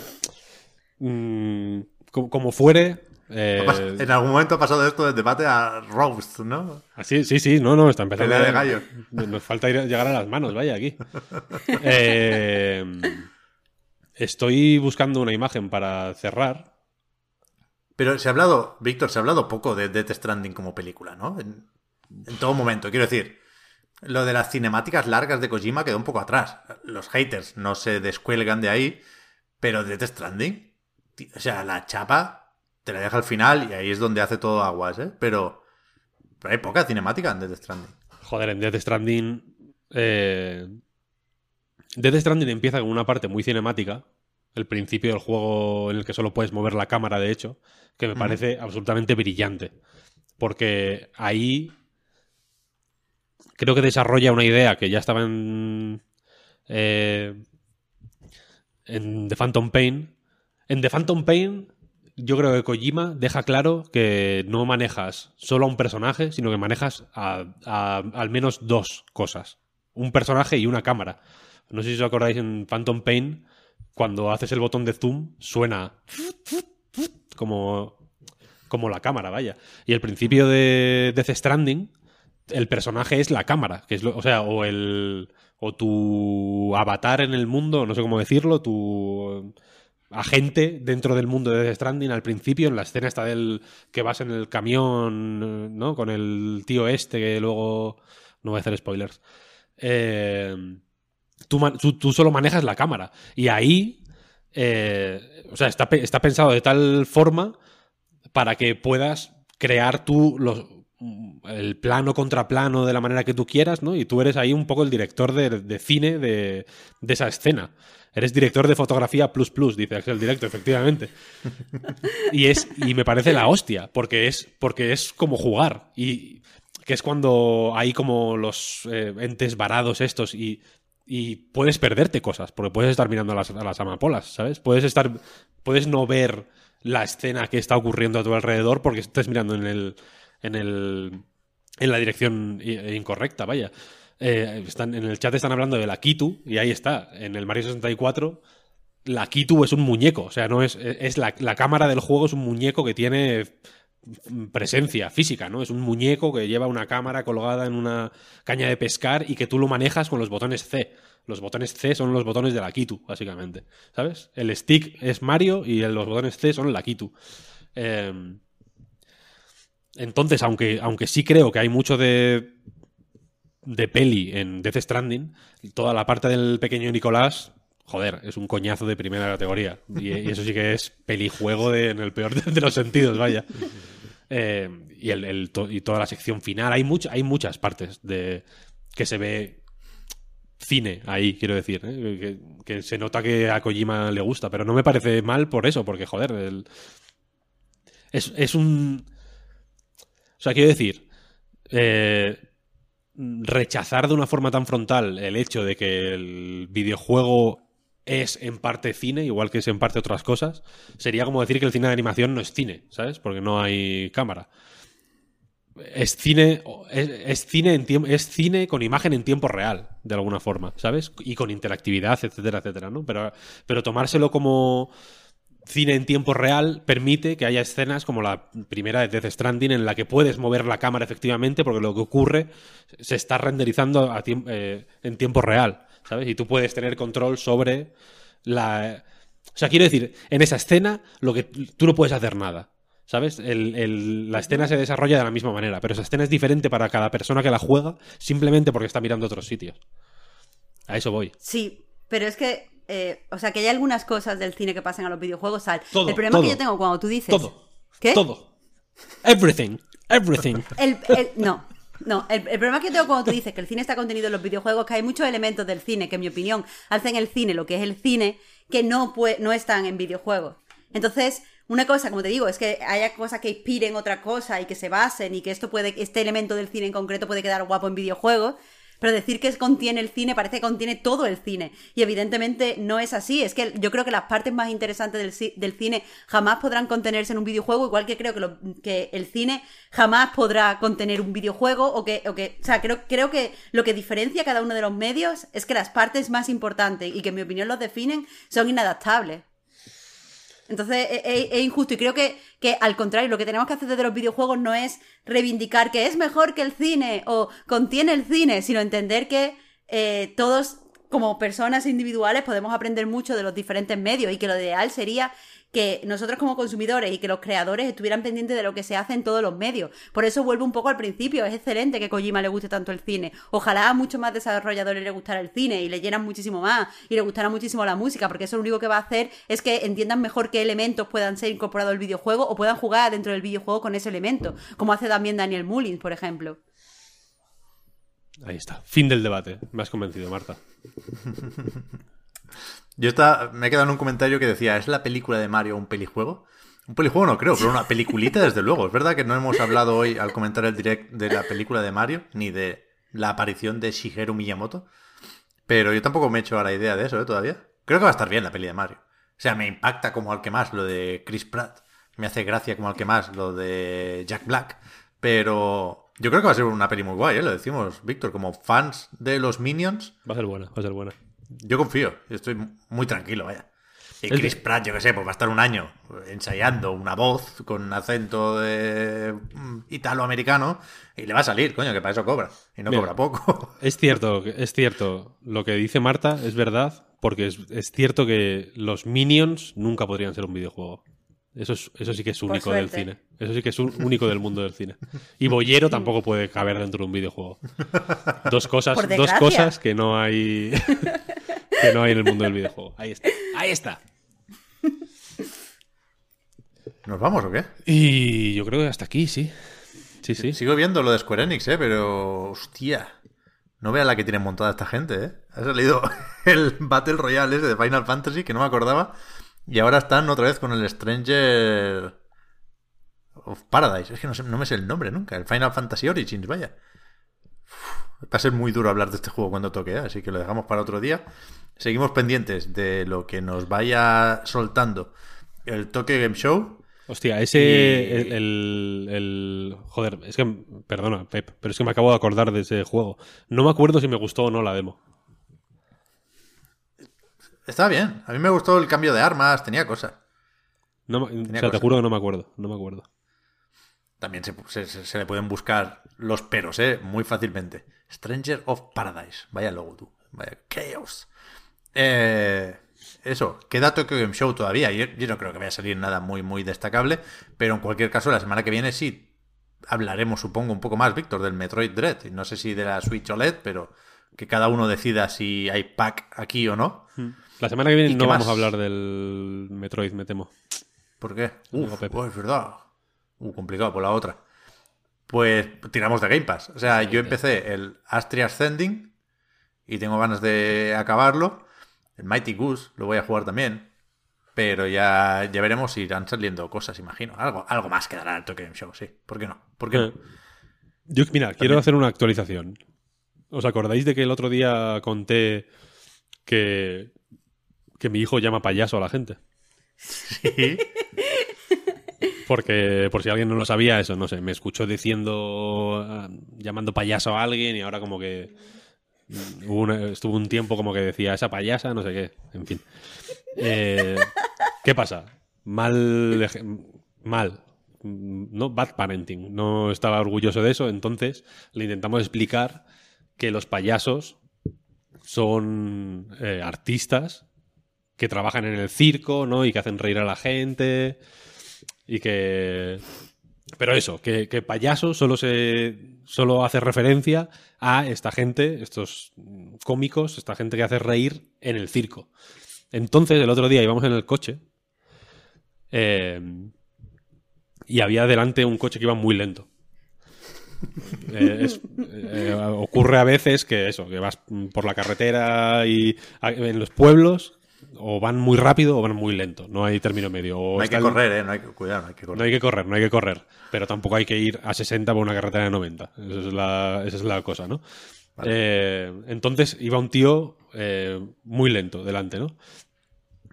mm, como, como fuere. eh, En algún momento ha pasado esto del debate a roast, ¿no? así, sí, sí, no, no, está empezando. Pelea de gallos. Nos falta ir a- llegar a las manos, vaya, aquí. Eh, estoy buscando una imagen para cerrar. Pero se ha hablado, Víctor, se ha hablado poco de Death Stranding como película, ¿no? En, en todo momento. Quiero decir, lo de las cinemáticas largas de Kojima quedó un poco atrás. Los haters no se descuelgan de ahí, pero Death Stranding, o sea, la chapa te la deja al final y ahí es donde hace todo aguas, ¿eh? Pero, pero hay poca cinemática en Death Stranding. Joder, en Death Stranding. Eh... Death Stranding empieza con una parte muy cinemática. El principio del juego en el que solo puedes mover la cámara, de hecho, que me parece absolutamente brillante. Porque ahí creo que desarrolla una idea que ya estaba en. eh, en The Phantom Pain. En The Phantom Pain, yo creo que Kojima deja claro que no manejas solo a un personaje, sino que manejas a, al menos dos cosas. Un personaje y una cámara. No sé si os acordáis en Phantom Pain, cuando haces el botón de zoom, suena como, como la cámara, vaya. Y el principio de Death Stranding, el personaje es la cámara, que es lo- o sea, o el o tu avatar en el mundo, no sé cómo decirlo, tu agente dentro del mundo de Death Stranding al principio, en la escena esta del que vas en el camión, ¿no? Con el tío este que luego no voy a hacer spoilers. Eh, tú, tú- tú solo manejas la cámara y ahí eh, o sea, está, está pensado de tal forma para que puedas crear tú los, el plano contra plano de la manera que tú quieras, ¿no? Y tú eres ahí un poco el director de, de cine de, de esa escena. Eres director de fotografía plus plus, dice Axel Directo, efectivamente. Y es y me parece la hostia, porque es porque es como jugar y que es cuando hay como los eh, entes varados estos y y puedes perderte cosas, porque puedes estar mirando a las, a las amapolas, ¿sabes? Puedes estar puedes no ver la escena que está ocurriendo a tu alrededor porque estás mirando en el en el en la dirección incorrecta, vaya. Eh, están, en el chat están hablando de la Kitu y ahí está. En el Mario 64 la Kitu es un muñeco, o sea, no es, es la, la cámara del juego es un muñeco que tiene presencia física, ¿no? Es un muñeco que lleva una cámara colgada en una caña de pescar y que tú lo manejas con los botones C. Los botones C son los botones de la Kitu, básicamente, ¿sabes? El stick es Mario y los botones C son la Kitu. Eh, entonces, aunque, aunque sí creo que hay mucho de, de peli en Death Stranding, toda la parte del pequeño Nicolás, joder, es un coñazo de primera categoría. Y, eso sí que es pelijuego de, en el peor de, los sentidos, vaya. Eh, y, el, y toda la sección final. Hay, hay muchas partes de que se ve cine ahí, quiero decir. ¿eh? Que, se nota que a Kojima le gusta, pero no me parece mal por eso, porque, joder, es, es un... O sea, quiero decir, eh, rechazar de una forma tan frontal el hecho de que el videojuego es en parte cine, igual que es en parte otras cosas, sería como decir que el cine de animación no es cine, ¿sabes? Porque no hay cámara. Es cine, es, cine es cine con imagen en tiempo real, de alguna forma, ¿sabes? Y con interactividad, etcétera, etcétera, ¿no? Pero, pero tomárselo como cine en tiempo real permite que haya escenas como la primera de Death Stranding en la que puedes mover la cámara efectivamente porque lo que ocurre se está renderizando eh, en tiempo real, ¿sabes? Y tú puedes tener control sobre la... O sea, quiero decir, en esa escena lo que tú no puedes hacer nada. ¿Sabes? La escena se desarrolla de la misma manera, pero esa escena es diferente para cada persona que la juega simplemente porque está mirando otros sitios. A eso voy. Sí, pero es que, eh, o sea, que hay algunas cosas del cine que pasan a los videojuegos. Todo, el problema todo. que yo tengo cuando tú dices. Todo. ¿Qué? Todo. Everything. Everything. El, el- no, no. El, el problema que yo tengo cuando tú dices que el cine está contenido en los videojuegos que hay muchos elementos del cine que, en mi opinión, hacen el cine lo que es el cine que no, pue- no están en videojuegos. Entonces, una cosa, como te digo, es que haya cosas que inspiren otra cosa y que se basen y que esto puede, este elemento del cine en concreto puede quedar guapo en videojuegos. Pero decir que contiene el cine parece que contiene todo el cine. Y evidentemente no es así. Es que yo creo que las partes más interesantes del, cine jamás podrán contenerse en un videojuego, igual que creo que el cine jamás podrá contener un videojuego o que, o que o sea, creo, creo que lo que diferencia cada uno de los medios es que las partes más importantes y que en mi opinión los definen son inadaptables. Entonces es, injusto. Y creo que, que, al contrario, lo que tenemos que hacer desde los videojuegos no es reivindicar que es mejor que el cine o contiene el cine, sino entender que eh, todos como personas individuales podemos aprender mucho de los diferentes medios y que lo ideal sería que nosotros como consumidores y que los creadores estuvieran pendientes de lo que se hace en todos los medios. Por eso vuelvo un poco al principio, es excelente que Kojima le guste tanto el cine. Ojalá a muchos más desarrolladores le gustara el cine y le llenan muchísimo más y le gustara muchísimo la música, porque eso lo único que va a hacer es que entiendan mejor qué elementos puedan ser incorporados al videojuego o puedan jugar dentro del videojuego con ese elemento, como hace también Daniel Mullins, por ejemplo. Ahí está. Fin del debate. Me has convencido, Marta. Yo está, me he quedado en un comentario que decía, ¿es la película de Mario un pelijuego? Un pelijuego no creo, pero una peliculita desde luego. Es verdad que no hemos hablado hoy al comentar el direct de la película de Mario, ni de la aparición de Shigeru Miyamoto. Pero yo tampoco me he hecho a la idea de eso, ¿eh? Todavía. Creo que va a estar bien la peli de Mario. O sea, me impacta como al que más lo de Chris Pratt. Me hace gracia como al que más lo de Jack Black. Pero yo creo que va a ser una peli muy guay, ¿eh? Lo decimos, Víctor, como fans de los Minions. Va a ser buena, va a ser buena. Yo confío, estoy muy tranquilo, vaya. Y Chris Pratt, yo que sé, pues va a estar un año ensayando una voz con acento de mm, italoamericano y le va a salir, coño, que para eso cobra. Y no cobra poco. Es cierto, es cierto. Lo que dice Marta es verdad, porque es, cierto que los Minions nunca podrían ser un videojuego. Eso, es, eso sí que es único del cine. Eso sí que es único del mundo del cine. Y Bollero tampoco puede caber dentro de un videojuego. Dos cosas, dos cosas que no hay. que no hay en el mundo del videojuego. Ahí está. Ahí está. ¿Nos vamos o qué? Y yo creo que hasta aquí, sí. Sí, sí. Sigo viendo lo de Square Enix, ¿eh? Pero, hostia. No vea la que tiene montada esta gente, ¿eh? Ha salido el Battle Royale ese de Final Fantasy, que no me acordaba. Y ahora están otra vez con el Stranger of Paradise. Es que no, sé, no me sé el nombre nunca. El Final Fantasy Origins, vaya. Va a ser muy duro hablar de este juego cuando toque, ¿eh? así que lo dejamos para otro día. Seguimos pendientes de lo que nos vaya soltando el Toque Game Show. Hostia, ese. El, el, Joder, es que. Perdona, Pep, pero es que me acabo de acordar de ese juego. No me acuerdo si me gustó o no la demo. Está bien. A mí me gustó el cambio de armas, tenía cosas. No, o sea, te juro que no me acuerdo. No me acuerdo. También se, se, le pueden buscar los peros, ¿eh? Muy fácilmente. Stranger of Paradise. Vaya logo tú. Vaya chaos. Eh, eso, queda Tokyo Game Show todavía. Yo, yo, no creo que vaya a salir nada muy, muy destacable. Pero en cualquier caso, la semana que viene sí hablaremos, supongo, un poco más, Víctor, del Metroid Dread. No sé si de la Switch OLED, pero que cada uno decida si hay pack aquí o no. La semana que viene no vamos a hablar del Metroid, me temo. ¿Por qué? Uf, es verdad. Uh, complicado por la otra. Pues tiramos de Game Pass. O sea, yo empecé el Astria Ascending y tengo ganas de acabarlo. El Mighty Goose lo voy a jugar también. Pero ya, ya veremos si irán saliendo cosas, imagino. Algo, algo más quedará el Tokyo Game Show, sí. ¿Por qué no? ¿Por qué no? Eh, yo, mira, quiero hacer una actualización. ¿Os acordáis de que el otro día conté que, que mi hijo llama payaso a la gente? Sí. Porque, por si alguien no lo sabía, eso, no sé, me escuchó diciendo, ah, llamando payaso a alguien y ahora como que mm, estuvo un tiempo como que decía esa payasa, no sé qué, en fin. Eh, ¿Qué pasa? Mal, mal, no bad parenting, no estaba orgulloso de eso, entonces le intentamos explicar que los payasos son eh, artistas que trabajan en el circo, ¿no? Y que hacen reír a la gente. Y que. Pero eso, que, payaso solo se. solo hace referencia a esta gente, estos cómicos, esta gente que hace reír en el circo. Entonces, el otro día íbamos en el coche. Eh, y había delante un coche que iba muy lento. Eh, eh, ocurre a veces que eso, que vas por la carretera y en los pueblos o van muy rápido o van muy lento. No hay término medio. no hay que correr, ¿eh? No hay que, cuidar, no hay que correr. No hay que correr, no hay que correr. Pero tampoco hay que ir a 60 por una carretera de 90. Esa es la, esa es la cosa, ¿no? Eh, entonces iba un tío eh, muy lento delante, ¿no?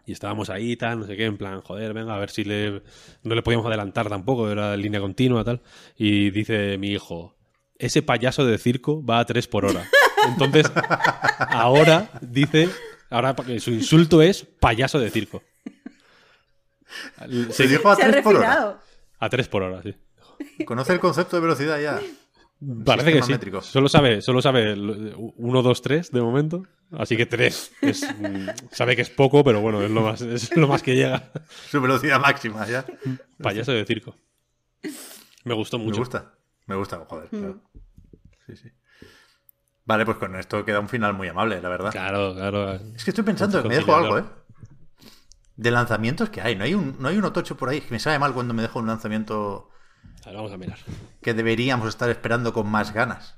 Y estábamos ahí, tal, no sé qué, en plan, joder, venga, a ver si le, no le podíamos adelantar tampoco, era línea continua, tal. Y dice mi hijo, ese payaso de circo va a 3 por hora. Entonces, ahora dice, ahora su insulto es payaso de circo. Se dijo a 3 por hora. A 3 por hora, sí. Conoce el concepto de velocidad ya. Parece que sí. métrico. Solo sabe, solo sabe 1, 2, 3 de momento. Así que 3 es, mm, sabe que es poco, pero bueno, es lo más, es lo más que llega. Su velocidad máxima ya. Payaso de circo. Me gustó Me mucho. gusta. Me gusta, joder, claro. Sí, sí. Vale, pues con esto queda un final muy amable, la verdad. Claro, claro. Es que estoy pensando, me dejo algo, ¿eh? De lanzamientos que hay. No hay un, no hay un otocho por ahí. Que me sabe mal cuando me dejo un lanzamiento A ver, vamos a mirar. que deberíamos estar esperando con más ganas.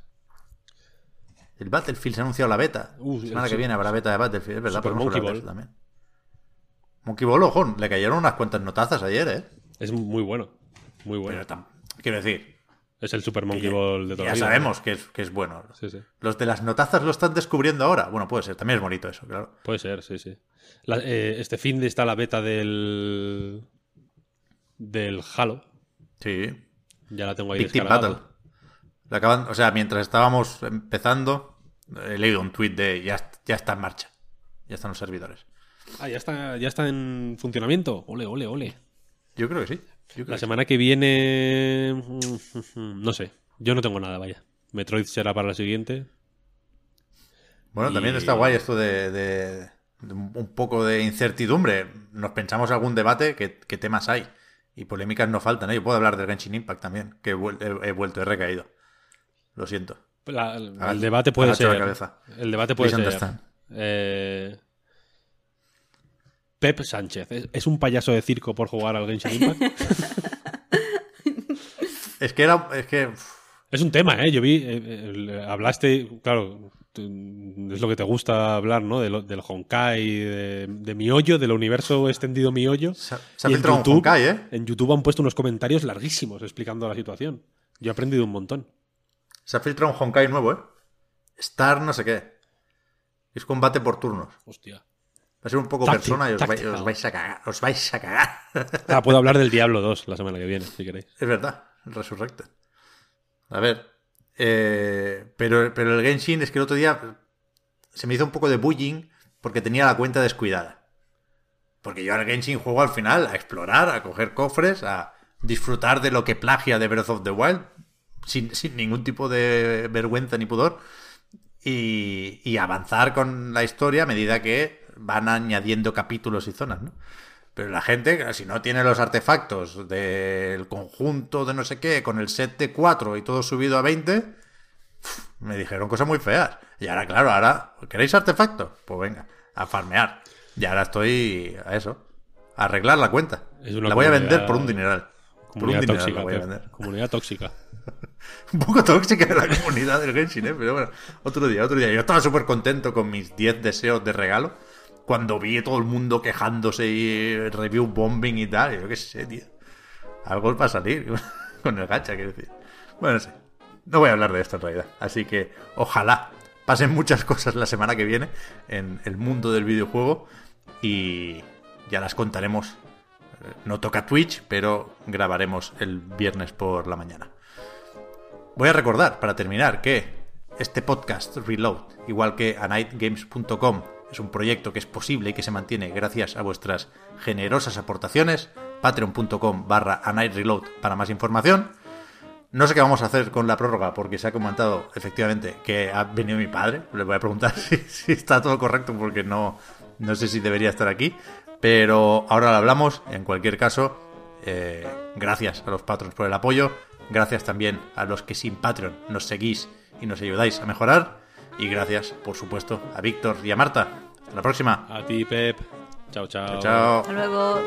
El Battlefield se ha anunciado la beta. Uh, la semana el que viene habrá beta de Battlefield, es verdad, podemos Monkey Ball. también. Monkey Ball, ojo, le cayeron unas cuantas notazas ayer, ¿eh? Es muy bueno. Muy bueno. Pero quiero decir, Es el Super Monkey Ball de toda ya la vida. sabemos que es, que es bueno. Sí, sí. Los de las notazas lo están descubriendo ahora. Bueno, puede ser, también es bonito eso, claro. Puede ser, sí, sí. La- eh, este fin de está la beta del. del Halo. Sí. Ya la tengo ahí Big descargada. Battle. La acaban, o sea, mientras estábamos empezando, he leído un tweet de ya, ya está en marcha. Ya están los servidores. Ah, ya está, ya está en funcionamiento. Ole, ole, ole. Yo creo que sí. La semana que viene. No sé. Yo no tengo nada, vaya. Metroid será para la siguiente. Bueno, también está guay esto de, de- de un poco de incertidumbre. Nos pensamos algún debate, ¿qué, qué temas hay? Y polémicas no faltan. ¿eh? Yo puedo hablar del Genshin Impact también, que he, vuel- he- he vuelto, he recaído. Lo siento. La- el debate puede ser. la cabeza. El debate puede Please ser. eh, Pep Sánchez. ¿es, es un payaso de circo por jugar al Genshin Impact? Es que era. Es que. es un tema, ¿eh? Yo vi. eh, hablaste. Claro. Es lo que te gusta hablar, ¿no? De lo- del Honkai, de, de Miollo, del universo extendido Miollo. se, ha- se ha Y en filtrado un YouTube- Honkai, ¿eh? En YouTube han puesto unos comentarios larguísimos explicando la situación. Yo he aprendido un montón. Se ha filtrado un Honkai nuevo, ¿eh? Star no sé qué. Es combate por turnos. Va a ser un poco Táctil, persona y os, vais, os vais a cagar. Os vais a cagar. Ah, puedo hablar del Diablo 2 la semana que viene, si queréis. es verdad, el Resurrected. A ver. eh, pero, pero el Genshin es que el otro día se me hizo un poco de bullying porque tenía la cuenta descuidada. Porque yo al Genshin juego al final a explorar, a coger cofres, a disfrutar de lo que plagia de Breath of the Wild, sin, sin ningún tipo de vergüenza ni pudor, y, y avanzar con la historia a medida que van añadiendo capítulos y zonas, ¿no? Pero la gente, si no tiene los artefactos del conjunto de no sé qué, con el set de 4 y todo subido a 20, me dijeron cosas muy feas. Y ahora, claro, ahora, ¿queréis artefactos? Pues venga, a farmear. Y ahora estoy a eso, a arreglar la cuenta. La voy a vender por un dineral. Por un Comunidad dineral tóxica. la voy a Pep. vender. Comunidad tóxica. Un poco tóxica la comunidad del Genshin, ¿eh? Pero bueno, otro día, otro día. Yo estaba súper contento con mis 10 deseos de regalo. Cuando vi todo el mundo quejándose y review bombing y tal. Yo qué sé, tío. Algo va a salir con el gacha, quiero decir. Bueno, no sé. No voy a hablar de esto en realidad. Así que ojalá pasen muchas cosas la semana que viene en el mundo del videojuego. Y ya las contaremos. Eh, No toca Twitch, pero grabaremos el viernes por la mañana. Voy a recordar, para terminar, que este podcast Reload, igual que anightgames.com, es un proyecto que es posible y que se mantiene gracias a vuestras generosas aportaciones. Patreon.com barra anightreload para más información. No sé qué vamos a hacer con la prórroga, porque se ha comentado efectivamente que ha venido mi padre. Le voy a preguntar si, si está todo correcto, porque no, no sé si debería estar aquí. Pero ahora lo hablamos. En cualquier caso, eh, gracias a los patrons por el apoyo. Gracias también a los que sin Patreon nos seguís y nos ayudáis a mejorar. Y gracias, por supuesto, a Víctor y a Marta. Hasta la próxima. A ti, Pep. Chao, chao. Chao. Hasta luego.